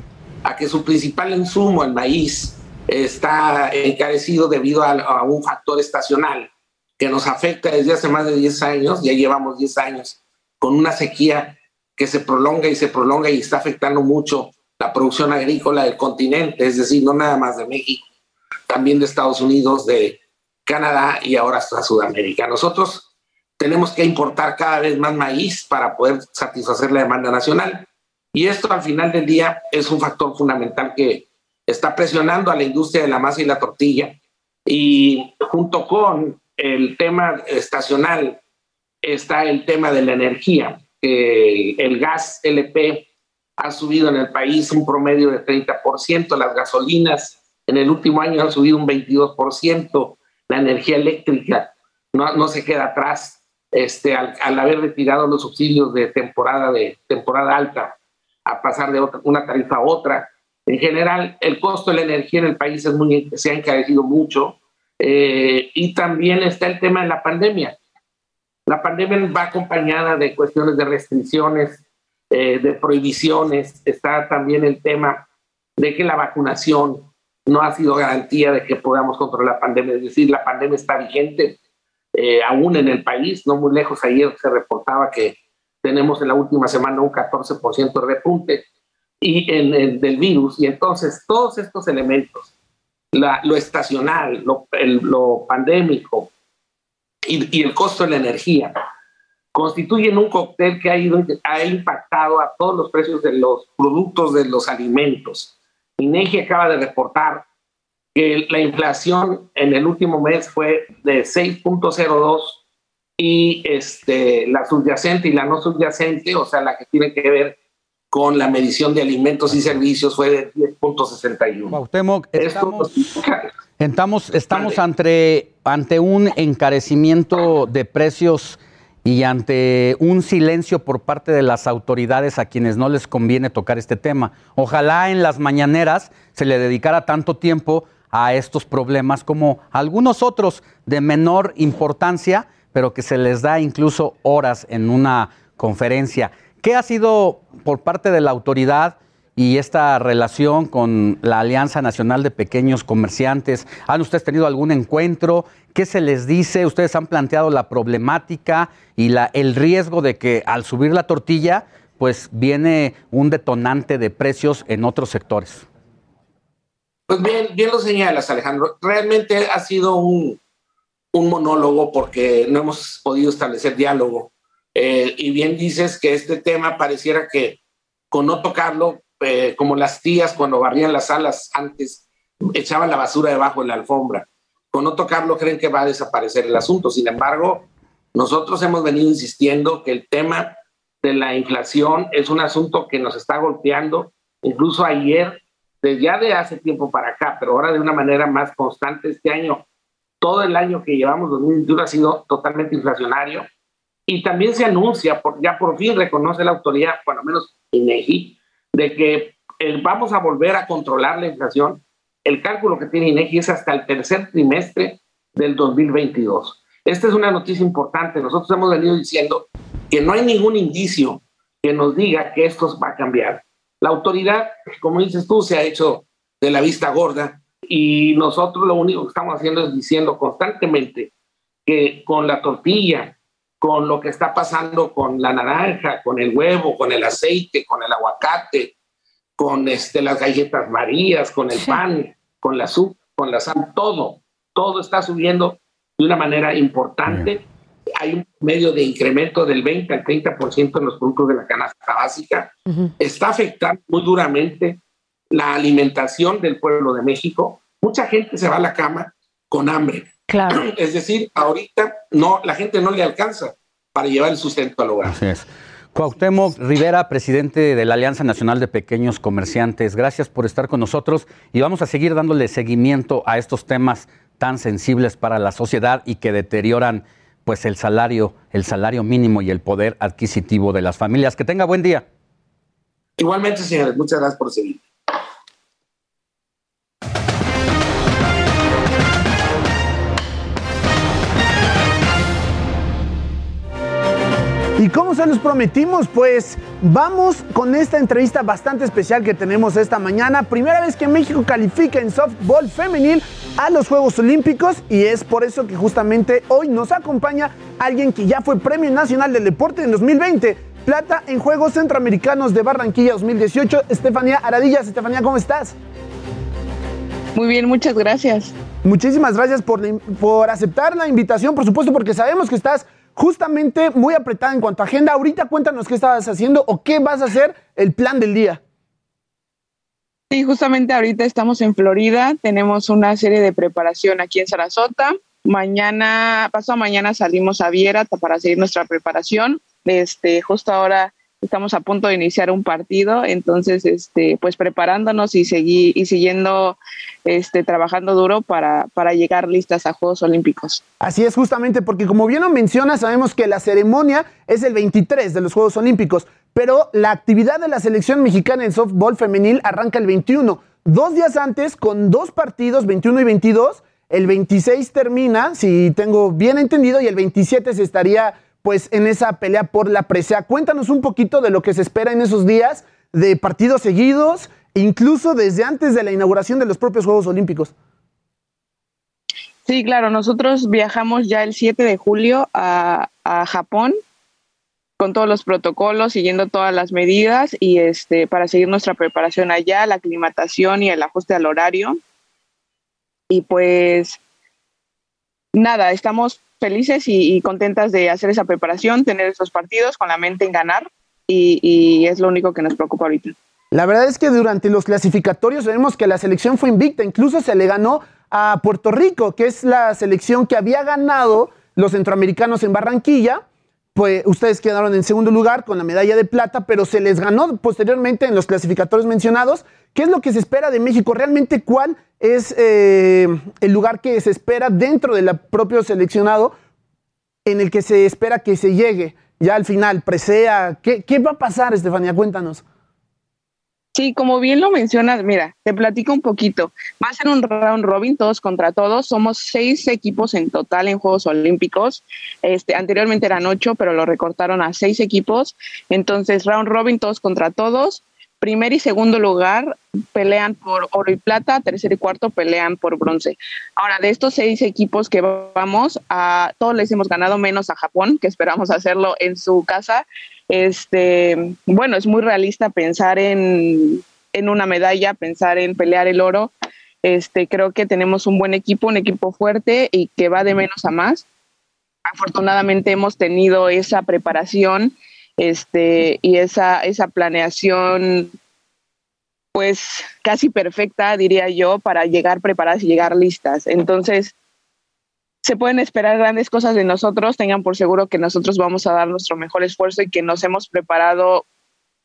a que su principal insumo, el maíz, está encarecido debido a, a un factor estacional que nos afecta desde hace más de 10 años, ya llevamos 10 años, con una sequía que se prolonga y se prolonga y está afectando mucho la producción agrícola del continente, es decir, no nada más de México, también de Estados Unidos, de Canadá y ahora hasta Sudamérica. Nosotros tenemos que importar cada vez más maíz para poder satisfacer la demanda nacional. Y esto al final del día es un factor fundamental que está presionando a la industria de la masa y la tortilla. Y junto con el tema estacional está el tema de la energía. Eh, el gas LP ha subido en el país un promedio de 30%, las gasolinas en el último año han subido un 22%, la energía eléctrica no, no se queda atrás este, al, al, haber retirado los subsidios de temporada, de temporada alta a pasar de otra, una tarifa a otra. En general, el costo de la energía en el país es muy, se ha encarecido mucho eh, y también está el tema de la pandemia. La pandemia va acompañada de cuestiones de restricciones, eh, de prohibiciones, está también el tema de que la vacunación no ha sido garantía de que podamos controlar la pandemia, es decir, la pandemia está vigente eh, aún en el país, no muy lejos, ayer se reportaba que tenemos en la última semana un 14% de repunte y en, del virus, y entonces todos estos elementos lo estacional, lo, lo pandémico y, y, el costo de la energía constituyen un cóctel que ha, ido, ha impactado a todos los precios de los productos de los alimentos. INEGI acaba de reportar que la inflación en el último mes fue de 6.02 y este, la subyacente y la no subyacente, o sea, la que tiene que ver con la medición de alimentos y servicios fue de 10.61. estamos, estamos, estamos ante, ante un encarecimiento de precios y ante un silencio por parte de las autoridades a quienes no les conviene tocar este tema. Ojalá en las mañaneras se le dedicara tanto tiempo a estos problemas como algunos otros de menor importancia, pero que se les da incluso horas en una conferencia. ¿Qué ha sido por parte de la autoridad y esta relación con la Alianza Nacional de Pequeños Comerciantes? ¿Han ustedes tenido algún encuentro? ¿Qué se les dice? ¿Ustedes han planteado la problemática y el riesgo de que al subir la tortilla, pues viene un detonante de precios en otros sectores? Pues bien, bien lo señalas, Alejandro. Realmente ha sido un, un monólogo porque no hemos podido establecer diálogo eh, y bien dices que este tema pareciera que con no tocarlo, eh, como las tías cuando barrían las salas antes, echaban la basura debajo de la alfombra. Con no tocarlo creen que va a desaparecer el asunto. Sin embargo, nosotros hemos venido insistiendo que el tema de la inflación es un asunto que nos está golpeando. Incluso ayer, desde ya de hace tiempo para acá, pero ahora de una manera más constante este año, todo el año que llevamos 2021 ha sido totalmente inflacionario y también se anuncia, por, ya por fin reconoce la autoridad, bueno, menos INEGI, de que eh, vamos a volver a controlar la inflación. El cálculo que tiene INEGI es hasta el tercer trimestre del 2022. Esta es una noticia importante. Nosotros hemos venido diciendo que no hay ningún indicio que nos diga que esto va a cambiar. La autoridad, como dices tú, se ha hecho de la vista gorda y nosotros lo único que estamos haciendo es diciendo constantemente que con la tortilla, con lo que está pasando con la naranja, con el huevo, con el aceite, con el aguacate, con este, las galletas marías, con el pan, con la azúcar, con la sal, todo, todo está subiendo de una manera importante. Hay un medio de incremento del 20 al 30% en los productos de la canasta básica. Está afectando muy duramente la alimentación del pueblo de México. Mucha gente se va a la cama con hambre Claro. Es decir, ahorita no, la gente no le alcanza para llevar el sustento al hogar. Así es. Cuauhtémoc Rivera, presidente de la Alianza Nacional de Pequeños Comerciantes, gracias por estar con nosotros y vamos a seguir dándole seguimiento a estos temas tan sensibles para la sociedad y que deterioran pues el salario, el salario mínimo y el poder adquisitivo de las familias. Que tenga buen día. Igualmente, señores, muchas gracias por seguir. Y como se los prometimos, pues vamos con esta entrevista bastante especial que tenemos esta mañana. Primera vez que México califica en softball femenil a los Juegos Olímpicos y es por eso que justamente hoy nos acompaña alguien que ya fue Premio Nacional del Deporte en 2020. Plata en Juegos Centroamericanos de Barranquilla 2018, Estefanía Aradillas. Estefanía, ¿cómo estás? Muy bien, muchas gracias. Muchísimas gracias por, por aceptar la invitación, por supuesto, porque sabemos que estás justamente muy apretada en cuanto a agenda. Ahorita cuéntanos qué estabas haciendo o qué vas a hacer, el plan del día. Sí, justamente ahorita estamos en Florida, tenemos una serie de preparación aquí en Sarasota. Mañana, pasado mañana salimos a Viera para seguir nuestra preparación. Este, justo ahora estamos a punto de iniciar un partido, entonces, este, pues preparándonos y seguir y siguiendo, este, trabajando duro para, para llegar listas a Juegos Olímpicos. Así es, justamente, porque como bien lo menciona, sabemos que la ceremonia es el 23 de los Juegos Olímpicos, pero la actividad de la selección mexicana en softball femenil arranca el 21, dos días antes con dos partidos, 21 y 22. El 26 termina, si tengo bien entendido, y el 27 se estaría pues en esa pelea por la presea. Cuéntanos un poquito de lo que se espera en esos días de partidos seguidos, incluso desde antes de la inauguración de los propios Juegos Olímpicos. Sí, claro, nosotros viajamos ya el 7 de julio a, a Japón con todos los protocolos, siguiendo todas las medidas y este para seguir nuestra preparación allá, la aclimatación y el ajuste al horario. y pues nada, estamos felices y, contentas de hacer esa preparación, tener esos partidos con la mente en ganar y, es lo único que nos preocupa ahorita. La verdad es que durante los clasificatorios vemos que la selección fue invicta, incluso se le ganó a Puerto Rico, que es la selección que había ganado los centroamericanos en Barranquilla. Pues ustedes quedaron en segundo lugar con la medalla de plata, pero se les ganó posteriormente en los clasificatorios mencionados. ¿Qué es lo que se espera de México? ¿Realmente cuál es eh, el lugar que se espera dentro del propio seleccionado en el que se espera que se llegue ya al final? Presea, ¿qué, qué va a pasar, Estefanía? Cuéntanos. Sí, como bien lo mencionas, mira, te platico un poquito. Va a ser un round robin, todos contra todos. Somos seis equipos en total en Juegos Olímpicos. Este, anteriormente eran ocho, pero lo recortaron a seis equipos. Entonces, round robin, todos contra todos. Primer y segundo lugar pelean por oro y plata, tercer y cuarto pelean por bronce. Ahora, de estos seis equipos que vamos, a todos les hemos ganado menos a Japón, que esperamos hacerlo en su casa. Este, bueno, es muy realista pensar en, en una medalla, pensar en pelear el oro. Este, creo que tenemos un buen equipo, un equipo fuerte y que va de menos a más. Afortunadamente hemos tenido esa preparación este, y esa, esa planeación pues casi perfecta, diría yo, para llegar preparadas y llegar listas. Entonces, se pueden esperar grandes cosas de nosotros, tengan por seguro que nosotros vamos a dar nuestro mejor esfuerzo y que nos hemos preparado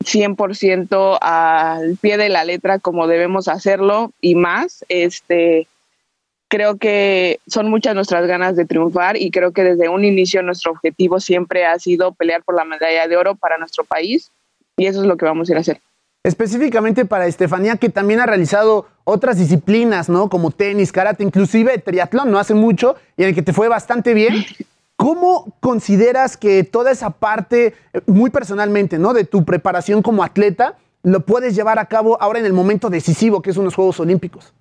100% al pie de la letra como debemos hacerlo y más. Este, creo que son muchas nuestras ganas de triunfar y creo que desde un inicio nuestro objetivo siempre ha sido pelear por la medalla de oro para nuestro país y eso es lo que vamos a ir a hacer. Específicamente para Estefanía, que también ha realizado otras disciplinas, ¿no? Como tenis, karate, inclusive triatlón, no hace mucho, y en el que te fue bastante bien. ¿Cómo consideras que toda esa parte, eh, muy personalmente, ¿no? De tu preparación como atleta, lo puedes llevar a cabo ahora en el momento decisivo, que es unos Juegos Olímpicos?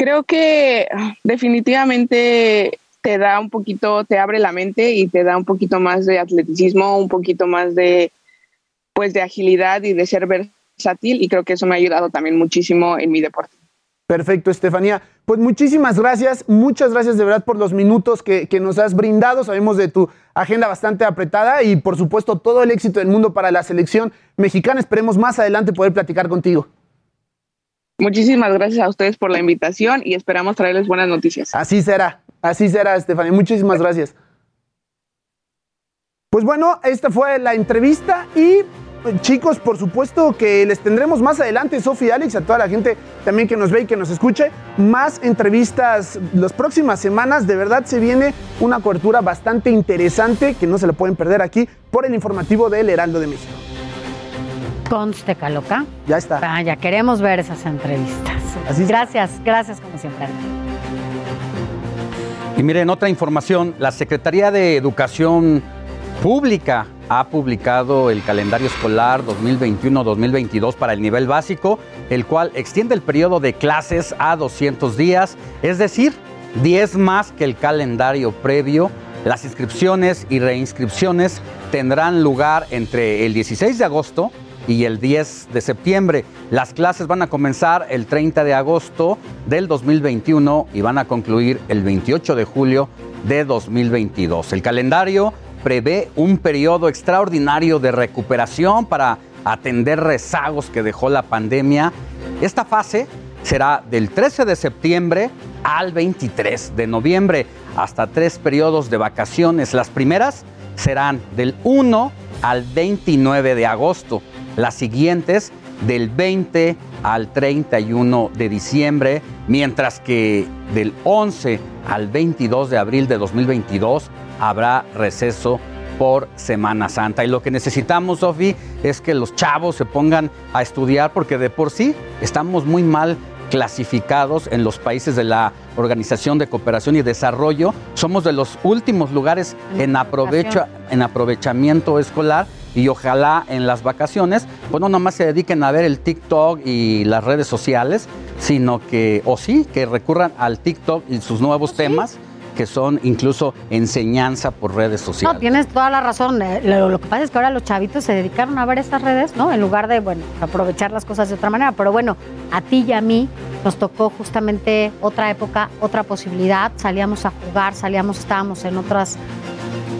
Creo que ah, definitivamente te da un poquito, te abre la mente y te da un poquito más de atleticismo, un poquito más de, pues, de agilidad y de ser versátil y creo que eso me ha ayudado también muchísimo en mi deporte. Perfecto, Estefanía. Pues muchísimas gracias, muchas gracias de verdad por los minutos que, que, nos has brindado. Sabemos de tu agenda bastante apretada y por supuesto todo el éxito del mundo para la selección mexicana. Esperemos más adelante poder platicar contigo. Muchísimas gracias a ustedes por la invitación y esperamos traerles buenas noticias. Así será, así será, Estefania. Muchísimas gracias. Pues bueno, esta fue la entrevista y chicos, por supuesto que les tendremos más adelante, Sofía Alex, a toda la gente también que nos ve y que nos escuche, más entrevistas las próximas semanas. De verdad se viene una cobertura bastante interesante que no se la pueden perder aquí por el informativo del Heraldo de México. Conste, Caloca. Ya está. Ah, ya queremos ver esas entrevistas. Así gracias, gracias como siempre. Y miren, otra información, la Secretaría de Educación Pública ha publicado el calendario escolar 2021-2022 para el nivel básico, el cual extiende el periodo de clases a 200 días, es decir, 10 más que el calendario previo. Las inscripciones y reinscripciones tendrán lugar entre el 16 de agosto y el 10 de septiembre. Las clases van a comenzar el 30 de agosto del 2021 y van a concluir el 28 de julio de 2022. El calendario prevé un periodo extraordinario de recuperación para atender rezagos que dejó la pandemia. Esta fase será del 13 de septiembre al 23 de noviembre, hasta tres periodos de vacaciones. Las primeras serán del 1 al 29 de agosto las siguientes del 20 al 31 de diciembre, mientras que del 11 al 22 de abril de 2022 habrá receso por Semana Santa. Y lo que necesitamos, Sofi, es que los chavos se pongan a estudiar porque de por sí estamos muy mal clasificados en los países de la Organización de Cooperación y Desarrollo. Somos de los últimos lugares en, aprovecha, en aprovechamiento escolar y ojalá en las vacaciones, pues no nomás se dediquen a ver el TikTok y las redes sociales, sino que, o sí, que recurran al TikTok y sus nuevos temas que son incluso enseñanza por redes sociales. No, tienes toda la razón. Eh, Lo, lo que pasa es que ahora los chavitos se dedicaron a ver estas redes, ¿no? En lugar de, bueno, aprovechar las cosas de otra manera. Pero bueno, a ti y a mí nos tocó justamente otra época, otra posibilidad. Salíamos a jugar, salíamos, estábamos en otras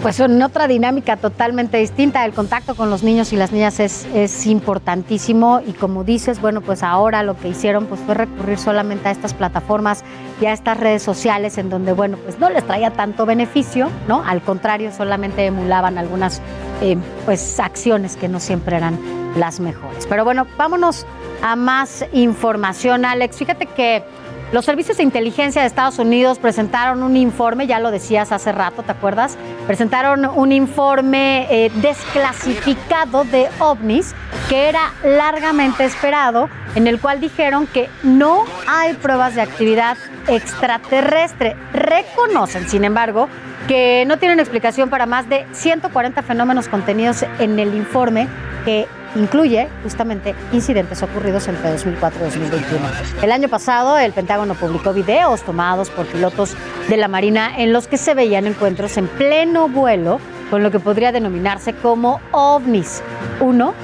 pues en otra dinámica totalmente distinta. El contacto con los niños y las niñas es, es importantísimo y como dices, bueno, pues ahora lo que hicieron pues fue recurrir solamente a estas plataformas y a estas redes sociales en donde, bueno, pues no les traía tanto beneficio, ¿no? Al contrario, solamente emulaban algunas eh, pues acciones que no siempre eran las mejores. Pero bueno, vámonos a más información, Alex. Fíjate que los servicios de inteligencia de Estados Unidos presentaron un informe, ya lo decías hace rato, ¿te acuerdas? Presentaron un informe eh, desclasificado de ovnis que era largamente esperado, en el cual dijeron que no hay pruebas de actividad extraterrestre. Reconocen, sin embargo, que no tienen explicación para más de 140 fenómenos contenidos en el informe que incluye justamente incidentes ocurridos entre 2004 y 2021. El año pasado, el Pentágono publicó videos tomados por pilotos de la Marina en los que se veían encuentros en pleno vuelo con lo que podría denominarse como ovnis. Uno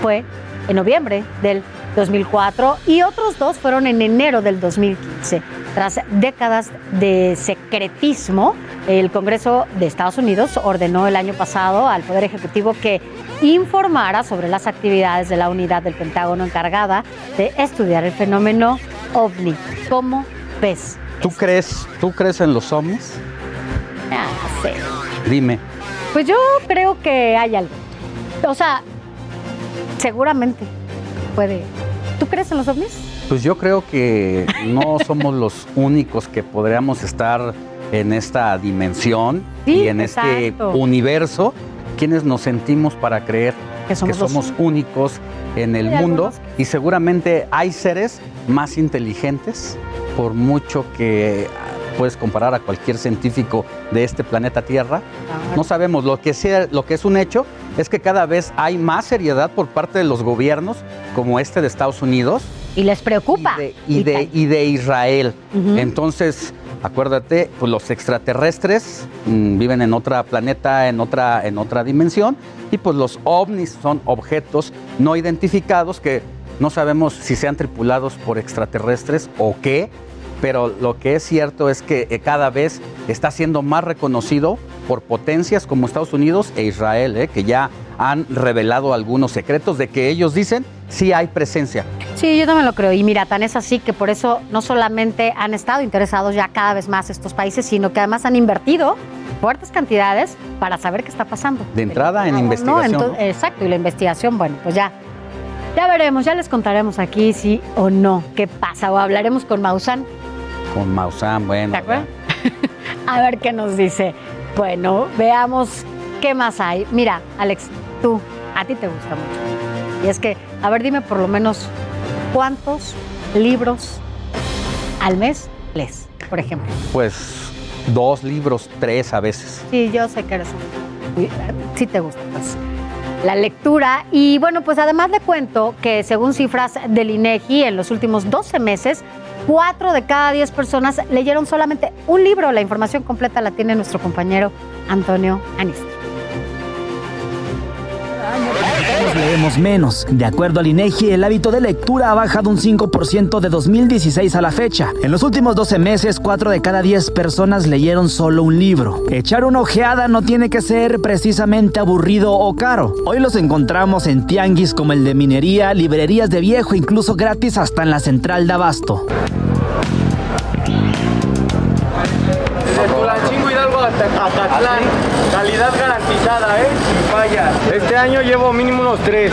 fue en noviembre del 2004 y otros dos fueron en enero del 2015. Tras décadas de secretismo, el Congreso de Estados Unidos ordenó el año pasado al Poder Ejecutivo que informara sobre las actividades de la unidad del Pentágono encargada de estudiar el fenómeno ovni. ¿Cómo ves? ¿Tú crees, ¿Tú crees en los ovnis? Ah, sí. Dime. Pues yo creo que hay algo. O sea, seguramente puede. ¿Tú crees en los ovnis? Pues yo creo que no somos los únicos que podríamos estar en esta dimensión Sí, y en este universo, quienes nos sentimos para creer Que somos únicos en el mundo. algunos y seguramente hay seres más inteligentes, por mucho que puedes comparar a cualquier científico de este planeta Tierra. No sabemos, lo que, sea, lo que es un hecho es que cada vez hay más seriedad por parte de los gobiernos, como este de Estados Unidos, Y les preocupa. y de, y de Israel. Entonces, acuérdate, pues los extraterrestres mm, viven en otro planeta, en otra, en otra dimensión, y pues los ovnis son objetos no identificados que no sabemos si sean tripulados por extraterrestres o qué, pero lo que es cierto es que eh, cada vez está siendo más reconocido por potencias como Estados Unidos e Israel, eh, que ya han revelado algunos secretos de que ellos dicen sí hay presencia. Sí, yo también lo creo. Y mira, tan es así que por eso no solamente han estado interesados ya cada vez más estos países, sino que además han invertido fuertes cantidades para saber qué está pasando. De entrada en ¿no? investigación. ¿no? Entonces- Exacto, y la investigación, bueno, pues ya. Ya veremos, ya les contaremos aquí si o no qué pasa. O hablaremos con Maussan, Con Maussan, bueno. ¿te acuerdas? A ver qué nos dice. Bueno, veamos qué más hay. Mira, Alex, tú, a ti te gusta mucho. Y es que, a ver, dime por lo menos cuántos libros al mes lees, por ejemplo. Pues dos libros, tres a veces. Sí, yo sé que eres un... Sí te gusta, pues, la lectura. Y bueno, pues además le cuento que según cifras del INEGI, en los últimos 12 meses, cuatro de cada 10 personas leyeron solamente un libro. La información completa la tiene nuestro compañero Antonio Anistro. Leemos menos. De acuerdo al INEGI, el hábito de lectura ha bajado un 5% de 2016 a la fecha. En los últimos 12 meses, 4 de cada 10 personas leyeron solo un libro. Echar una ojeada no tiene que ser precisamente aburrido o caro. Hoy los encontramos en tianguis como el de minería, librerías de viejo, incluso gratis hasta en la central de abasto. Desde Tulancingo Hidalgo hasta. Calidad garantizada, ¿eh? Sin fallas. Este año llevo mínimo unos tres.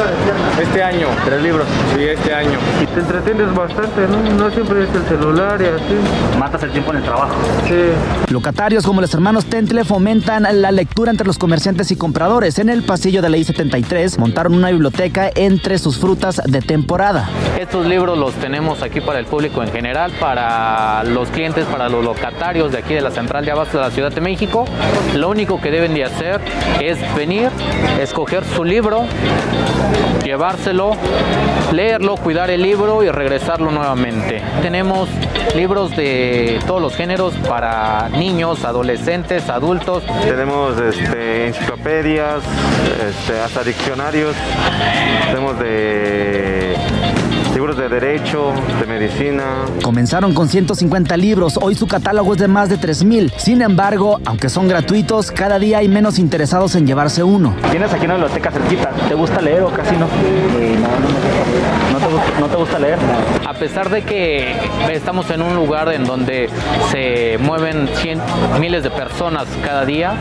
Este año. Tres libros. Sí, este año. Y te entretienes bastante, ¿no? No siempre es el celular y así. Matas el tiempo en el trabajo. Sí. Locatarios como los hermanos Tentle fomentan la lectura entre los comerciantes y compradores. En el pasillo de la I-73 montaron una biblioteca entre sus frutas de temporada. Estos libros los tenemos aquí para el público en general, para los clientes, para los locatarios de aquí de la Central de Abasto de la Ciudad de México. Lo único que deben de hacer es venir, escoger su libro, llevárselo, leerlo, cuidar el libro y regresarlo nuevamente. Tenemos libros de todos los géneros para niños, adolescentes, adultos. Tenemos este, enciclopedias, este, hasta diccionarios, tenemos de libros de derecho, de medicina. Comenzaron con 150 libros, hoy su catálogo es de más de 3000. Sin embargo, aunque son gratuitos, cada día hay menos interesados en llevarse uno. Tienes aquí una biblioteca cerquita. ¿Te gusta leer o casi no? no, te, gusta- ¿No te gusta leer? A pesar de que estamos en un lugar en donde se mueven cien- miles de personas cada día,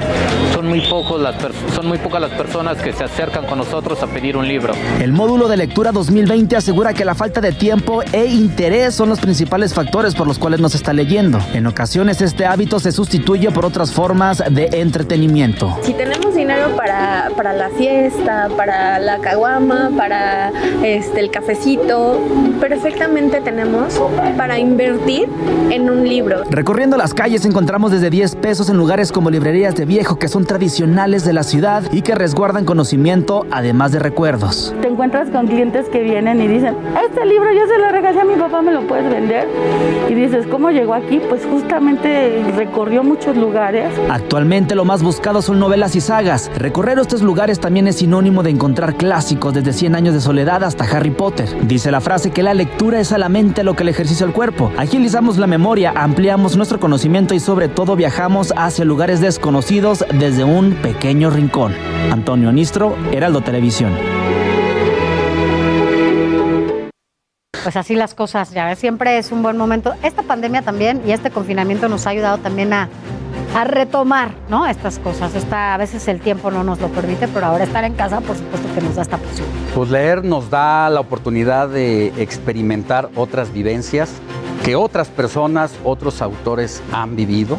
son muy, pocos las son muy pocas las personas que se acercan con nosotros a pedir un libro. El módulo de lectura 2020 asegura que la falta de tiempo e interés son los principales factores por los cuales no se está leyendo. En ocasiones este hábito se sustituye por otras formas de entretenimiento. Si tenemos dinero para, para la fiesta, para la caguama, para este, el cafecito, perfectamente tenemos para invertir en un libro. Recorriendo las calles encontramos desde 10 pesos en lugares como librerías de viejo que son tradicionales de la ciudad y que resguardan conocimiento además de recuerdos. Te encuentras con clientes que vienen y dicen, este libro yo se lo regalé a mi papá, ¿me lo puedes vender? Y dices, ¿cómo llegó aquí? Pues justamente recorrió muchos lugares. Actualmente lo más buscado son novelas y sagas. Recorrer estos lugares también es sinónimo de encontrar clásicos desde 100 años de soledad hasta Harry Potter. Dice la frase que la lectura es a la mente lo que el ejercicio al cuerpo. Agilizamos la memoria, ampliamos nuestro conocimiento y sobre todo viajamos hacia lugares desconocidos desde un pequeño rincón. Antonio Nistro, Heraldo Televisión. Pues así las cosas, ya ves, siempre es un buen momento. Esta pandemia también y este confinamiento nos ha ayudado también a, a retomar, ¿no? Estas cosas. Esta, a veces el tiempo no nos lo permite, pero ahora estar en casa, por supuesto que nos da esta posibilidad. Pues leer nos da la oportunidad de experimentar otras vivencias que otras personas, otros autores han vivido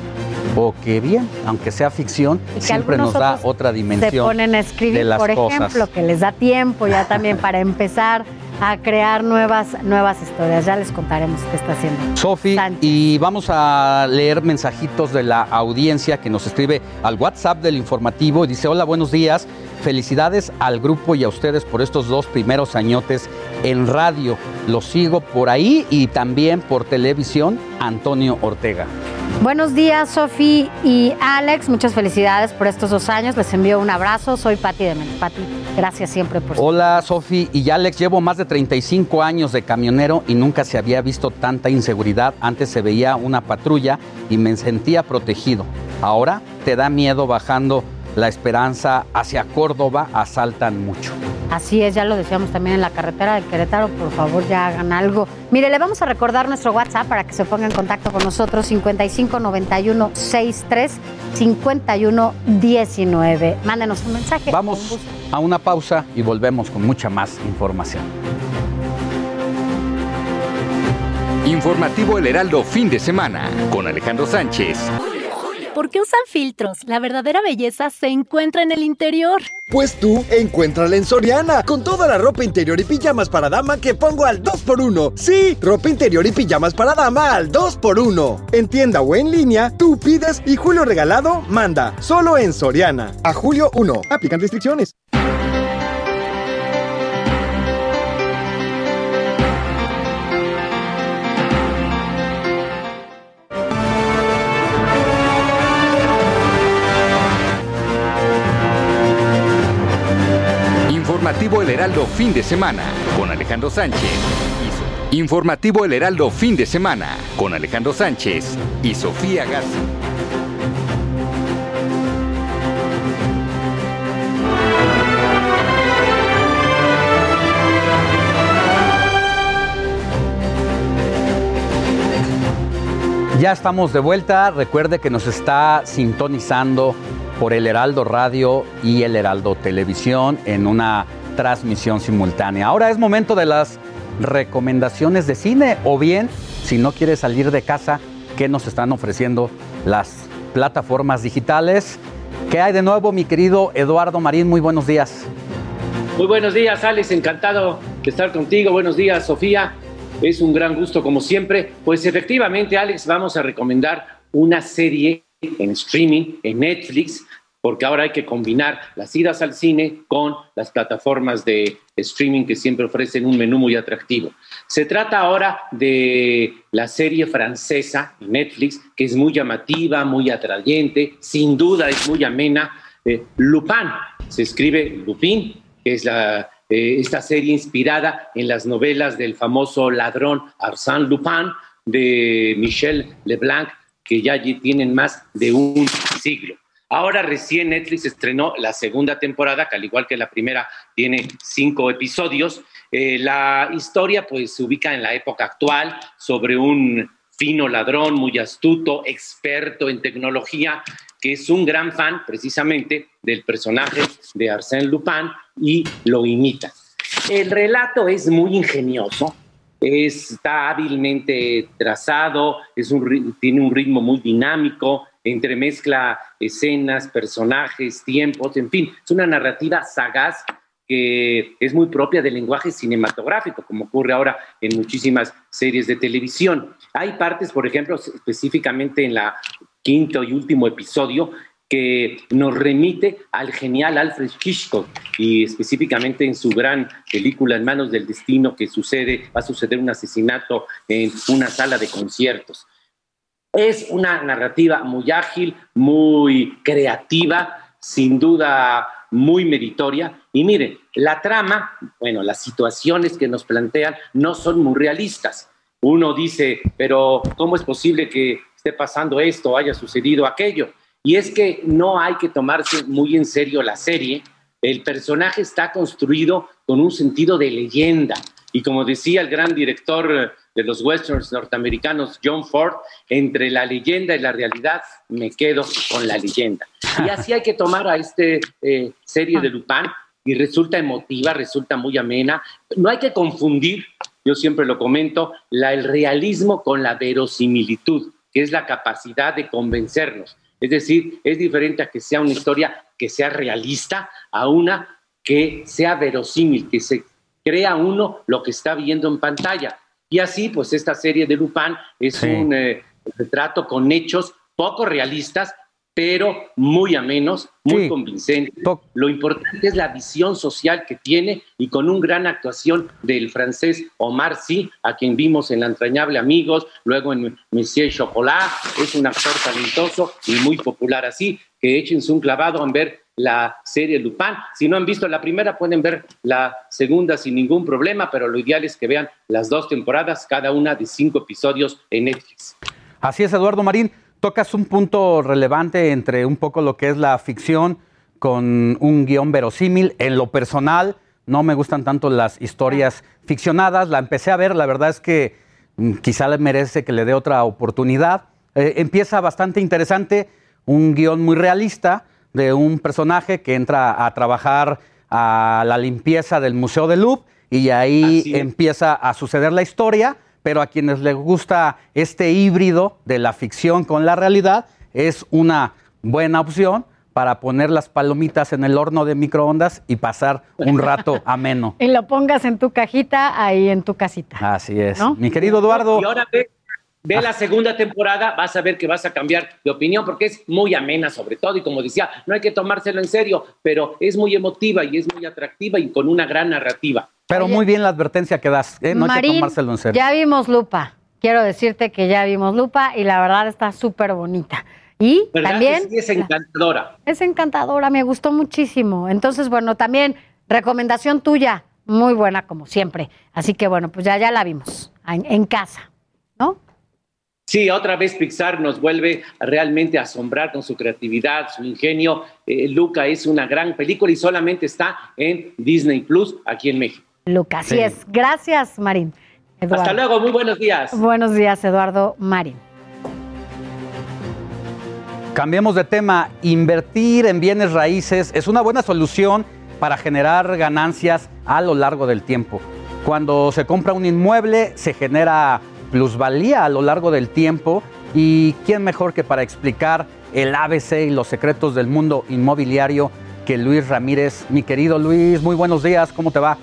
o que bien, aunque sea ficción, siempre nos da otra dimensión Se ponen a de escribir, las por cosas. ejemplo, que les da tiempo ya también para empezar a crear nuevas, nuevas historias. Ya les contaremos qué está haciendo. Sofi, y vamos a leer mensajitos de la audiencia que nos escribe al WhatsApp del informativo y dice, hola, buenos días, felicidades al grupo y a ustedes por estos dos primeros añotes en radio. Los sigo por ahí y también por televisión, Antonio Ortega. Buenos días, Sofi y Alex. Muchas felicidades por estos dos años. Les envío un abrazo. Soy Pati de. Pati, gracias siempre por Hola Sofi y Alex, llevo más de 35 años de camionero y nunca se había visto tanta inseguridad. Antes se veía una patrulla y me sentía protegido. Ahora te da miedo bajando la esperanza hacia Córdoba, asaltan mucho. Así es, ya lo decíamos también en la carretera de Querétaro, por favor ya hagan algo. Mire, le vamos a recordar nuestro WhatsApp para que se ponga en contacto con nosotros, 55 91 63 51 19. Mándenos un mensaje. Vamos a una pausa y volvemos con mucha más información. Informativo El Heraldo fin de semana con Alejandro Sánchez. ¿Por qué usan filtros? La verdadera belleza se encuentra en el interior. Pues tú, encuéntrala en Soriana, con toda la ropa interior y pijamas para dama que pongo al 2x1. Sí, ropa interior y pijamas para dama al 2x1. En tienda o en línea, tú pides y Julio Regalado manda. Solo en Soriana. A julio 1. Aplican restricciones. Informativo El Heraldo fin de semana con Alejandro Sánchez. Informativo El Heraldo fin de semana con Alejandro Sánchez y Sofía Garza. Ya estamos de vuelta. Recuerde que nos está sintonizando por el Heraldo Radio y el Heraldo Televisión en una transmisión simultánea. Ahora es momento de las recomendaciones de cine o bien, si no quiere salir de casa, ¿qué nos están ofreciendo las plataformas digitales? ¿Qué hay de nuevo, mi querido Eduardo Marín? Muy buenos días. Muy buenos días, Alex. Encantado de estar contigo. Buenos días, Sofía. Es un gran gusto, como siempre. Pues efectivamente, Alex, vamos a recomendar una serie en streaming, en Netflix, porque ahora hay que combinar las idas al cine con las plataformas de streaming que siempre ofrecen un menú muy atractivo. Se trata ahora de la serie francesa Netflix, que es muy llamativa, muy atrayente, sin duda es muy amena. Eh, Lupin, se escribe Lupin, que es eh, esta serie inspirada en las novelas del famoso ladrón Arsène Lupin de Michel Leblanc, que ya allí tienen más de un siglo. Ahora recién Netflix estrenó la segunda temporada, que al igual que la primera tiene cinco episodios. Eh, la historia pues se ubica en la época actual sobre un fino ladrón muy astuto, experto en tecnología, que es un gran fan precisamente del personaje de Arsène Lupin y lo imita. El relato es muy ingenioso, está hábilmente trazado, tiene un ritmo muy dinámico, entremezcla escenas, personajes, tiempos, en fin, es una narrativa sagaz que es muy propia del lenguaje cinematográfico, como ocurre ahora en muchísimas series de televisión. Hay partes, por ejemplo, específicamente en la quinto y último episodio, que nos remite al genial Alfred Hitchcock y específicamente en su gran película En manos del destino que sucede, va a suceder un asesinato en una sala de conciertos. Es una narrativa muy ágil, muy creativa, sin duda muy meritoria. Y miren, la trama, bueno, las situaciones que nos plantean no son muy realistas. Uno dice, pero ¿cómo es posible que esté pasando esto, haya sucedido aquello? Y es que no hay que tomarse muy en serio la serie. El personaje está construido con un sentido de leyenda. Y como decía el gran director de los westerns norteamericanos, John Ford, entre la leyenda y la realidad, me quedo con la leyenda. Y así hay que tomar a esta eh, serie de Lupin y resulta emotiva, resulta muy amena. No hay que confundir, yo siempre lo comento, el realismo con la verosimilitud, que es la capacidad de convencernos. Es decir, es diferente a que sea una historia que sea realista a una que sea verosímil, que se crea uno lo que está viendo en pantalla. Y así, pues esta serie de Lupin es un eh, retrato con hechos poco realistas, pero muy amenos, muy convincentes. Lo importante es la visión social que tiene y con una gran actuación del francés Omar Sy, a quien vimos en La entrañable Amigos, luego en Monsieur Chocolat, es un actor talentoso y muy popular así, que échense un clavado en ver la serie Lupin. Si no han visto la primera, pueden ver la segunda sin ningún problema, pero lo ideal es que vean las dos temporadas, cada una de cinco episodios en Netflix. Así es, Eduardo Marín. Tocas un punto relevante entre un poco lo que es la ficción con un guion verosímil. En lo personal, no me gustan tanto las historias ficcionadas. La empecé a ver, la verdad es que mm, quizá le merece que le dé otra oportunidad. Eh, empieza bastante interesante, un guion muy realista de un personaje que entra a trabajar a la limpieza del Museo de Louvre y ahí empieza a suceder la historia, pero a quienes les gusta este híbrido de la ficción con la realidad es una buena opción para poner las palomitas en el horno de microondas y pasar un rato ameno. y lo pongas en tu cajita ahí en tu casita. Así es. Mi querido Eduardo. Y ahora ve, ve la segunda temporada, vas a ver que vas a cambiar de opinión porque es muy amena sobre todo y como decía, no hay que tomárselo en serio, pero es muy emotiva y es muy atractiva y con una gran narrativa. Pero muy bien la advertencia que das, ¿eh? no hay que tomárselo en serio. Ya vimos Lupa. Quiero decirte que ya vimos Lupa y la verdad está súper bonita. Y ¿Verdad también sí es encantadora. es encantadora, me gustó muchísimo. Entonces, bueno, también recomendación tuya, muy buena como siempre. Así que bueno, pues ya, ya la vimos en, en casa. Sí, otra vez Pixar nos vuelve realmente a asombrar con su creatividad, su ingenio. Eh, Luca es una gran película y solamente está en Disney Plus aquí en México. Luca, así es. Gracias, Marín. Eduardo. Hasta luego, muy buenos días. Buenos días, Eduardo Marín. Cambiemos de tema. Invertir en bienes raíces es una buena solución para generar ganancias a lo largo del tiempo. Cuando se compra un inmueble, se genera plusvalía a lo largo del tiempo. ¿Y quién mejor que para explicar el ABC y los secretos del mundo inmobiliario que Luis Ramírez? Mi querido Luis, muy buenos días, ¿cómo te va?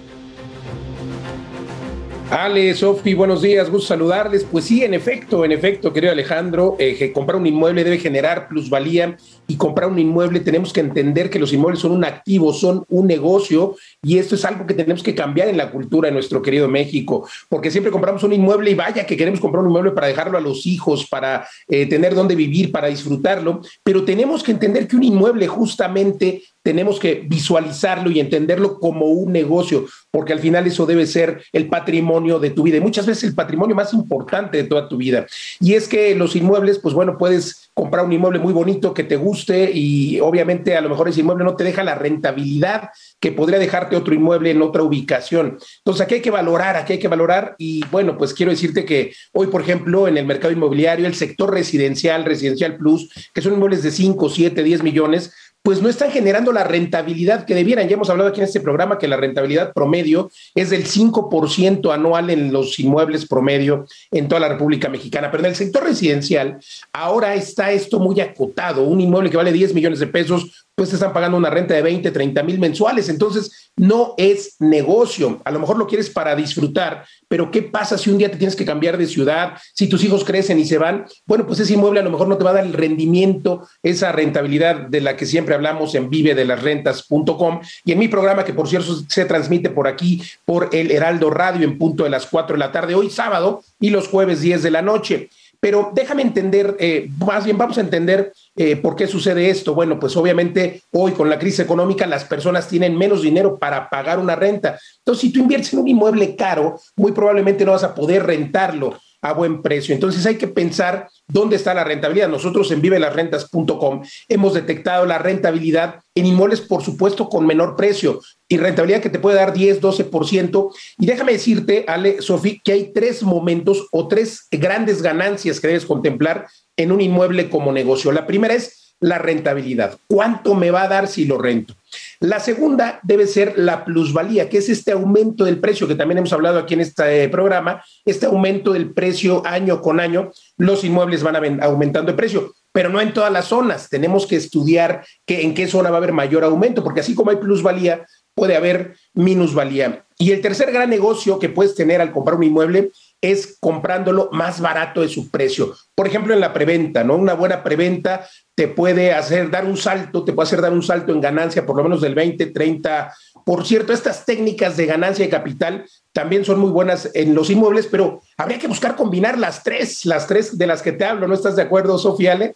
Ale, Sofi, buenos días, gusto saludarles. Pues sí, en efecto, en efecto, querido Alejandro, eh, comprar un inmueble debe generar plusvalía y comprar un inmueble tenemos que entender que los inmuebles son un activo, son un negocio y esto es algo que tenemos que cambiar en la cultura de nuestro querido México, porque siempre compramos un inmueble y vaya que queremos comprar un inmueble para dejarlo a los hijos, para eh, tener dónde vivir, para disfrutarlo, pero tenemos que entender que un inmueble justamente tenemos que visualizarlo y entenderlo como un negocio, porque al final eso debe ser el patrimonio de tu vida y muchas veces el patrimonio más importante de toda tu vida. Y es que los inmuebles, pues bueno, puedes comprar un inmueble muy bonito que te guste y obviamente a lo mejor ese inmueble no te deja la rentabilidad que podría dejarte otro inmueble en otra ubicación. Entonces aquí hay que valorar, aquí hay que valorar y bueno, pues quiero decirte que hoy, por ejemplo, en el mercado inmobiliario, el sector residencial, residencial plus, que son inmuebles de 5, 7, 10 millones, pues no están generando la rentabilidad que debieran. Ya hemos hablado aquí en este programa que la rentabilidad promedio es del 5% anual en los inmuebles promedio en toda la República Mexicana, pero en el sector residencial ahora está esto muy acotado. Un inmueble que vale 10 millones de pesos pues están pagando una renta de 20, 30 mil mensuales. Entonces, no es negocio. A lo mejor lo quieres para disfrutar, pero ¿qué pasa si un día te tienes que cambiar de ciudad? Si tus hijos crecen y se van, bueno, pues ese inmueble a lo mejor no te va a dar el rendimiento, esa rentabilidad de la que siempre hablamos en vive de las rentas.com y en mi programa, que por cierto se transmite por aquí, por el Heraldo Radio en punto de las 4 de la tarde, hoy sábado y los jueves 10 de la noche. Pero déjame entender, eh, más bien vamos a entender eh, ¿Por qué sucede esto? Bueno, pues obviamente hoy con la crisis económica las personas tienen menos dinero para pagar una renta. Entonces, si tú inviertes en un inmueble caro, muy probablemente no vas a poder rentarlo a buen precio. Entonces hay que pensar dónde está la rentabilidad. Nosotros en vivelasrentas.com hemos detectado la rentabilidad en inmuebles, por supuesto, con menor precio y rentabilidad que te puede dar 10, 12%. Y déjame decirte, Ale, Sofía, que hay tres momentos o tres grandes ganancias que debes contemplar en un inmueble como negocio. La primera es la rentabilidad. ¿Cuánto me va a dar si lo rento? La segunda debe ser la plusvalía, que es este aumento del precio que también hemos hablado aquí en este programa, este aumento del precio año con año, los inmuebles van aumentando de precio, pero no en todas las zonas. Tenemos que estudiar que, en qué zona va a haber mayor aumento, porque así como hay plusvalía, puede haber minusvalía. Y el tercer gran negocio que puedes tener al comprar un inmueble es comprándolo más barato de su precio. Por ejemplo, en la preventa, ¿no? Una buena preventa te puede hacer dar un salto, te puede hacer dar un salto en ganancia por lo menos del 20, 30. Por cierto, estas técnicas de ganancia de capital también son muy buenas en los inmuebles, pero habría que buscar combinar las tres, las tres de las que te hablo. ¿No estás de acuerdo, Sofía Ale?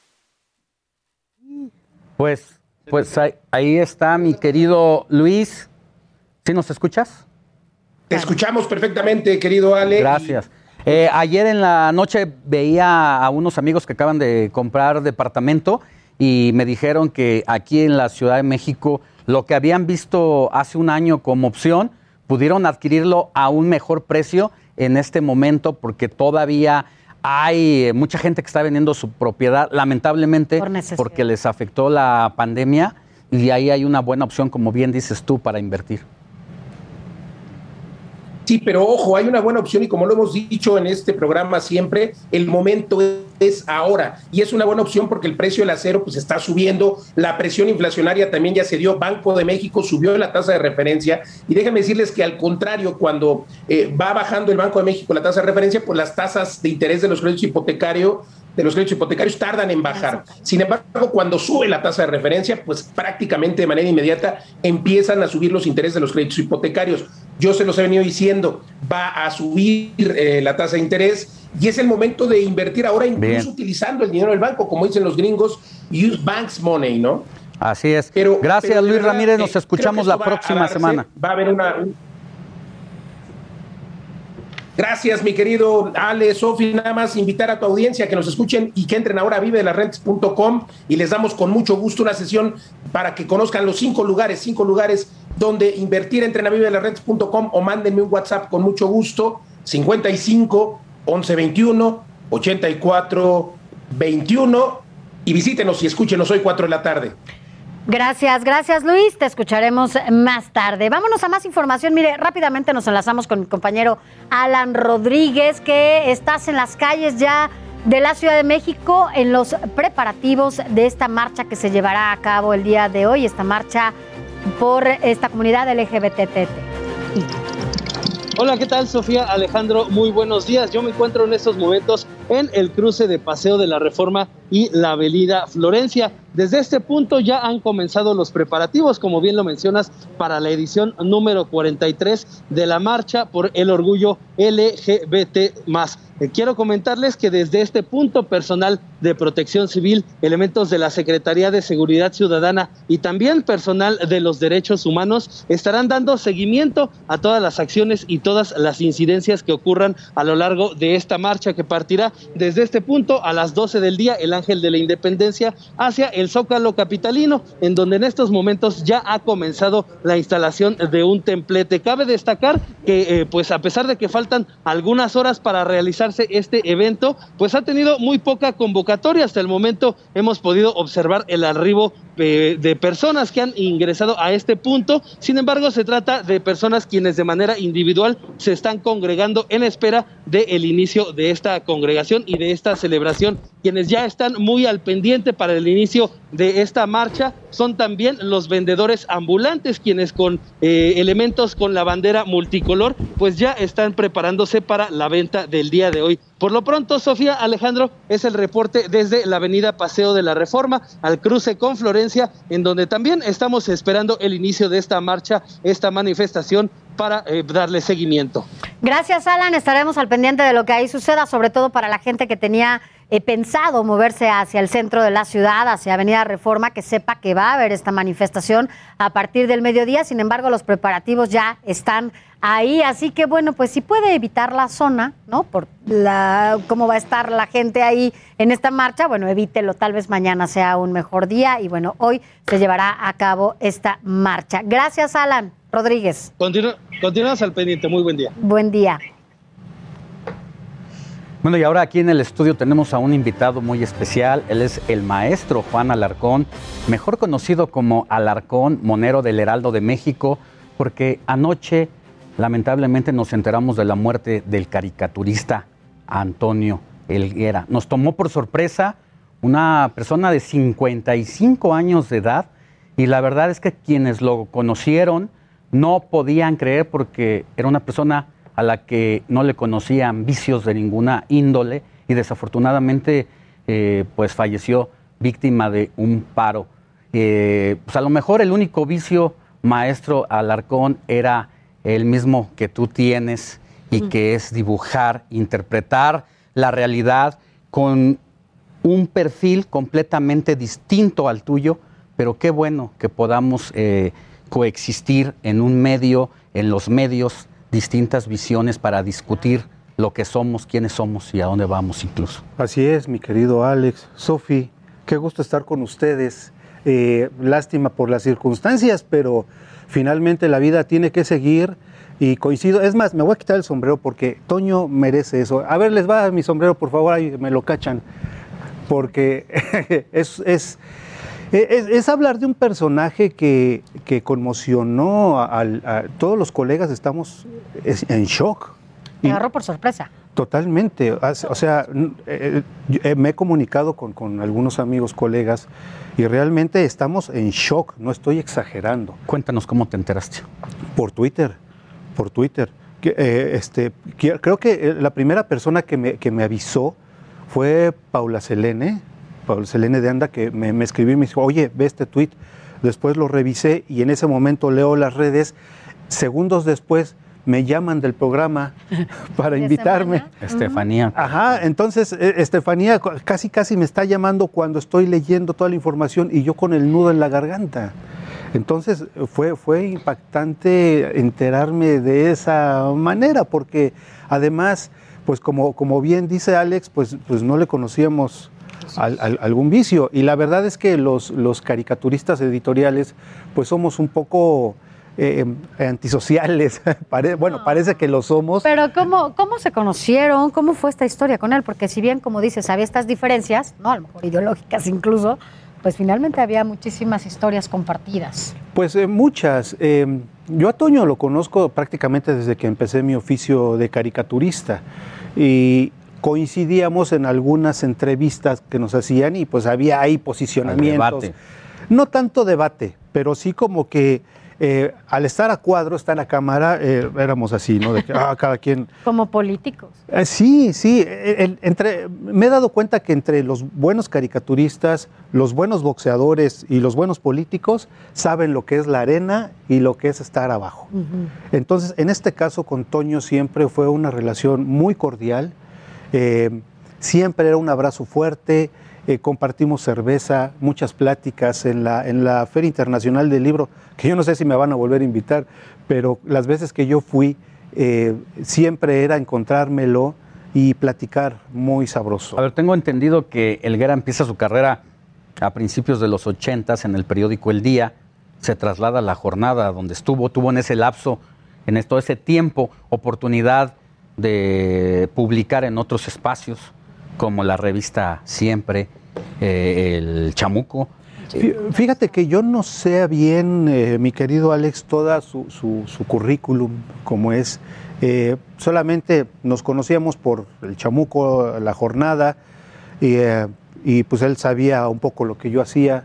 Pues, pues ahí, está mi querido Luis. ¿Sí nos escuchas? Te escuchamos perfectamente, querido Ale. Gracias. Eh, ayer en la noche veía a unos amigos que acaban de comprar departamento y me dijeron que aquí en la Ciudad de México lo que habían visto hace un año como opción, pudieron adquirirlo a un mejor precio en este momento porque todavía hay mucha gente que está vendiendo su propiedad, lamentablemente, porque les afectó la pandemia y ahí hay una buena opción, como bien dices tú, para invertir. Sí, pero ojo, hay una buena opción y como lo hemos dicho en este programa siempre, el momento es ahora. Y es una buena opción porque el precio del acero pues está subiendo, la presión inflacionaria también ya se dio, Banco de México subió la tasa de referencia y déjenme decirles que al contrario, cuando eh, va bajando el Banco de México la tasa de referencia, pues las tasas de interés de los créditos hipotecarios de los créditos hipotecarios tardan en bajar. Sin embargo, cuando sube la tasa de referencia, pues prácticamente de manera inmediata empiezan a subir los intereses de los créditos hipotecarios. Yo se los he venido diciendo, va a subir eh, la tasa de interés y es el momento de invertir ahora, incluso utilizando el dinero del banco, como dicen los gringos, use bank's money, ¿no? Así es. Pero, Gracias, Luis Ramírez. Nos eh, escuchamos la próxima semana. Va a haber una. Gracias, mi querido Ale, Sofi. Nada más invitar a tu audiencia que nos escuchen y que entren ahora a vive y les damos con mucho gusto una sesión para que conozcan los cinco lugares, cinco lugares donde invertir. Entren a vive o mándenme un WhatsApp con mucho gusto. 55 1121 84 21 y visítenos y escúchenos hoy 4 de la tarde. Gracias, gracias Luis. Te escucharemos más tarde. Vámonos a más información. Mire, rápidamente nos enlazamos con mi compañero Alan Rodríguez, que estás en las calles ya de la Ciudad de México en los preparativos de esta marcha que se llevará a cabo el día de hoy, esta marcha por esta comunidad LGBTT. Hola, ¿qué tal Sofía? Alejandro, muy buenos días. Yo me encuentro en estos momentos en el cruce de Paseo de la Reforma y la Avenida Florencia. Desde este punto ya han comenzado los preparativos, como bien lo mencionas, para la edición número 43 de la marcha por el orgullo LGBT. Eh, quiero comentarles que desde este punto personal de protección civil, elementos de la Secretaría de Seguridad Ciudadana y también personal de los derechos humanos estarán dando seguimiento a todas las acciones y todas las incidencias que ocurran a lo largo de esta marcha que partirá desde este punto a las 12 del día, el Ángel de la Independencia, hacia el Zócalo Capitalino, en donde en estos momentos ya ha comenzado la instalación de un templete. Cabe destacar que, eh, pues a pesar de que faltan algunas horas para realizar este evento, pues ha tenido muy poca convocatoria. Hasta el momento hemos podido observar el arribo eh, de personas que han ingresado a este punto. Sin embargo, se trata de personas quienes de manera individual se están congregando en espera del inicio de esta congregación y de esta celebración. Quienes ya están muy al pendiente para el inicio de esta marcha son también los vendedores ambulantes, quienes con eh, elementos con la bandera multicolor, pues ya están preparándose para la venta del día de hoy. Por lo pronto, Sofía Alejandro, es el reporte desde la avenida Paseo de la Reforma al cruce con Florencia, en donde también estamos esperando el inicio de esta marcha, esta manifestación para eh, darle seguimiento. Gracias, Alan. Estaremos al pendiente de lo que ahí suceda, sobre todo para la gente que tenía eh, pensado moverse hacia el centro de la ciudad, hacia Avenida Reforma, que sepa que va a haber esta manifestación a partir del mediodía. Sin embargo, los preparativos ya están ahí, así que bueno, pues si puede evitar la zona, ¿no? Por la cómo va a estar la gente ahí en esta marcha, bueno, evítelo, tal vez mañana sea un mejor día y bueno, hoy se llevará a cabo esta marcha. Gracias, Alan Rodríguez. continuamos al pendiente, muy buen día. Buen día. Bueno, y ahora aquí en el estudio tenemos a un invitado muy especial. Él es el maestro Juan Alarcón, mejor conocido como Alarcón, monero del Heraldo de México, porque anoche lamentablemente nos enteramos de la muerte del caricaturista Antonio Elguera. Nos tomó por sorpresa una persona de 55 años de edad y la verdad es que quienes lo conocieron no podían creer porque era una persona a la que no le conocían vicios de ninguna índole y desafortunadamente eh, pues falleció víctima de un paro. Eh, pues a lo mejor el único vicio, maestro Alarcón, era el mismo que tú tienes y que es dibujar, interpretar la realidad con un perfil completamente distinto al tuyo, pero qué bueno que podamos eh, coexistir en un medio, en los medios distintas visiones para discutir lo que somos, quiénes somos y a dónde vamos incluso. Así es, mi querido Alex. Sofi, qué gusto estar con ustedes. Eh, lástima por las circunstancias, pero finalmente la vida tiene que seguir y coincido. Es más, me voy a quitar el sombrero porque Toño merece eso. A ver, les va mi sombrero, por favor, ahí me lo cachan. Porque es, es es, hablar de un personaje que, conmocionó a, todos los colegas, estamos en shock. Me agarró por sorpresa. Totalmente. O sea, eh, eh, me he comunicado con, algunos amigos, colegas, y realmente estamos en shock, no estoy exagerando. Cuéntanos cómo te enteraste. Por Twitter, por Twitter. Eh, este, creo que la primera persona que me, que me avisó fue Paula Selene, Pablo Selene de Anda, que me, escribió y me dijo, oye, ve este tweet. Después lo revisé y en ese momento leo las redes. Segundos después me llaman del programa para invitarme. Estefanía. Ajá, entonces e, Estefanía casi casi me está llamando cuando estoy leyendo toda la información y yo con el nudo en la garganta. Entonces fue, fue impactante enterarme de esa manera, porque además, pues como, como bien dice Alex, pues, pues no le conocíamos algún vicio. Y la verdad es que los, los caricaturistas editoriales, pues somos un poco eh, antisociales. bueno, parece que lo somos. Pero ¿cómo, ¿cómo se conocieron? ¿Cómo fue esta historia con él? Porque si bien, como dices, había estas diferencias, ¿no? A lo mejor ideológicas incluso, pues finalmente había muchísimas historias compartidas. Pues eh, muchas. Eh, yo a Toño lo conozco prácticamente desde que empecé mi oficio de caricaturista. Y coincidíamos en algunas entrevistas que nos hacían y pues había ahí posicionamientos. No tanto debate, pero sí como que eh, al estar a cuadro, estar en la cámara, eh, éramos así, ¿no? De que ah, cada quien... Como políticos. Eh, sí, sí. el- entre, me he dado cuenta que entre los buenos caricaturistas, los buenos boxeadores y los buenos políticos saben lo que es la arena y lo que es estar abajo. Entonces, en este caso con Toño siempre fue una relación muy cordial, eh, siempre era un abrazo fuerte, eh, compartimos cerveza, muchas pláticas en la, en la Feria Internacional del Libro, que yo no sé si me van a volver a invitar, pero las veces que yo fui, eh, siempre era encontrármelo y platicar muy sabroso. A ver, tengo entendido que Elguera empieza su carrera a principios de los 80 en el periódico El Día, se traslada a la jornada donde estuvo, tuvo en ese lapso, en todo ese tiempo, oportunidad de publicar en otros espacios, como la revista Siempre, eh, El Chamuco. Fí- Fíjate que yo no sé bien, eh, mi querido Alex, toda su, su- su currículum, como es. Eh, solamente nos conocíamos por el chamuco, la jornada, y, eh, y, pues él sabía un poco lo que yo hacía.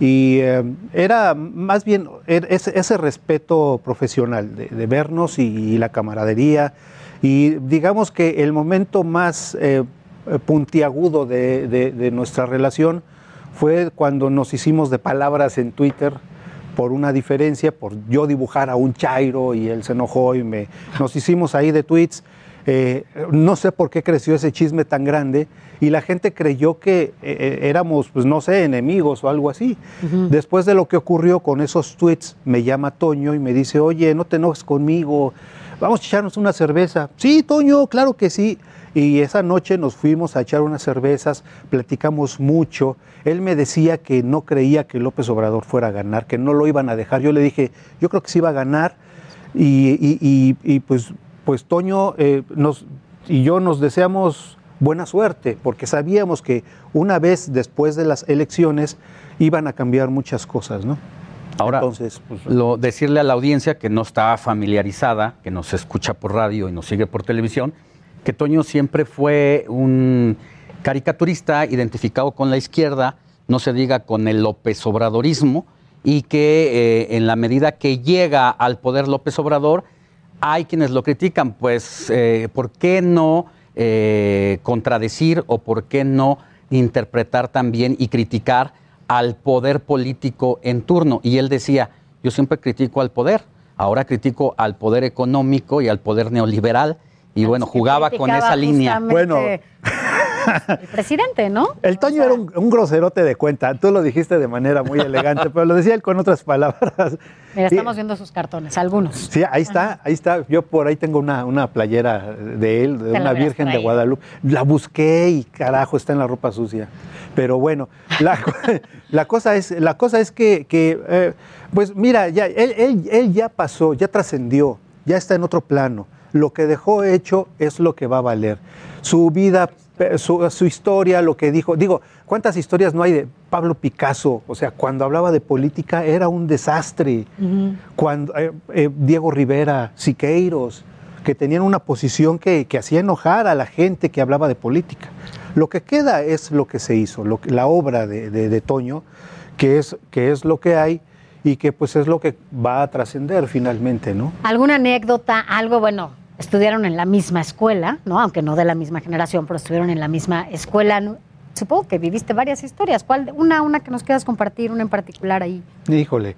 Y eh, era más bien er- ese, ese respeto profesional de, de vernos y, y la camaradería. Y digamos que el momento más eh, eh, puntiagudo de, de- de nuestra relación fue cuando nos hicimos de palabras en Twitter por una diferencia, por yo dibujar a un Chairo y él se enojó y me, nos hicimos ahí de tweets. Eh, no sé por qué creció ese chisme tan grande y la gente creyó que eh, éramos, pues no sé, enemigos o algo así. Después de lo que ocurrió con esos tweets, me llama Toño y me dice, oye, no te enojes conmigo, vamos a echarnos una cerveza. Sí, Toño, claro que sí. Y esa noche nos fuimos a echar unas cervezas, platicamos mucho. Él me decía que no creía que López Obrador fuera a ganar, que no lo iban a dejar. Yo le dije, yo creo que sí iba a ganar. Y, pues, pues Toño eh, y yo nos deseamos buena suerte, porque sabíamos que una vez después de las elecciones iban a cambiar muchas cosas, ¿no? Ahora, Entonces, pues, lo, decirle a la audiencia que no está familiarizada, que nos escucha por radio y nos sigue por televisión, que Toño siempre fue un caricaturista identificado con la izquierda, no se diga con el López Obradorismo, y que eh, en la medida que llega al poder López Obrador, hay quienes lo critican, pues, eh, ¿por qué no eh, contradecir o por qué no interpretar también y criticar al poder político en turno? Y él decía, yo siempre critico al poder, ahora critico al poder económico y al poder neoliberal, y bueno, jugaba con esa línea. justamente El presidente, ¿no? El Toño era un, un groserote de cuenta. Tú lo dijiste de manera muy elegante, pero lo decía él con otras palabras. Mira, Y- estamos viendo sus cartones, algunos. Sí, ahí está, ahí está. Yo por ahí tengo una, una playera de él, de Te una Virgen de. Guadalupe. La busqué y carajo, está en la ropa sucia. Pero bueno, la, co- la cosa es, la cosa es que, que, eh, pues mira, ya, él, él- él ya pasó, ya trascendió, ya está en otro plano. Lo que dejó hecho es lo que va a valer. Su vida, su, su historia, lo que dijo. Digo, ¿cuántas historias no hay de Pablo Picasso? O sea, cuando hablaba de política era un desastre cuando eh, eh, Diego Rivera, Siqueiros, que tenían una posición que, que hacía enojar a la gente que hablaba de política. Lo que queda es lo que se hizo, lo la obra de, de- de Toño, que es, que es lo que hay y que pues es lo que va a trascender finalmente, ¿no? ¿Alguna anécdota, algo, bueno, estudiaron en la misma escuela, ¿no? Aunque no de la misma generación, pero estuvieron en la misma escuela. Supongo que viviste varias historias. ¿Cuál? Una, una que nos quieras compartir, una en particular ahí. Híjole.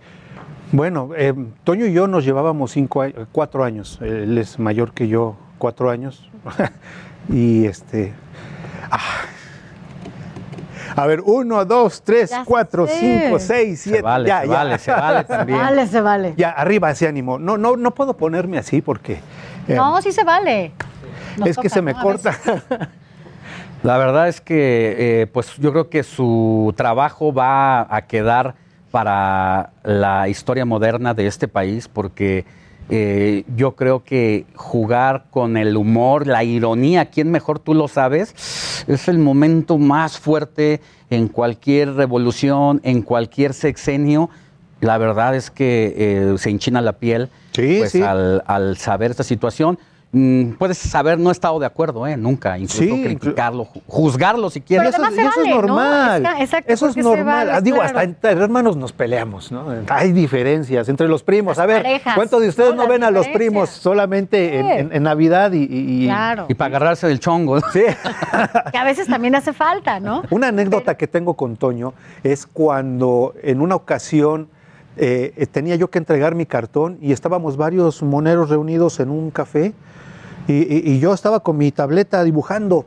Bueno, eh, Toño y yo nos llevábamos cinco, cuatro años. Él es mayor que yo, cuatro años. y este. ah. A ver, uno, dos, tres, Ya cuatro, sé. cinco, seis, Se siete. vale, ya, se ya. vale, se vale también. Vale, se vale. Ya, arriba ese ánimo. No, no, no puedo ponerme así porque. No, sí se vale. Nos es que se me corta. La verdad es que, eh, pues yo creo que su trabajo va a quedar para la historia moderna de este país, porque eh, yo creo que jugar con el humor, la ironía, ¿quién mejor tú lo sabes? Es el momento más fuerte en cualquier revolución, en cualquier sexenio. La verdad es que eh, se enchina la piel pues, sí. Al, al saber esta situación. mm, puedes saber, no he estado de acuerdo, ¿eh? Nunca, incluso Sí, criticarlo, ju- juzgarlo si quieres. Y eso, es normal. eso es normal. vale, Ah, Digo, claro. hasta entre hermanos nos peleamos, ¿no? Hay diferencias entre los primos. a ver, parejas, ¿cuántos de ustedes ¿no? no, ven a los primos solamente en, Sí. en- en Navidad y, y- y- Claro. Y para agarrarse del chongo. Sí. Que a veces también hace falta, ¿no? Una anécdota que tengo con Toño es cuando en una ocasión eh, tenía yo que entregar mi cartón y estábamos varios moneros reunidos en un café y, y- y yo estaba con mi tableta dibujando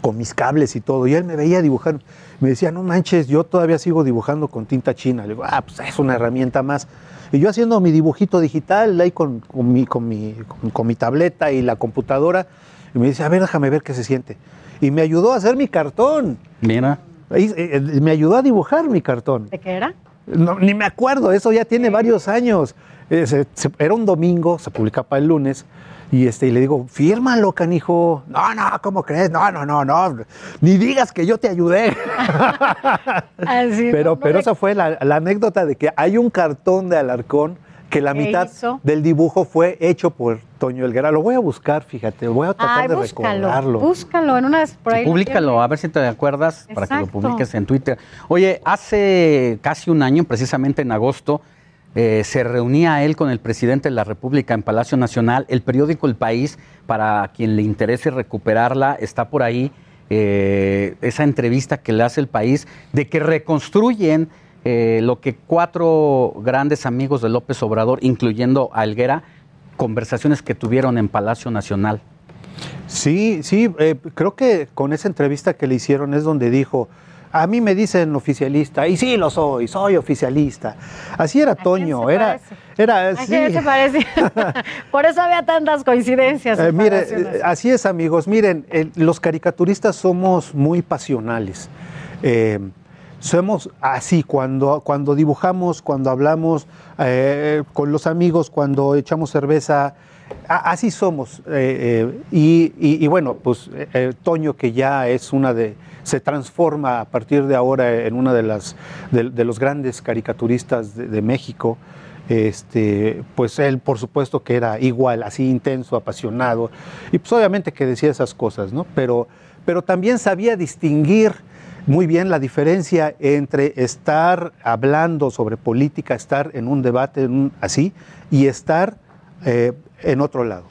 con mis cables y todo y él me veía dibujando. Me decía, no manches, yo todavía sigo dibujando con tinta china. Le digo, ah, pues es una herramienta más. Y yo haciendo mi dibujito digital ahí con, con mi, con, mi, con- con mi tableta y la computadora. Y me dice, a ver, déjame ver qué se siente. Y me ayudó a hacer mi cartón. Mira. Eh, eh, me ayudó a dibujar mi cartón. ¿De qué era? No, ni me acuerdo, eso ya tiene varios años. Eh, se- se- era un domingo, se publicaba para el lunes, y, este, y le digo, fírmalo, canijo. No, no, ¿cómo crees? No, no, no, no. Ni digas que yo te ayudé. Así, pero no, no pero le- esa fue la, la anécdota de que hay un cartón de Alarcón que la ¿Qué mitad hizo? del dibujo fue hecho por Toño Elguera. Lo voy a buscar, fíjate, voy a tratar Ay, de búscalo, recordarlo. búscalo en una por ahí. Públicalo, a ver si te acuerdas para que lo publiques en Twitter. Oye, hace casi un año, precisamente en agosto, eh, se reunía él con el presidente de la República en Palacio Nacional. El periódico El País, para quien le interese recuperarla, está por ahí eh, esa entrevista que le hace el país de que reconstruyen eh, lo que cuatro grandes amigos de López Obrador, incluyendo a Helguera, conversaciones que tuvieron en Palacio Nacional. Sí, sí, eh, creo que con esa entrevista que le hicieron es donde dijo, a mí me dicen oficialista, y sí lo soy, soy oficialista. Así era Toño, se era, parece? era, ¿A sí. quién se parece? Por eso había tantas coincidencias. Eh, mire, eh, así es amigos, miren, los caricaturistas somos muy pasionales. Somos así, cuando, cuando dibujamos, cuando hablamos eh, con los amigos, cuando echamos cerveza, así somos. eh, eh, y, bueno, pues Toño, que ya es una de, se transforma a partir de ahora en una de las de, de los grandes caricaturistas de, de México. Este, pues él, por supuesto, que era igual, así intenso, apasionado, y pues obviamente que decía esas cosas, ¿no? Pero, pero también sabía distinguir muy bien la diferencia entre estar hablando sobre política, estar en un debate en un- así, y estar eh, en otro lado.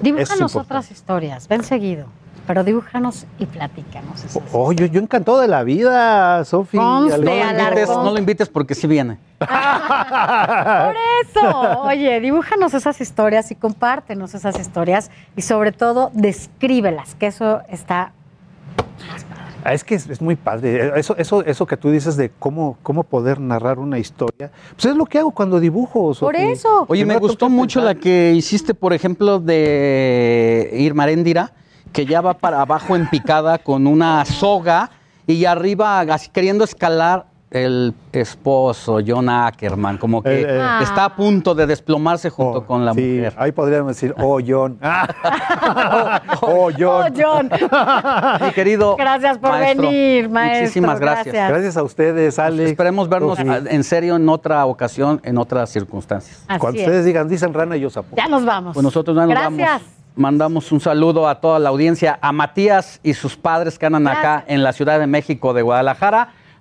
Dibújanos otras historias, ven seguido. Pero dibújanos y platícanos. Oh, yo, yo encantado de la vida, Sofi. Conste, No lo, invites, Alarcón. no lo invites porque sí viene. Por eso, oye, dibújanos esas historias y compártenos esas historias y sobre todo descríbelas, que eso está Ah, Es que es, es muy padre. Eso, eso, eso que tú dices de cómo, cómo poder narrar una historia, pues es lo que hago cuando dibujo. Sofi. Oye, me gustó mucho la que hiciste, por ejemplo, de Irma Aréndira, que ya va para abajo en picada con una soga y arriba así queriendo escalar el esposo, John Ackerman, como que Eh, eh. Ah. está a punto de desplomarse junto con la Sí, mujer. ahí podríamos decir, oh, John. oh, John. Oh, John. Mi querido Gracias por maestro, venir, maestro. Muchísimas gracias. Gracias a ustedes, Alex. Esperemos vernos en serio en otra ocasión, en otras circunstancias. Así Cuando es. ustedes digan, dicen rana, yo sapo. Ya nos vamos. Pues nosotros ya nos Gracias. vamos. Mandamos un saludo a toda la audiencia, a Matías y sus padres que andan acá en la Ciudad de México de Guadalajara.